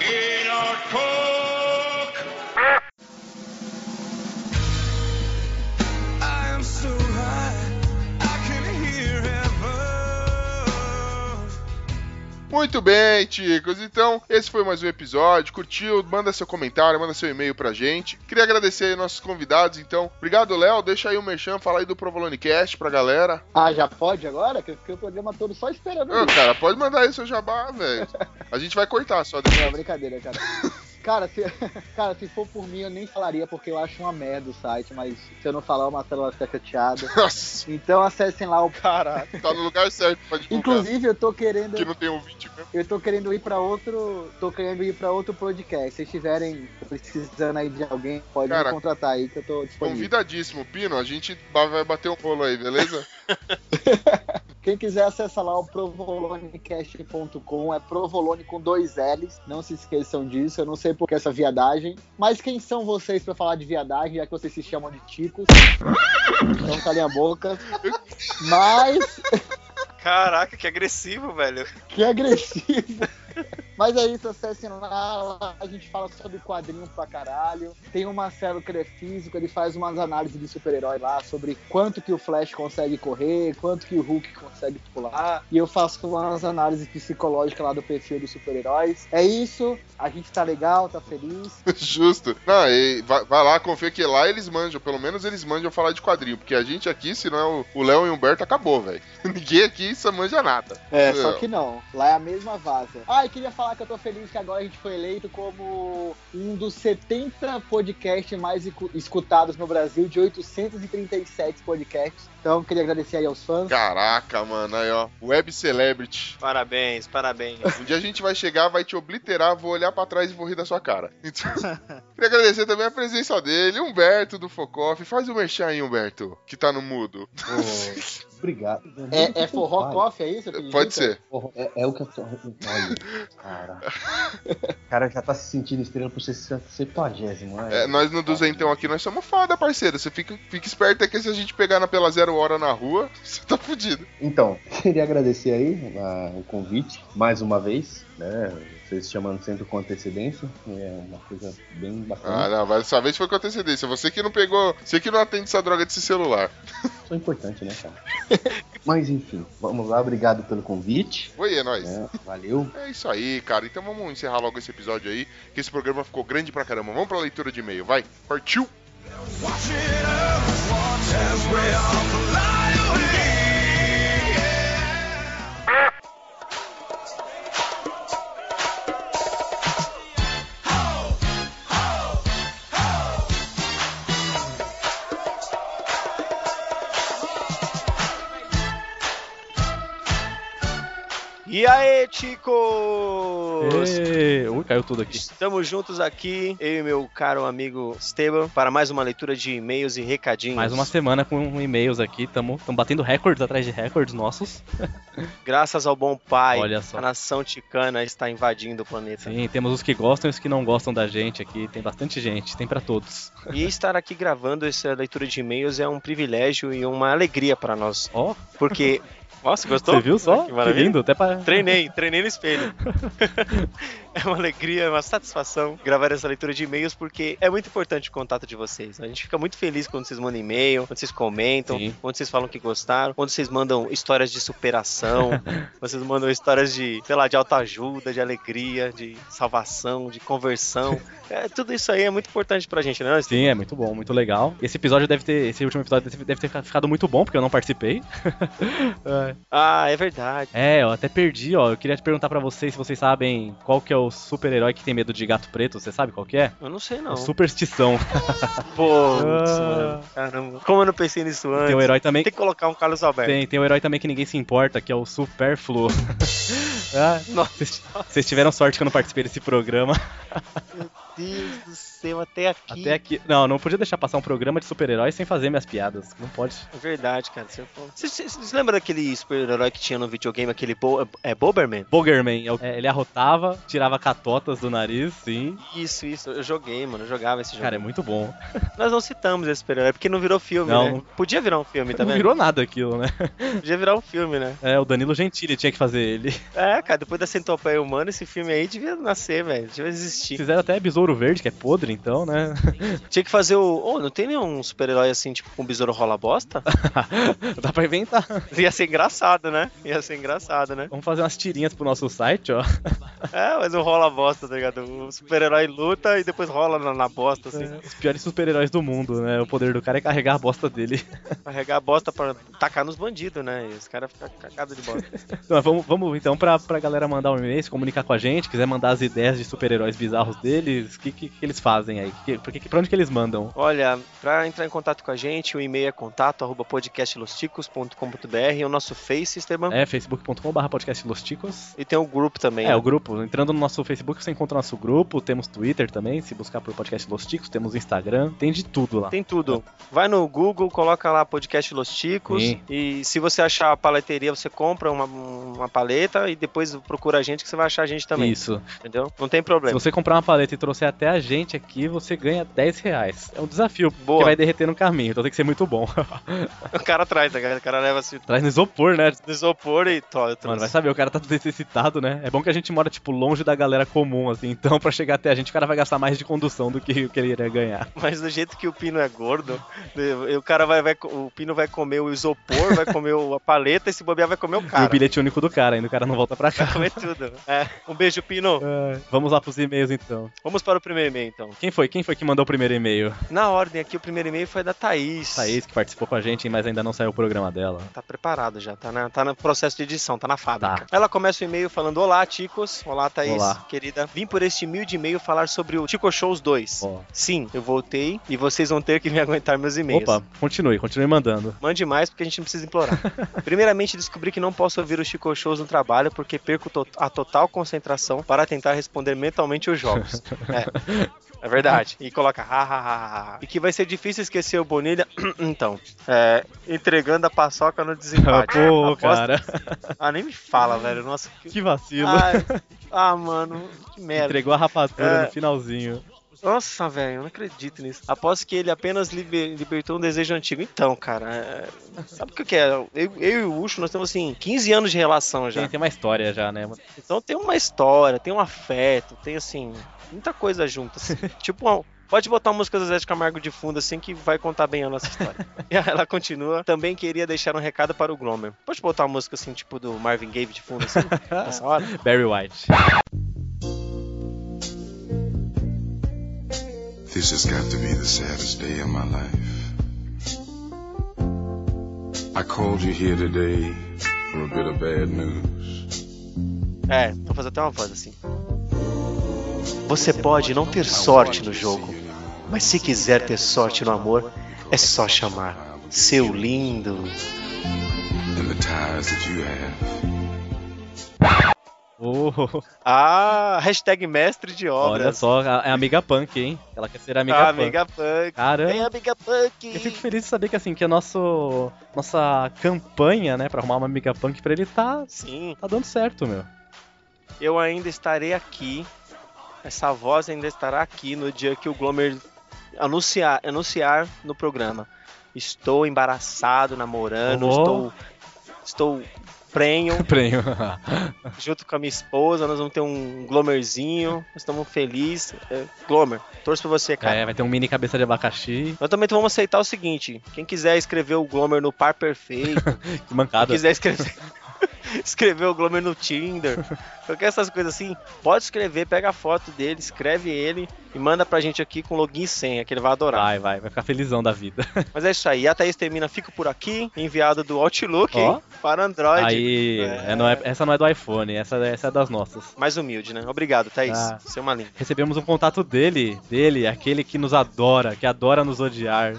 Muito bem, ticos. Então, esse foi mais um episódio. Curtiu? Manda seu comentário, manda seu e-mail pra gente. Queria agradecer aí nossos convidados, então. Obrigado, Léo. Deixa aí o merchan, fala aí do Provolone Cast pra galera. Ah, já pode agora? Que eu fiquei o programa todo só esperando. Isso. cara, pode mandar aí seu jabá, velho. A gente vai cortar só Não, depois. brincadeira, cara. Cara se, cara, se for por mim, eu nem falaria, porque eu acho uma merda o site, mas se eu não falar, o Marcelo vai ficar chateado. Nossa, Então acessem lá o. Caraca. tá no lugar certo pra divulgar. Inclusive, eu tô querendo. Que não tem ouvinte mesmo. Eu tô querendo ir pra outro. Tô querendo ir pra outro podcast. Se estiverem precisando aí de alguém, pode Cara, me contratar aí que eu tô disponível. Convidadíssimo, Pino. A gente vai bater um rolo aí, beleza? Quem quiser acessa lá o provolonecast.com, é provolone com dois L's, não se esqueçam disso, eu não sei por que essa viadagem, mas quem são vocês pra falar de viadagem, já que vocês se chamam de ticos? Não calem a boca. Mas, Caraca, que agressivo, velho. que agressivo. Mas é isso, acessem lá, lá a gente fala sobre quadrinho pra caralho. Tem o Marcelo que ele é físico, ele faz umas análises de super-herói lá sobre quanto que o Flash consegue correr, quanto que o Hulk consegue pular. E eu faço umas análises psicológicas lá do perfil dos super-heróis. É isso, a gente tá legal, tá feliz. Justo. Não, e vai, vai lá, confia que lá eles manjam. Pelo menos eles manjam falar de quadrinho. Porque a gente aqui, se não é o- Léo e o Humberto, acabou, velho. Ninguém aqui só manja nada. É, Não. só que não. Lá é a mesma vaza. Ah, e queria falar que eu tô feliz que agora a gente foi eleito como um dos 70 podcasts mais escu- escutados no Brasil, de 837 podcasts. Então, queria agradecer aí aos fãs. Caraca, mano, aí ó. Web Celebrity. Parabéns, parabéns. Um dia a gente vai chegar, vai te obliterar, vou olhar pra trás e vou rir da sua cara. Então, queria agradecer também a presença dele, Humberto do Focoff. Faz o merchan aí, Humberto, que tá no mudo. Pô, obrigado. É, é forró coffee, é isso? que Pode ser. É, é o que eu tô. Olha, cara. O cara já tá se sentindo estrela por ser septuagésimo, né? É, nós no duzentão aqui, nós somos foda, parceiro. Você fica, fica esperto é que se a gente pegar na pela zero hora na rua, você tá fudido. Então, queria agradecer aí a, o convite, mais uma vez, né? Vocês chamando sempre com antecedência, é uma coisa bem bacana. Ah, não, mas dessa vez foi com antecedência. Você que não pegou, você que não atende essa droga desse celular. Sou importante, né, cara? mas enfim, vamos lá, obrigado pelo convite. Oi, é nóis. É, valeu. É isso aí, cara. Então vamos encerrar logo esse episódio aí, que esse programa ficou grande pra caramba. Vamos pra leitura de e-mail, vai. Partiu! Watch it up, watch as we all fly. E aí, Ticos! Ui, caiu tudo aqui. Estamos juntos aqui, eu e meu caro amigo Esteban, para mais uma leitura de e-mails e recadinhos. Mais uma semana com e-mails aqui, estamos batendo recordes atrás de recordes nossos. Graças ao bom pai, Olha só. a nação ticana está invadindo o planeta. Sim, temos os que gostam e os que não gostam da gente aqui. Tem bastante gente, tem para todos. E estar aqui gravando essa leitura de e-mails é um privilégio e uma alegria para nós. Ó, Porque. Nossa, gostou? você viu só? Que Que maravilha. lindo, até para Treinei, treinei no espelho. é uma alegria, é uma satisfação gravar essa leitura de e-mails porque é muito importante o contato de vocês. A gente fica muito feliz quando vocês mandam e-mail, quando vocês comentam, Sim. quando vocês falam que gostaram, quando vocês mandam histórias de superação, vocês mandam histórias de, sei lá, de autoajuda, de alegria, de salvação, de conversão. É, tudo isso aí é muito importante pra gente, né? Sim, é muito bom, muito legal. Esse episódio deve ter, esse último episódio deve- ter ficado muito bom, porque eu não participei. É. Ah, é verdade. É, eu até perdi, ó. Eu queria te perguntar pra vocês se vocês sabem qual que é o super-herói que tem medo de gato preto. Você sabe qual que é? Eu não sei não. Superstição. Pô, Ah. caramba. Como eu não pensei nisso antes? Tem o herói também. Tem que colocar um Carlos Alberto. Tem, tem o herói também que ninguém se importa, que é o Superfluo. Ah, Nossa. vocês- tiveram sorte que eu não participei desse programa. Deus do céu, até aqui. Até aqui. Não, não podia deixar passar um programa de super-heróis sem fazer minhas piadas. Não pode. É verdade, cara. Você, você, você, você lembra daquele super-herói que tinha no videogame, aquele Bo, é Boberman? Bogerman, é o- é, ele arrotava, tirava catotas do nariz, sim. Isso, isso. Eu joguei, mano. Eu jogava esse jogo. Cara, é muito bom. Nós não citamos esse super-herói porque não virou filme, Não, né? não- Podia virar um filme Não também. virou nada aquilo, né? Podia virar um filme, né? É, o Danilo Gentili tinha que fazer ele. É, cara, depois da Centopeia Humana, esse filme aí devia nascer, velho. Devia existir. Fizeram até Besouro Verde, que é podre, então, né? Tinha que fazer o. Oh, não tem nenhum super-herói assim, tipo, com besouro rola bosta? Dá pra inventar. Ia ser engraçado, né? Ia ser engraçado, né? Vamos fazer umas tirinhas pro nosso site, ó. É, mas o rola bosta, tá ligado? O super-herói luta e depois rola na, na bosta, assim. Os piores super-heróis do mundo, né? O poder do cara é carregar a bosta dele. Carregar a bosta pra tacar nos bandidos, né? E os caras ficam cagados de bosta. Então, vamos, vamos então pra, pra galera mandar um e-mail, se comunicar com a gente, quiser mandar as ideias de super-heróis bizarros deles, o que, que, que eles fazem aí? Que, pra onde que eles mandam? Olha, pra entrar em contato com a gente, o e-mail é contato arroba podcastlosticos.com.br, o nosso Face, Esteban. É facebook.com.br podcast Los Ticos. E tem o grupo também. É, né? o grupo. Entrando no nosso Facebook, você encontra o nosso grupo. Temos Twitter também, se buscar por podcast Los Ticos. Temos Instagram, tem de tudo lá. Tem tudo. Vai no Google, coloca lá podcast Los Ticos. Sim. E se você achar a paleteria, você compra uma, uma paleta e depois procura a gente que você vai achar a gente também. Isso. Entendeu? Não tem Se problema. você comprar uma paleta e trouxer até a gente aqui, você ganha 10 reais. É um desafio, Boa. que vai derreter no caminho, então tem que ser muito bom. O cara traz, ligado? O cara leva assim Traz no isopor, né? no isopor e eu Mano, vai saber, o cara tá necessitado, né? É bom que a gente mora, tipo, longe da galera comum, assim. Então, pra chegar até a gente, o cara vai gastar mais de condução do que o que ele iria ganhar. Mas do jeito que o Pino é gordo, o cara vai, vai o Pino vai comer o isopor, vai comer a paleta e se bobear vai comer o E o cara. bilhete único do cara, ainda o cara não volta pra cá. Vai comer tudo. É. Um beijo, Pino. É, Vamos lá pros e-mails, então. Vamos para o primeiro e-mail, então. Quem foi? Quem foi que mandou o primeiro e-mail? Na ordem aqui, o primeiro e-mail foi da Thaís. Thaís, que participou com a gente, mas ainda não saiu o programa dela. Tá preparado já, tá, na, tá no processo de edição, tá na fábrica. Ela começa o e-mail falando: Olá, Ticos. Olá, Thaís, Olá. querida. Vim por este humilde e-mail falar sobre o Tico Shows 2. Ó. Sim, eu voltei e vocês vão ter que me aguentar meus e-mails. Opa, continue, continue mandando. Mande mais porque a gente não precisa implorar. Primeiramente, descobri que não posso ouvir os Chico Shows no trabalho porque perco to- a total concentração para tentar responder mentalmente os jogos. É. É verdade. E coloca ha, ha, ha, ha. E que vai ser difícil esquecer o Bonilha. então, é, entregando a paçoca no desempate. Pô, Aposto- cara, Ah, nem me fala, velho. Nossa, que... que vacilo. Ah, Ah, mano, que merda. Entregou a rapadura É. no finalzinho. Nossa, velho, eu não acredito nisso. Aposto que ele apenas liber- libertou um desejo antigo. Então, cara, é- sabe o que que é? Eu, eu e o Ucho, nós temos assim, 15 anos de relação já. Tem, tem uma história já, né? Então tem uma história, tem um afeto, tem assim, muita coisa junto. assim. tipo, pode botar uma música do Zé de Camargo de fundo, assim, que vai contar bem a nossa história. e ela continua. Também queria deixar um recado para o Glomer. Pode botar uma música assim, tipo do Marvin Gaye de fundo, assim, nessa hora? Barry White. This has got to be the saddest day of my life. I called you here today for a bit of bad news. É, vou fazer até uma voz assim. Você pode não ter sorte no jogo, mas se quiser ter sorte no amor, é só chamar. Seu lindo. And the ties that you have. Oh, Ah, hashtag mestre de obras. olha só, é amiga punk, hein? Ela quer ser amiga Ah, punk. amiga punk. Caramba. Vem, amiga punk. Eu fico feliz de saber que assim, que a nosso, nossa campanha, né, pra arrumar uma amiga punk pra ele tá, Sim, tá dando certo, meu. eu ainda estarei aqui. Essa voz ainda estará aqui no dia que o Glomer anunciar, anunciar no programa. Estou embaraçado, namorando, Oh. estou, estou prenho, Prenho. junto com a minha esposa, nós vamos ter um Glomerzinho, nós estamos felizes. É, Glomer, torço por você, cara. É, vai ter um mini cabeça de abacaxi. Nós também vamos aceitar o seguinte: quem quiser escrever o Glomer no par perfeito, Que quem mancada. quiser escrever, escrever o Glomer no Tinder, qualquer essas coisas assim, pode escrever, pega a foto dele, escreve ele e manda pra gente aqui com login e senha, que ele vai adorar. Vai, vai, vai ficar felizão da vida. Mas é isso aí, a Thaís termina, fica por aqui, enviado do Outlook hein, para Android. Aí, É. é, não é- essa não é do iPhone, essa, essa é das nossas. Mais humilde, né? Obrigado, Thaís. Ah. Você é uma linda. Recebemos um contato dele, dele, aquele que nos adora, que adora nos odiar.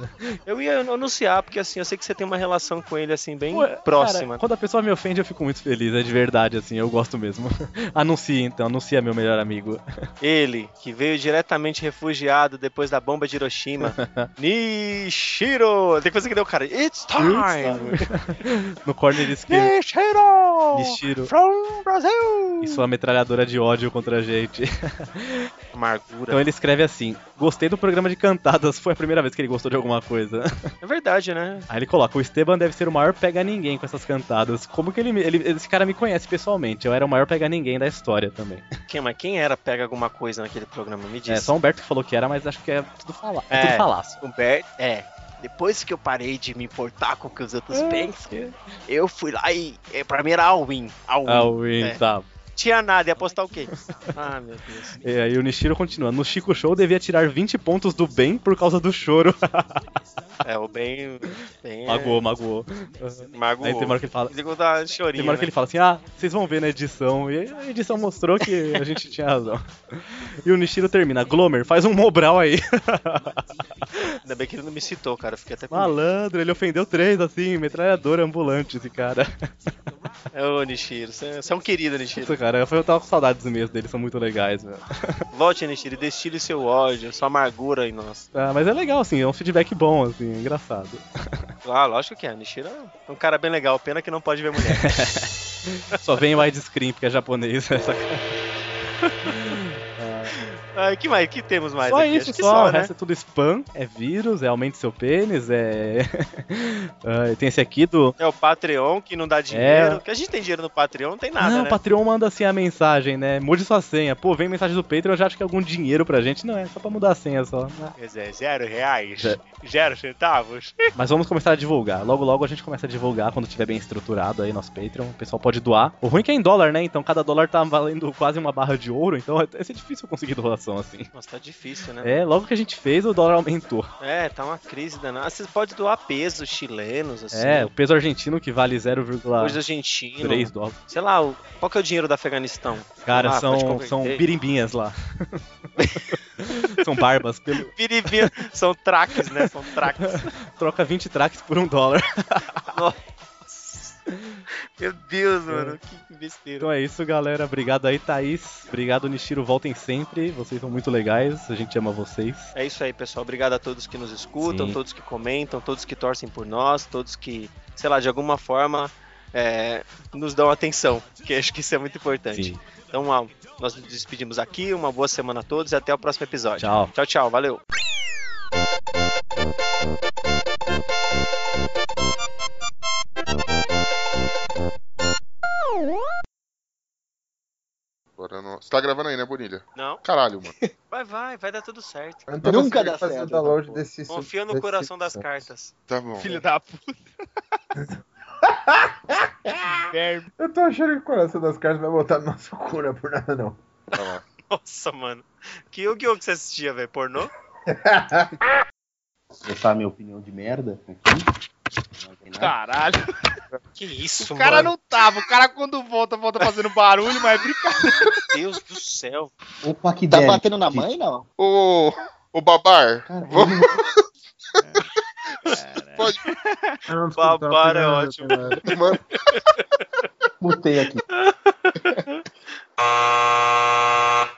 Eu ia anunciar, porque assim, eu sei que você tem uma relação com ele assim, bem Pô, próxima. cara, quando a pessoa me ofende, eu fico muito feliz, é de verdade, assim, eu gosto mesmo. Anuncie então, anuncia meu melhor amigo. Ele, que veio diretamente refugiado depois da bomba de Hiroshima. Nishiro! Tem coisa que deu, cara. It's time! no corner esquerdo. Nishiro! Nishiro. From Brazil! E sua metralhadora de ódio contra a gente. Amargura. Então ele escreve assim: Gostei do programa de cantadas, foi a primeira vez que ele gostou de alguma coisa. É verdade, né? Aí ele coloca: O Esteban deve ser o maior pega-ninguém com essas cantadas. Como que ele, me- ele. Esse cara me conhece pessoalmente, eu era o maior pega-ninguém da história também. Quem, mas quem era pega alguma coisa naquele programa? Me diz. É, só o Humberto que falou que era, mas acho que é tudo, fala... é. Tudo falácio. Humberto, é. Depois que eu parei de me importar com o que os outros É. pensam, eu fui lá e. É, pra mim era all-in. All-in. É. tá. Tinha nada, ia apostar o quê? Ah, meu Deus. E aí o Nishiro continua. No Chico Show devia tirar 20 pontos do bem por causa do choro. É, o bem. bem é- magoou, magoou. Magoou. Aí tem uma hora que ele fala. Chorinho. Tem uma hora que né? ele fala assim, ah, vocês vão ver na edição. E a edição mostrou que a gente tinha razão. E o Nishiro termina, Glomer, faz um Mobral aí. Ainda bem que ele não me citou, cara. Eu fiquei até com medo. Malandro, ele ofendeu três, assim, metralhadora ambulante, esse cara. É o Nishiro. Você é um querido, Nishiro. Cara, eu tava com saudades mesmo deles, são muito legais, velho. Volte, Nishiro, e destile seu ódio, sua amargura em nós. Ah, mas é legal, assim, é um feedback bom, assim, é engraçado. Ah, lógico que é. Nishiro é um cara bem legal. Pena que não pode ver mulher. Só vem widescreen, porque é japonês. Essa... Ah, que mais? que temos mais Só aqui? isso, Acho só, só, o né? resto é tudo spam, é vírus, é aumente seu pênis, é... Ah, tem esse aqui do... É o Patreon que não dá dinheiro. É. Que a gente tem dinheiro no Patreon, não tem nada, não, né? o Patreon manda assim a mensagem, né? Mude sua senha. Pô, vem mensagem do Patreon, eu já acho que é algum dinheiro pra gente. Não, é só pra mudar a senha só. Quer dizer, zero reais? É. Zero centavos? Mas vamos começar a divulgar. Logo, logo a gente começa a divulgar quando tiver bem estruturado aí nosso Patreon. O pessoal pode doar. O ruim é que é em dólar, né? Então cada dólar tá valendo quase uma barra de ouro. Então vai ser difícil conseguir doação assim. Nossa, tá difícil, né? É, logo que a gente fez, o dólar aumentou. É, tá uma crise danada. Ah, Você pode doar pesos chilenos, assim. É, o peso argentino que vale 0,3 Coisa argentina. dólares. Sei lá, qual que é o dinheiro do Afeganistão? Cara, pode são, são birimbinhas lá. são barbas. Pelo... Piribinha. São traques, né? São traques. Troca 20 traques por um dólar. Meu Deus, mano. Que besteira. Então é isso, galera. Obrigado aí, Thaís. Obrigado, Nishiro. Voltem sempre. Vocês são muito legais. A gente ama vocês. É isso aí, pessoal. Obrigado a todos que nos escutam, Sim. todos que comentam, todos que torcem por nós, todos que, sei lá, de alguma forma é, nos dão atenção, que acho que isso é muito importante. Sim. Então, nós nos despedimos aqui, uma boa semana a todos e até o próximo episódio. Tchau. Tchau, tchau, valeu. Agora não... Você tá gravando aí, né, Bonilha? Não, Caralho, mano. vai, vai, vai dar tudo certo. Eu não Nunca dá fazer certo, o download essa desse Confia no desse- coração das cartas. Tá bom. Filho da puta. Eu tô achando que o coração das cartas vai botar no nosso cu, não é por nada não. Tá lá. Nossa, mano. Que Yu-Gi-Oh! que você assistia, velho? Pornô? Expressar minha opinião de merda aqui. Caralho. Que isso, O cara mano? não tava. O cara quando volta, volta fazendo barulho, mas é brincadeira. Meu Deus do céu. Opa, que Tá deve. batendo na mãe, não? Ô, ô Babar, Cara, vamos- pode Babar é ótimo. mano. Mutei aqui.